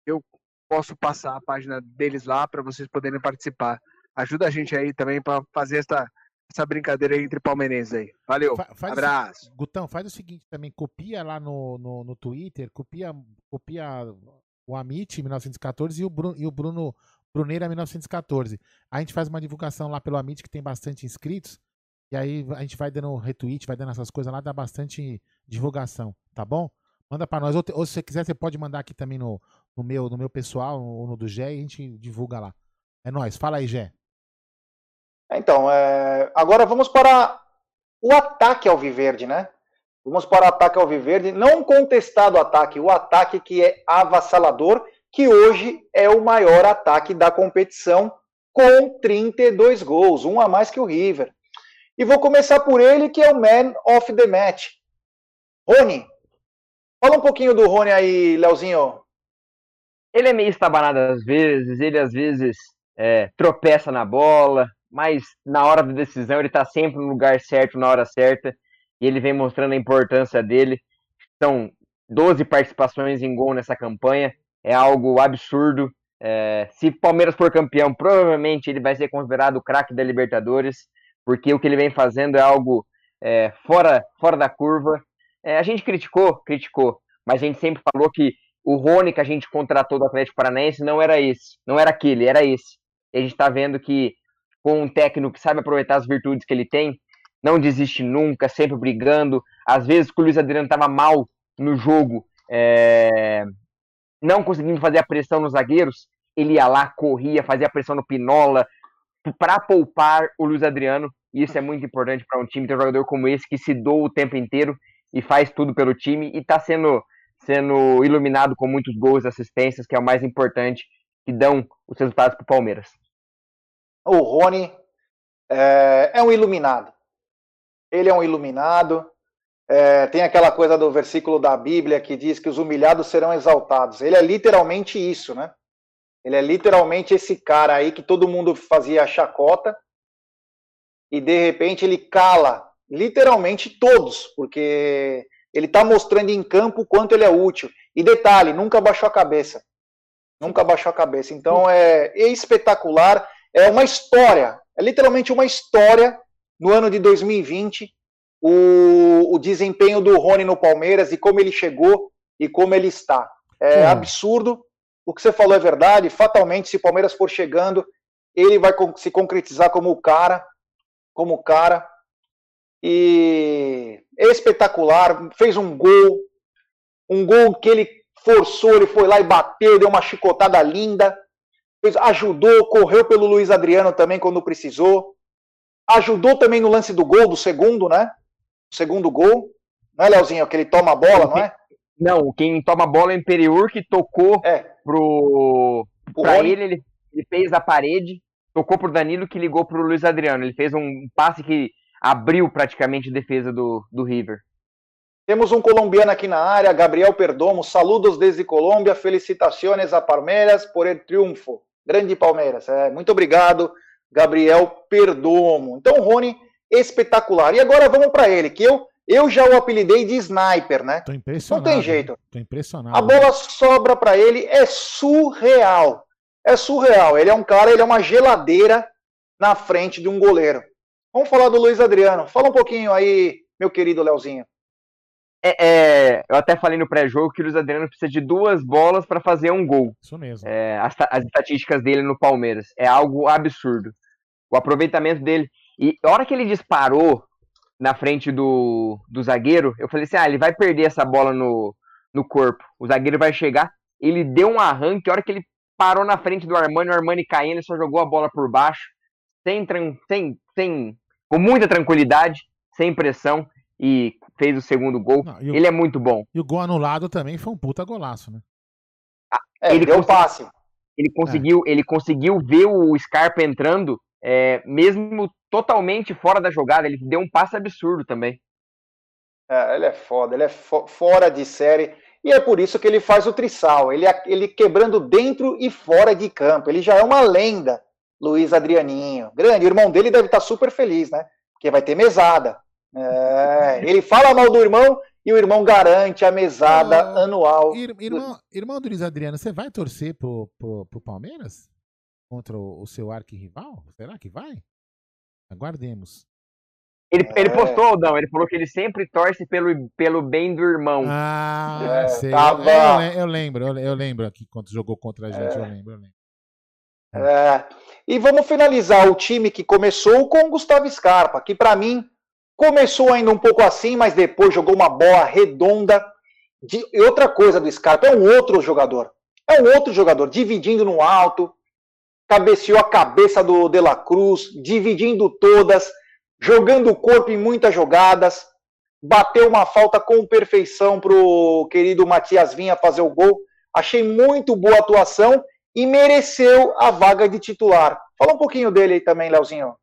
Eu posso passar a página deles lá para vocês poderem participar. Ajuda a gente aí também para fazer essa, essa brincadeira aí entre palmeirenses aí. Valeu, Fa faz abraço. O, Gutão, faz o seguinte também, copia lá no, no, no Twitter, copia, copia o Amit 1914 e o Bruno, e o Bruno Bruneira 1914. A gente faz uma divulgação lá pelo Amit que tem bastante inscritos. E aí a gente vai dando retweet, vai dando essas coisas lá, dá bastante divulgação, tá bom? Manda para nós. Ou, ou, se você quiser, você pode mandar aqui também no, no, meu, no meu pessoal, ou no do Gé, e a gente divulga lá. É nóis. Fala aí, Gé. Então, é... agora vamos para o ataque ao Viverde, né? Vamos para o ataque ao Viverde, não contestado ataque, o ataque que é avassalador, que hoje é o maior ataque da competição, com 32 gols, um a mais que o River. E vou começar por ele, que é o man of the match. Rony. Fala um pouquinho do Rony aí, Leozinho. Ele é meio estabanado às vezes, ele às vezes é, tropeça na bola, mas na hora da decisão ele está sempre no lugar certo, na hora certa, e ele vem mostrando a importância dele. São 12 participações em gol nessa campanha, é algo absurdo. É, se Palmeiras for campeão, provavelmente ele vai ser considerado o craque da Libertadores, porque o que ele vem fazendo é algo é, fora, fora da curva. É, a gente criticou, criticou, mas a gente sempre falou que o Rony que a gente contratou do Atlético Paranaense não era esse, não era aquele, era esse. E a gente está vendo que com um técnico que sabe aproveitar as virtudes que ele tem, não desiste nunca, sempre brigando. Às vezes que o Luiz Adriano estava mal no jogo, é... não conseguindo fazer a pressão nos zagueiros, ele ia lá, corria, fazia a pressão no Pinola para poupar o Luiz Adriano. E isso é muito importante para um time ter um jogador como esse que se doa o tempo inteiro e faz tudo pelo time e está sendo sendo iluminado com muitos gols e assistências, que é o mais importante, que dão os resultados para o Palmeiras o Rony é, é, um iluminado. Ele é um iluminado. É, tem aquela coisa do versículo da Bíblia que diz que os humilhados serão exaltados. Ele é literalmente isso, né? Ele é literalmente esse cara aí que todo mundo fazia chacota e de repente ele cala literalmente todos, porque ele está mostrando em campo o quanto ele é útil. E detalhe, nunca baixou a cabeça. Nunca baixou a cabeça. Então é espetacular. É uma história. É literalmente uma história no ano de 2020. O, o desempenho do Rony no Palmeiras e como ele chegou e como ele está. É hum. absurdo. O que você falou é verdade. Fatalmente, se o Palmeiras for chegando, ele vai se concretizar como o cara, como o cara. E é espetacular. Fez um gol, um gol que ele forçou, ele foi lá e bateu, deu uma chicotada linda. Ajudou, correu pelo Luiz Adriano também quando precisou. Ajudou também no lance do gol, do segundo, né? O segundo gol. Não é, Leozinho? Que ele toma a bola, não é? Não, quem toma a bola é o Imperiur, que tocou é. pro. Pra ele, ele, ele fez a parede, tocou pro Danilo, que ligou pro Luiz Adriano. Ele fez um passe que abriu praticamente a defesa do, do River. Temos um colombiano aqui na área, Gabriel Perdomo. Saludos desde Colômbia, felicitações a Palmeiras por el triunfo. Grande Palmeiras. É, muito obrigado, Gabriel Perdomo. Então, Rony, espetacular. E agora vamos para ele, que eu eu já o apelidei de sniper, né? Tô impressionado. Não tem jeito. Tô impressionado. A bola sobra para ele, é surreal. É surreal. Ele é um cara, ele é uma geladeira na frente de um goleiro. Vamos falar do Luiz Adriano. Fala um pouquinho aí, meu querido Leozinho. É, é, eu até falei no pré-jogo que o Luiz Adriano precisa de duas bolas para fazer um gol. Isso mesmo. É, as, as, estatísticas dele no Palmeiras é algo absurdo. O aproveitamento dele. E a hora que ele disparou na frente do, do zagueiro, eu falei assim: ah, ele vai perder essa bola no, no corpo. O zagueiro vai chegar. Ele deu um arranque. A hora que ele parou na frente do Armani, o Armani caindo, ele só jogou a bola por baixo, sem, sem, sem com muita tranquilidade, sem pressão e fez o segundo gol. Não, o, ele é muito bom. E o gol anulado também foi um puta golaço, né? Ah, é, ele deu passe. Ele conseguiu, é. ele conseguiu ver o Scarpa entrando, é, mesmo totalmente fora da jogada. Ele deu um passe absurdo também. É, ele é foda, ele é fo fora de série. E é por isso que ele faz o trissal. Ele, ele quebrando dentro e fora de campo. Ele já é uma lenda, Luiz Adrianinho. Grande. O irmão dele deve estar super feliz, né? Porque vai ter mesada. É, ele fala mal do irmão e o irmão garante a mesada anual. Ir, irmão, irmão do Luiz Adriano, você vai torcer pro, pro, pro Palmeiras? Contra o, o seu arquirrival? Será que vai? Aguardemos. Ele, é. ele postou, não, ele falou que ele sempre torce pelo, pelo bem do irmão. Ah, é, sei. Tava... Eu, eu, lembro, eu, eu, lembro aqui quando jogou contra a gente, é. eu lembro, eu lembro. É. E vamos finalizar o time que começou com o Gustavo Scarpa, que para mim começou ainda um pouco assim, mas depois jogou uma bola redonda. De... Outra coisa do Scarpa, é um outro jogador. É um outro jogador, dividindo no alto, cabeceou a cabeça do De La Cruz, dividindo todas, jogando o corpo em muitas jogadas, bateu uma falta com perfeição para o querido Matias Vinha fazer o gol. Achei muito boa atuação e mereceu a vaga de titular. Fala um pouquinho dele aí também, Leozinho.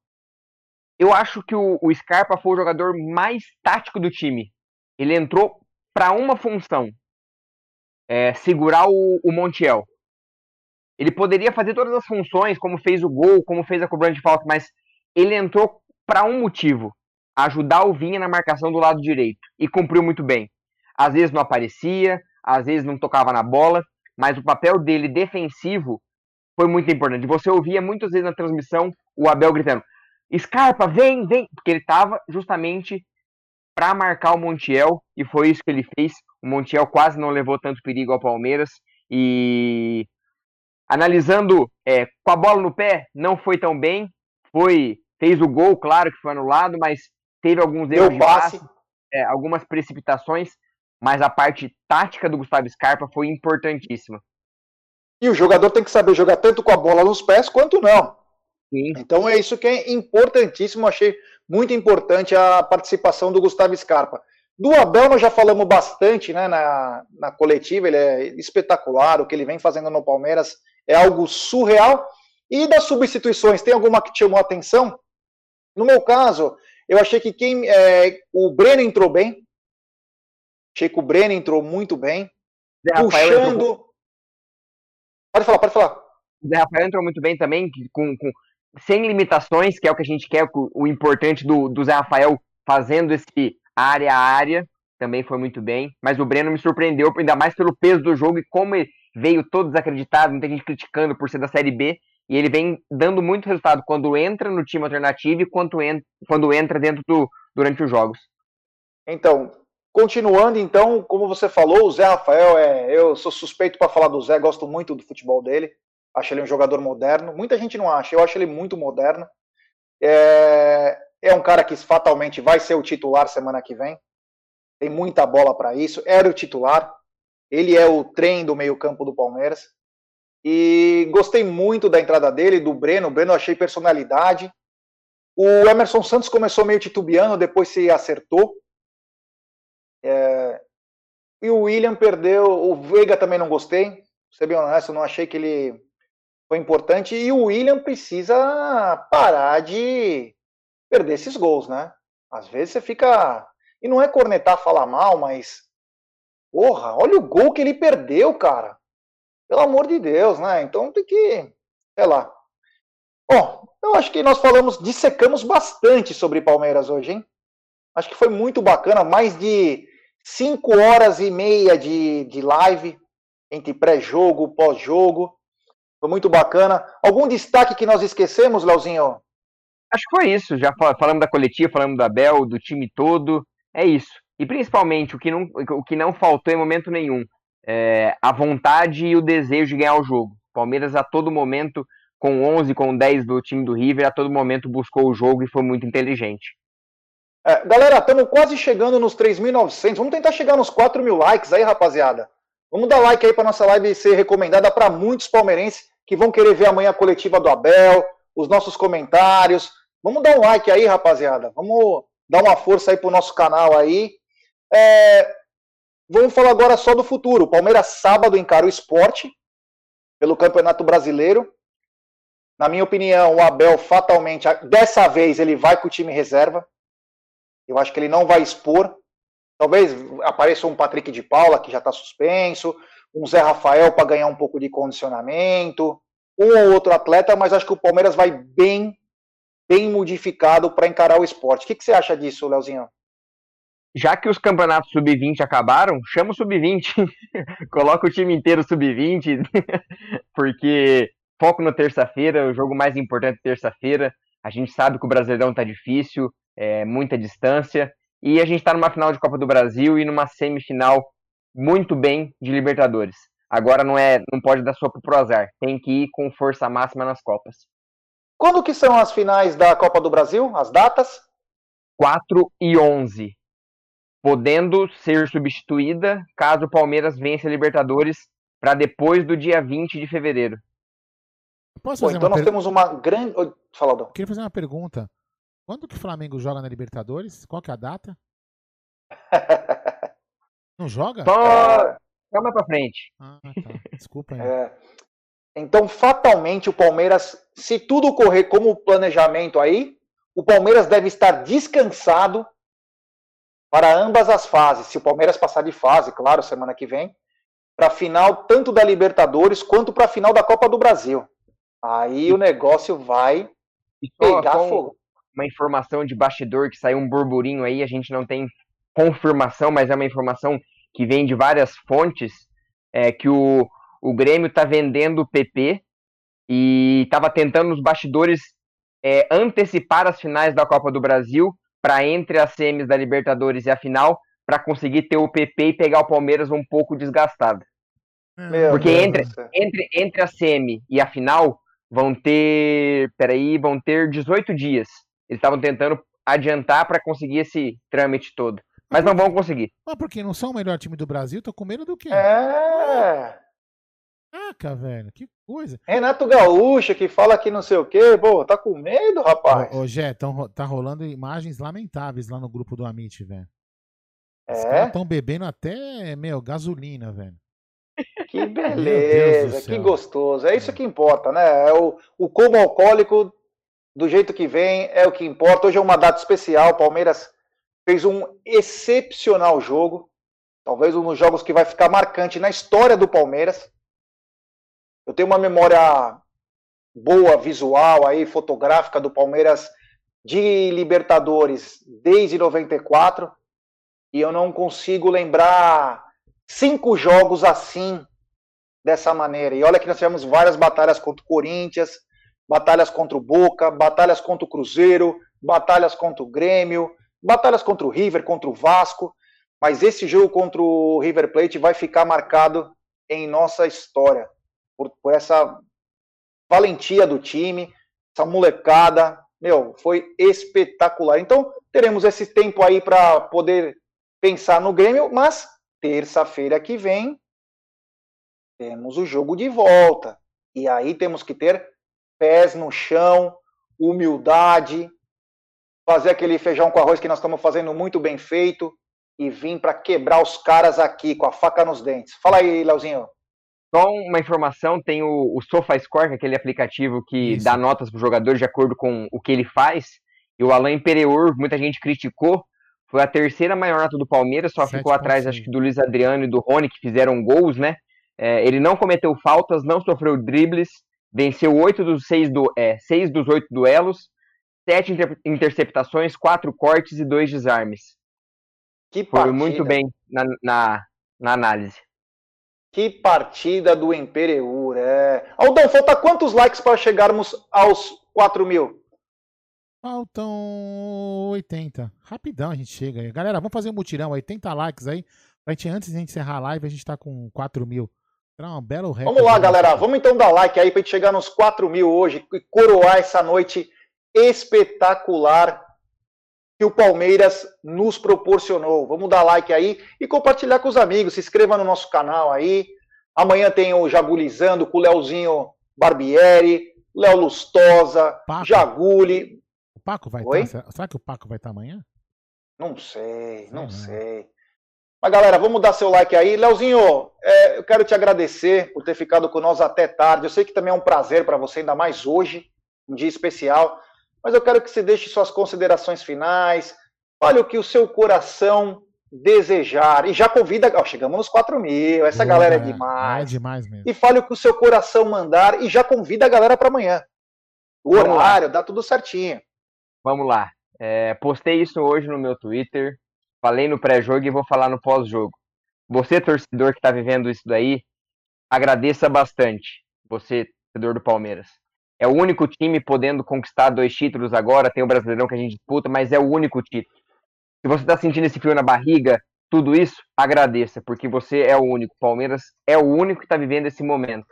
Eu acho que o, o Scarpa foi o jogador mais tático do time. Ele entrou para uma função: é, segurar o, o Montiel. Ele poderia fazer todas as funções, como fez o gol, como fez a cobrança de falta, mas ele entrou para um motivo: ajudar o Vinha na marcação do lado direito. E cumpriu muito bem. Às vezes não aparecia, às vezes não tocava na bola, mas o papel dele defensivo foi muito importante. Você ouvia muitas vezes na transmissão o Abel gritando: Scarpa, vem, vem! Porque ele estava justamente para marcar o Montiel e foi isso que ele fez. O Montiel quase não levou tanto perigo ao Palmeiras e analisando é, com a bola no pé, não foi tão bem. Foi fez o gol, claro que foi anulado, mas teve alguns erros de passe, é, algumas precipitações, mas a parte tática do Gustavo Scarpa foi importantíssima. E o jogador tem que saber jogar tanto com a bola nos pés quanto não. Sim. Então é isso que é importantíssimo, achei muito importante a participação do Gustavo Scarpa. Do Abel nós já falamos bastante né, na, na coletiva, ele é espetacular, o que ele vem fazendo no Palmeiras é algo surreal. E das substituições, tem alguma que te chamou a atenção? No meu caso, eu achei que quem. É, o Breno entrou bem. Achei que o Breno entrou muito bem. Zé puxando. Entrou... Pode falar, pode falar. O Zé Rafael entrou muito bem também, com, com, sem limitações, que é o que a gente quer, o, o importante do, do Zé Rafael fazendo esse área a área, também foi muito bem. Mas o Breno me surpreendeu, ainda mais pelo peso do jogo e como ele, veio todo desacreditado, muita gente criticando por ser da Série B, e ele vem dando muito resultado quando entra no time alternativo e quando entra, quando entra dentro do durante os jogos. Então, continuando então, como você falou, o Zé Rafael é, eu sou suspeito para falar do Zé, gosto muito do futebol dele, acho ele um jogador moderno. Muita gente não acha, eu acho ele muito moderno. É, é um cara que fatalmente vai ser o titular semana que vem. Tem muita bola para isso. Era o titular. Ele é o trem do meio-campo do Palmeiras. E gostei muito da entrada dele, do Breno. O Breno achei personalidade. O Emerson Santos começou meio titubeando, depois se acertou. É... E o William perdeu. O Veiga também não gostei. Ser bem honesto, não achei que ele foi importante. E o William precisa parar de perder esses gols, né? Às vezes você fica. E não é cornetar falar mal, mas Porra, olha o gol que ele perdeu, cara. Pelo amor de Deus, né? Então tem que. Sei lá. Bom, eu acho que nós falamos, dissecamos bastante sobre Palmeiras hoje, hein? Acho que foi muito bacana. Mais de cinco horas e meia de, de live entre pré-jogo, pós-jogo. Foi muito bacana. Algum destaque que nós esquecemos, Leozinho? Acho que foi isso. Já falamos da coletiva, falamos da Bel, do time todo. É isso. E principalmente, o que não, o que não faltou em momento nenhum, é a vontade e o desejo de ganhar o jogo. Palmeiras a todo momento, com 11, com 10 do time do River, a todo momento buscou o jogo e foi muito inteligente. É, galera, estamos quase chegando nos 3.900. Vamos tentar chegar nos 4 mil likes aí, rapaziada. Vamos dar like aí para nossa live ser recomendada para muitos palmeirenses que vão querer ver amanhã a coletiva do Abel, os nossos comentários. Vamos dar um like aí, rapaziada. Vamos dar uma força aí pro nosso canal aí. É, vamos falar agora só do futuro. Palmeiras sábado encara o esporte pelo Campeonato Brasileiro. Na minha opinião, o Abel fatalmente, dessa vez, ele vai com o time reserva. Eu acho que ele não vai expor. Talvez apareça um Patrick de Paula, que já está suspenso, um Zé Rafael para ganhar um pouco de condicionamento, um ou outro atleta, mas acho que o Palmeiras vai bem, bem modificado para encarar o esporte. O que, que você acha disso, Leozinho? já que os campeonatos sub-20 acabaram, chama o sub-20. Coloca o time inteiro sub-20, porque foco na terça-feira, o jogo mais importante terça-feira. A gente sabe que o Brasileirão tá difícil, é muita distância, e a gente está numa final de Copa do Brasil e numa semifinal muito bem de Libertadores. Agora não é, não pode dar sopa pro azar, tem que ir com força máxima nas Copas. Quando que são as finais da Copa do Brasil? As datas? 4 e 11 podendo ser substituída caso o Palmeiras vença a Libertadores para depois do dia 20 de fevereiro. Posso fazer Pô, então nós per... temos uma grande. Fala. Queria fazer uma pergunta. Quando que o Flamengo joga na Libertadores? Qual que é a data? Não joga? Só... Calma pra frente. Ah, tá. Desculpa aí. É... Então, fatalmente, o Palmeiras, se tudo correr como planejamento aí, o Palmeiras deve estar descansado para ambas as fases. Se o Palmeiras passar de fase, claro, semana que vem, para a final tanto da Libertadores quanto para a final da Copa do Brasil. Aí o negócio vai pegar fogo. Uma informação de bastidor que saiu um burburinho aí, a gente não tem confirmação, mas é uma informação que vem de várias fontes, é que o, o Grêmio está vendendo o PP e estava tentando nos bastidores é, antecipar as finais da Copa do Brasil para entre as semis da Libertadores e a final, para conseguir ter o PP e pegar o Palmeiras um pouco desgastado. Meu Porque Deus entre, entre, entre a semi e a final vão ter, peraí, vão ter 18 dias. Eles estavam tentando adiantar para conseguir esse trâmite todo. Mas não vão conseguir. Mas porque não são o melhor time do Brasil, tô com medo do quê? É. Caraca, velho, que coisa. Renato Gaúcho que fala que não sei o quê, pô, tá com medo, rapaz? Ô, ô Jé, tão, tá rolando imagens lamentáveis lá no grupo do Amit, velho. É? Os caras tão bebendo até, meu, gasolina, velho. Que beleza, que gostoso. É isso que importa, né? É o, o como alcoólico, do jeito que vem, é o que importa. Hoje é uma data especial. O Palmeiras fez um excepcional jogo. Talvez um dos jogos que vai ficar marcante na história do Palmeiras. Eu tenho uma memória boa, visual, aí, fotográfica do Palmeiras de Libertadores desde 94 e eu não consigo lembrar cinco jogos assim dessa maneira. E olha que nós tivemos várias batalhas contra o Corinthians, batalhas contra o Boca, batalhas contra o Cruzeiro, batalhas contra o Grêmio, batalhas contra o River, contra o Vasco. Mas esse jogo contra o River Plate vai ficar marcado em nossa história por, por essa valentia do time, essa molecada, meu, foi espetacular. Então, teremos esse tempo aí para poder pensar no Grêmio, mas terça-feira que vem temos o jogo de volta. E aí temos que ter pés no chão, humildade, fazer aquele feijão com arroz que nós estamos fazendo muito bem feito e vir para quebrar os caras aqui com a faca nos dentes. Fala aí, Leozinho. Só uma informação, tem o, o SofaScore, que é aquele aplicativo que Isso. dá notas para o jogador de acordo com o que ele faz. E o Alain Imperior, muita gente criticou, foi a terceira maior nota do Palmeiras, só ficou atrás, acho que do Luiz Adriano e do Rony, que fizeram gols, né? É, ele não cometeu faltas, não sofreu dribles, venceu oito dos seis, do, é, seis dos oito duelos, sete inter, interceptações, quatro cortes e dois desarmes. Que Foi muito bem na, na, na análise. Que partida do Empereur, é. Aldão, falta quantos likes para chegarmos aos 4 mil? Faltam 80. Rapidão a gente chega aí. Galera, vamos fazer um mutirão, 80 likes aí. Pra gente, antes de a gente encerrar a live, a gente tá com 4 mil. Será um belo Vamos lá, galera. Vamos então dar like aí pra gente chegar nos 4 mil hoje e coroar essa noite espetacular que o Palmeiras nos proporcionou. Vamos dar like aí e compartilhar com os amigos. Se inscreva no nosso canal aí. Amanhã tem o Jagulizando com o Leozinho Barbieri, Léo Lustosa, Paco. Jaguli. O Paco vai estar? Tá, será que o Paco vai estar tá amanhã? Não sei, não, sei. Mas galera, vamos dar seu like aí. Leozinho, é, eu quero te agradecer por ter ficado com nós até tarde. Eu sei que também é um prazer para você, ainda mais hoje, um dia especial mas eu quero que você deixe suas considerações finais, fale o que o seu coração desejar. E já convida. Oh, chegamos nos 4 mil, essa Boa, galera é demais. É demais mesmo. E fale o que o seu coração mandar e já convida a galera para amanhã. O Vamos horário, lá. dá tudo certinho. Vamos lá. É, postei isso hoje no meu Twitter, falei no pré-jogo e vou falar no pós-jogo. Você, torcedor que está vivendo isso daí, agradeça bastante. Você, torcedor do Palmeiras é o único time podendo conquistar dois títulos agora. Tem o Brasileirão que a gente disputa, mas é o único título. Se você está sentindo esse frio na barriga, tudo isso, agradeça, porque você é o único. Palmeiras é o único que está vivendo esse momento.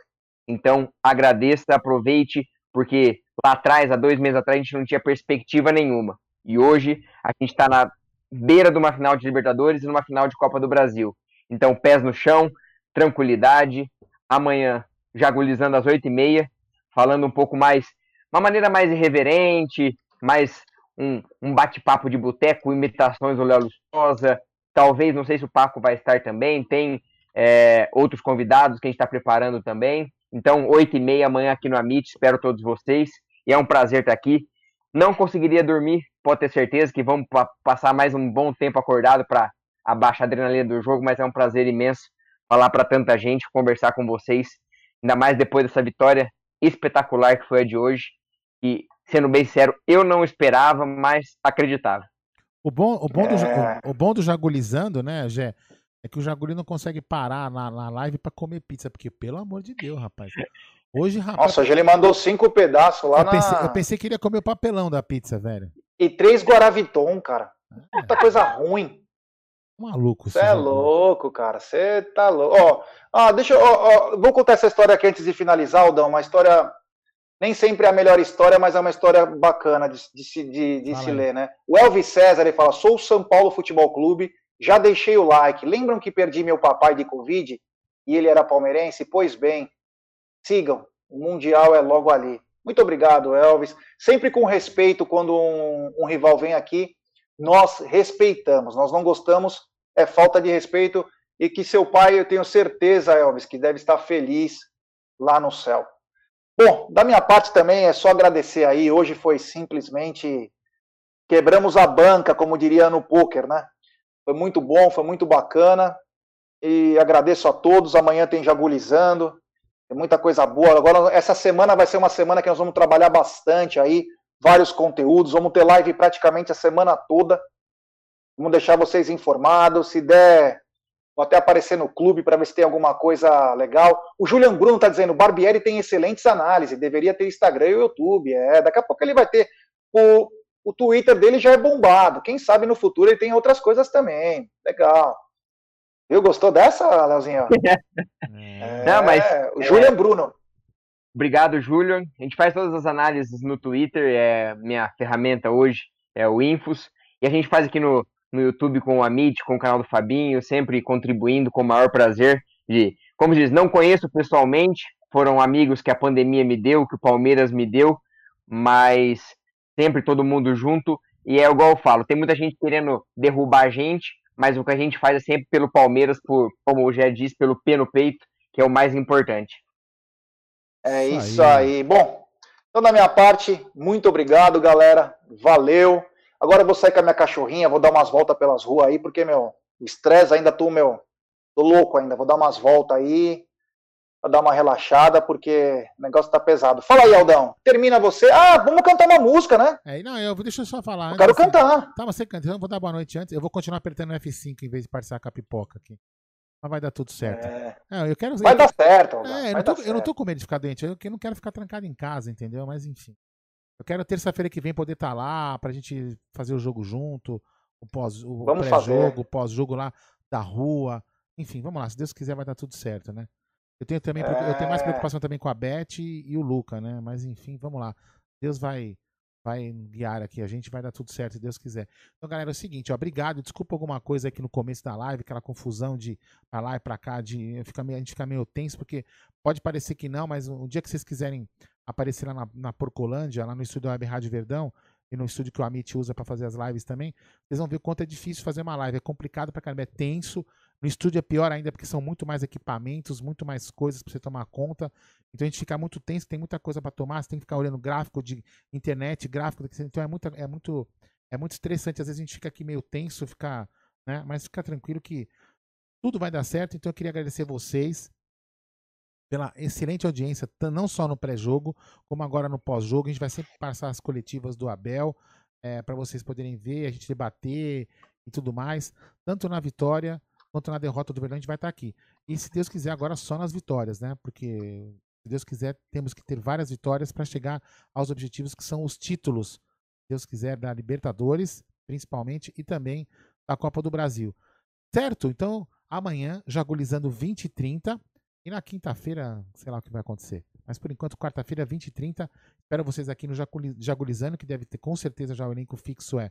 Então, agradeça, aproveite, porque lá atrás, há dois meses atrás, a gente não tinha perspectiva nenhuma. E hoje a gente está na beira de uma final de Libertadores e numa final de Copa do Brasil. Então, pés no chão, tranquilidade. Amanhã, jagulizando às oito e meia, falando um pouco mais, uma maneira mais irreverente, mais um, um bate-papo de boteco, imitações do Léo Lustosa. Talvez, não sei se o Paco vai estar também, tem é, outros convidados que a gente está preparando também. Então, oito e meia amanhã aqui no Amit, espero todos vocês. E é um prazer estar aqui. Não conseguiria dormir, pode ter certeza que vamos pa passar mais um bom tempo acordado para abaixar a adrenalina do jogo, mas é um prazer imenso falar para tanta gente, conversar com vocês, ainda mais depois dessa vitória espetacular que foi a de hoje. E, sendo bem sério, eu não esperava, mas acreditava. O bom, o bom, é... do, o, o, bom do Jagulizando, né, Gé, é que o Jaguli não consegue parar na, na live para comer pizza, porque, pelo amor de Deus, rapaz. Hoje, rapaz. Nossa, hoje ele mandou cinco pedaços lá eu na. Pensei, eu pensei que ele ia comer o papelão da pizza, velho. E três Guaraviton, cara. É. Puta coisa ruim. Maluco, Você é louco, cara. Você tá louco. Ó, ah, deixa eu. Ó, ó, vou contar essa história aqui antes de finalizar, Aldão. Uma história. Nem sempre é a melhor história, mas é uma história bacana de, de, de, de se ler, né? O Elvis César ele fala: sou o São Paulo Futebol Clube, já deixei o like. Lembram que perdi meu papai de Covid e ele era palmeirense? Pois bem, sigam. O Mundial é logo ali. Muito obrigado, Elvis. Sempre com respeito quando um, um rival vem aqui nós respeitamos. Nós não gostamos, é falta de respeito. E que seu pai, eu tenho certeza, Elvis, que deve estar feliz lá no céu. Bom, da minha parte também é só agradecer aí. Hoje foi simplesmente quebramos a banca, como diria no poker, né? Foi muito bom, foi muito bacana. E agradeço a todos. Amanhã tem Jagulizando. Tem muita coisa boa. Agora, essa semana vai ser uma semana que nós vamos trabalhar bastante aí vários conteúdos. Vamos ter live praticamente a semana toda. Vamos deixar vocês informados. Se der Vou até aparecer no clube para ver se tem alguma coisa legal. O Julian Bruno está dizendo: Barbieri tem excelentes análises, deveria ter Instagram e YouTube. É, daqui a pouco ele vai ter. O, o Twitter dele já é bombado. Quem sabe no futuro ele tem outras coisas também. Legal. Viu? Gostou dessa, Leozinho? é, Não, mas. O Julian é... Bruno. Obrigado, Julian. A gente faz todas as análises no Twitter, é minha ferramenta hoje, é o Infos. E a gente faz aqui no, no YouTube com o Amit, com o canal do Fabinho, sempre contribuindo com o maior prazer de, como diz, não conheço pessoalmente, foram amigos que a pandemia me deu, que o Palmeiras me deu, mas sempre todo mundo junto. E é igual eu falo, tem muita gente querendo derrubar a gente, mas o que a gente faz é sempre pelo Palmeiras, por, como o Gé disse, pelo pé no peito, que é o mais importante. É isso aí. aí. Bom, então da minha parte, muito obrigado, galera. Valeu. Agora eu vou sair com a minha cachorrinha, vou dar umas voltas pelas ruas aí, porque, meu, estresse ainda tô, meu, tô louco ainda. Vou dar umas voltas aí, pra dar uma relaxada, porque o negócio tá pesado. Fala aí, Aldão. Termina você. Ah, vamos cantar uma música, né? É, não, eu deixa eu só falar. Eu quero assim, cantar. Tá, você canta. Eu vou dar boa noite antes. Eu vou continuar apertando F5 em vez de participar com a pipoca aqui. Mas vai dar tudo certo. É. É, eu quero, vai eu, dar certo. É, eu, não tô, eu não tô com medo de ficar doente. Eu, não quero ficar trancado em casa, entendeu? Mas enfim. Eu quero terça-feira que vem poder estar tá lá pra gente fazer o jogo junto, o pós, o pós-jogo lá da rua. Enfim, vamos lá. Se Deus quiser, vai dar tudo certo, né? Eu tenho também, é... eu tenho mais preocupação também com a Beth e o Luca, né? Mas enfim, vamos lá. Deus vai vai guiar aqui a gente, vai dar tudo certo se Deus quiser. Então, galera, é o seguinte, ó, obrigado. Desculpa alguma coisa aqui no começo da live, aquela confusão de pra lá e pra cá, de ficar meio, a gente ficar meio tenso, porque pode parecer que não, mas um dia que vocês quiserem aparecer lá na, na Porcolândia, lá no estúdio Web Rádio Verdão, e no estúdio que o Amit usa para fazer as lives também, vocês vão ver o quanto é difícil fazer uma live. É complicado pra caramba, é tenso. No estúdio é pior ainda porque são muito mais equipamentos, muito mais coisas para você tomar conta. Então a gente fica muito tenso, tem muita coisa para tomar, você tem que ficar olhando gráfico de internet, gráfico, então é muito é muito é muito estressante, às vezes a gente fica aqui meio tenso, ficar, né? Mas fica tranquilo que tudo vai dar certo. Então eu queria agradecer vocês pela excelente audiência, não só no pré-jogo, como agora no pós-jogo. A gente vai sempre passar as coletivas do Abel é, para vocês poderem ver, a gente debater e tudo mais, tanto na vitória quanto na derrota do Verdão, a gente vai estar aqui. E se Deus quiser, agora só nas vitórias, né? Porque, se Deus quiser, temos que ter várias vitórias para chegar aos objetivos que são os títulos, se Deus quiser, da Libertadores, principalmente, e também da Copa do Brasil. Certo? Então, amanhã, jagulizando 20 e 30. E na quinta-feira, sei lá o que vai acontecer. Mas por enquanto, quarta-feira, 20 e 30. Espero vocês aqui no Jagulizando, que deve ter com certeza já o elenco fixo é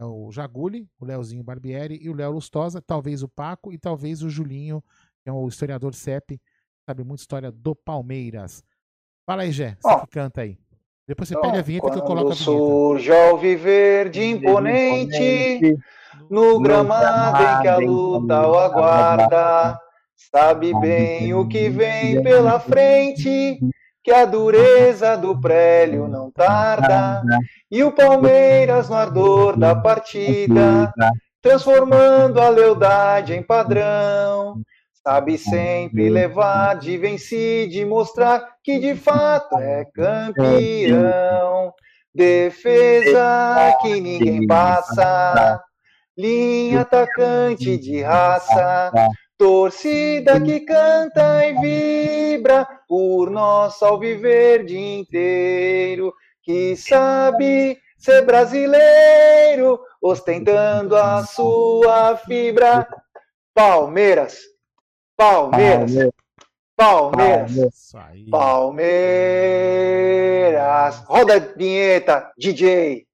é o Jaguli, o Leozinho Barbieri e o Léo Lustosa, talvez o Paco e talvez o Julinho, que é o historiador CEP, sabe muito história do Palmeiras. Fala aí, Gé, você oh. que canta aí. Depois você oh, pega a vinheta que eu coloco a vinheta. surge ao viver de imponente, no gramado em que a luta o aguarda, sabe bem o que vem pela frente, que a dureza do prélio não tarda, e o Palmeiras no ardor da partida, transformando a lealdade em padrão, sabe sempre levar de vencido e mostrar que de fato é campeão. Defesa que ninguém passa, linha atacante de raça, Torcida que canta e vibra por nosso alviverde inteiro, que sabe ser brasileiro, ostentando a sua fibra. Palmeiras, Palmeiras, Palmeiras, Palmeiras. Roda a vinheta, DJ.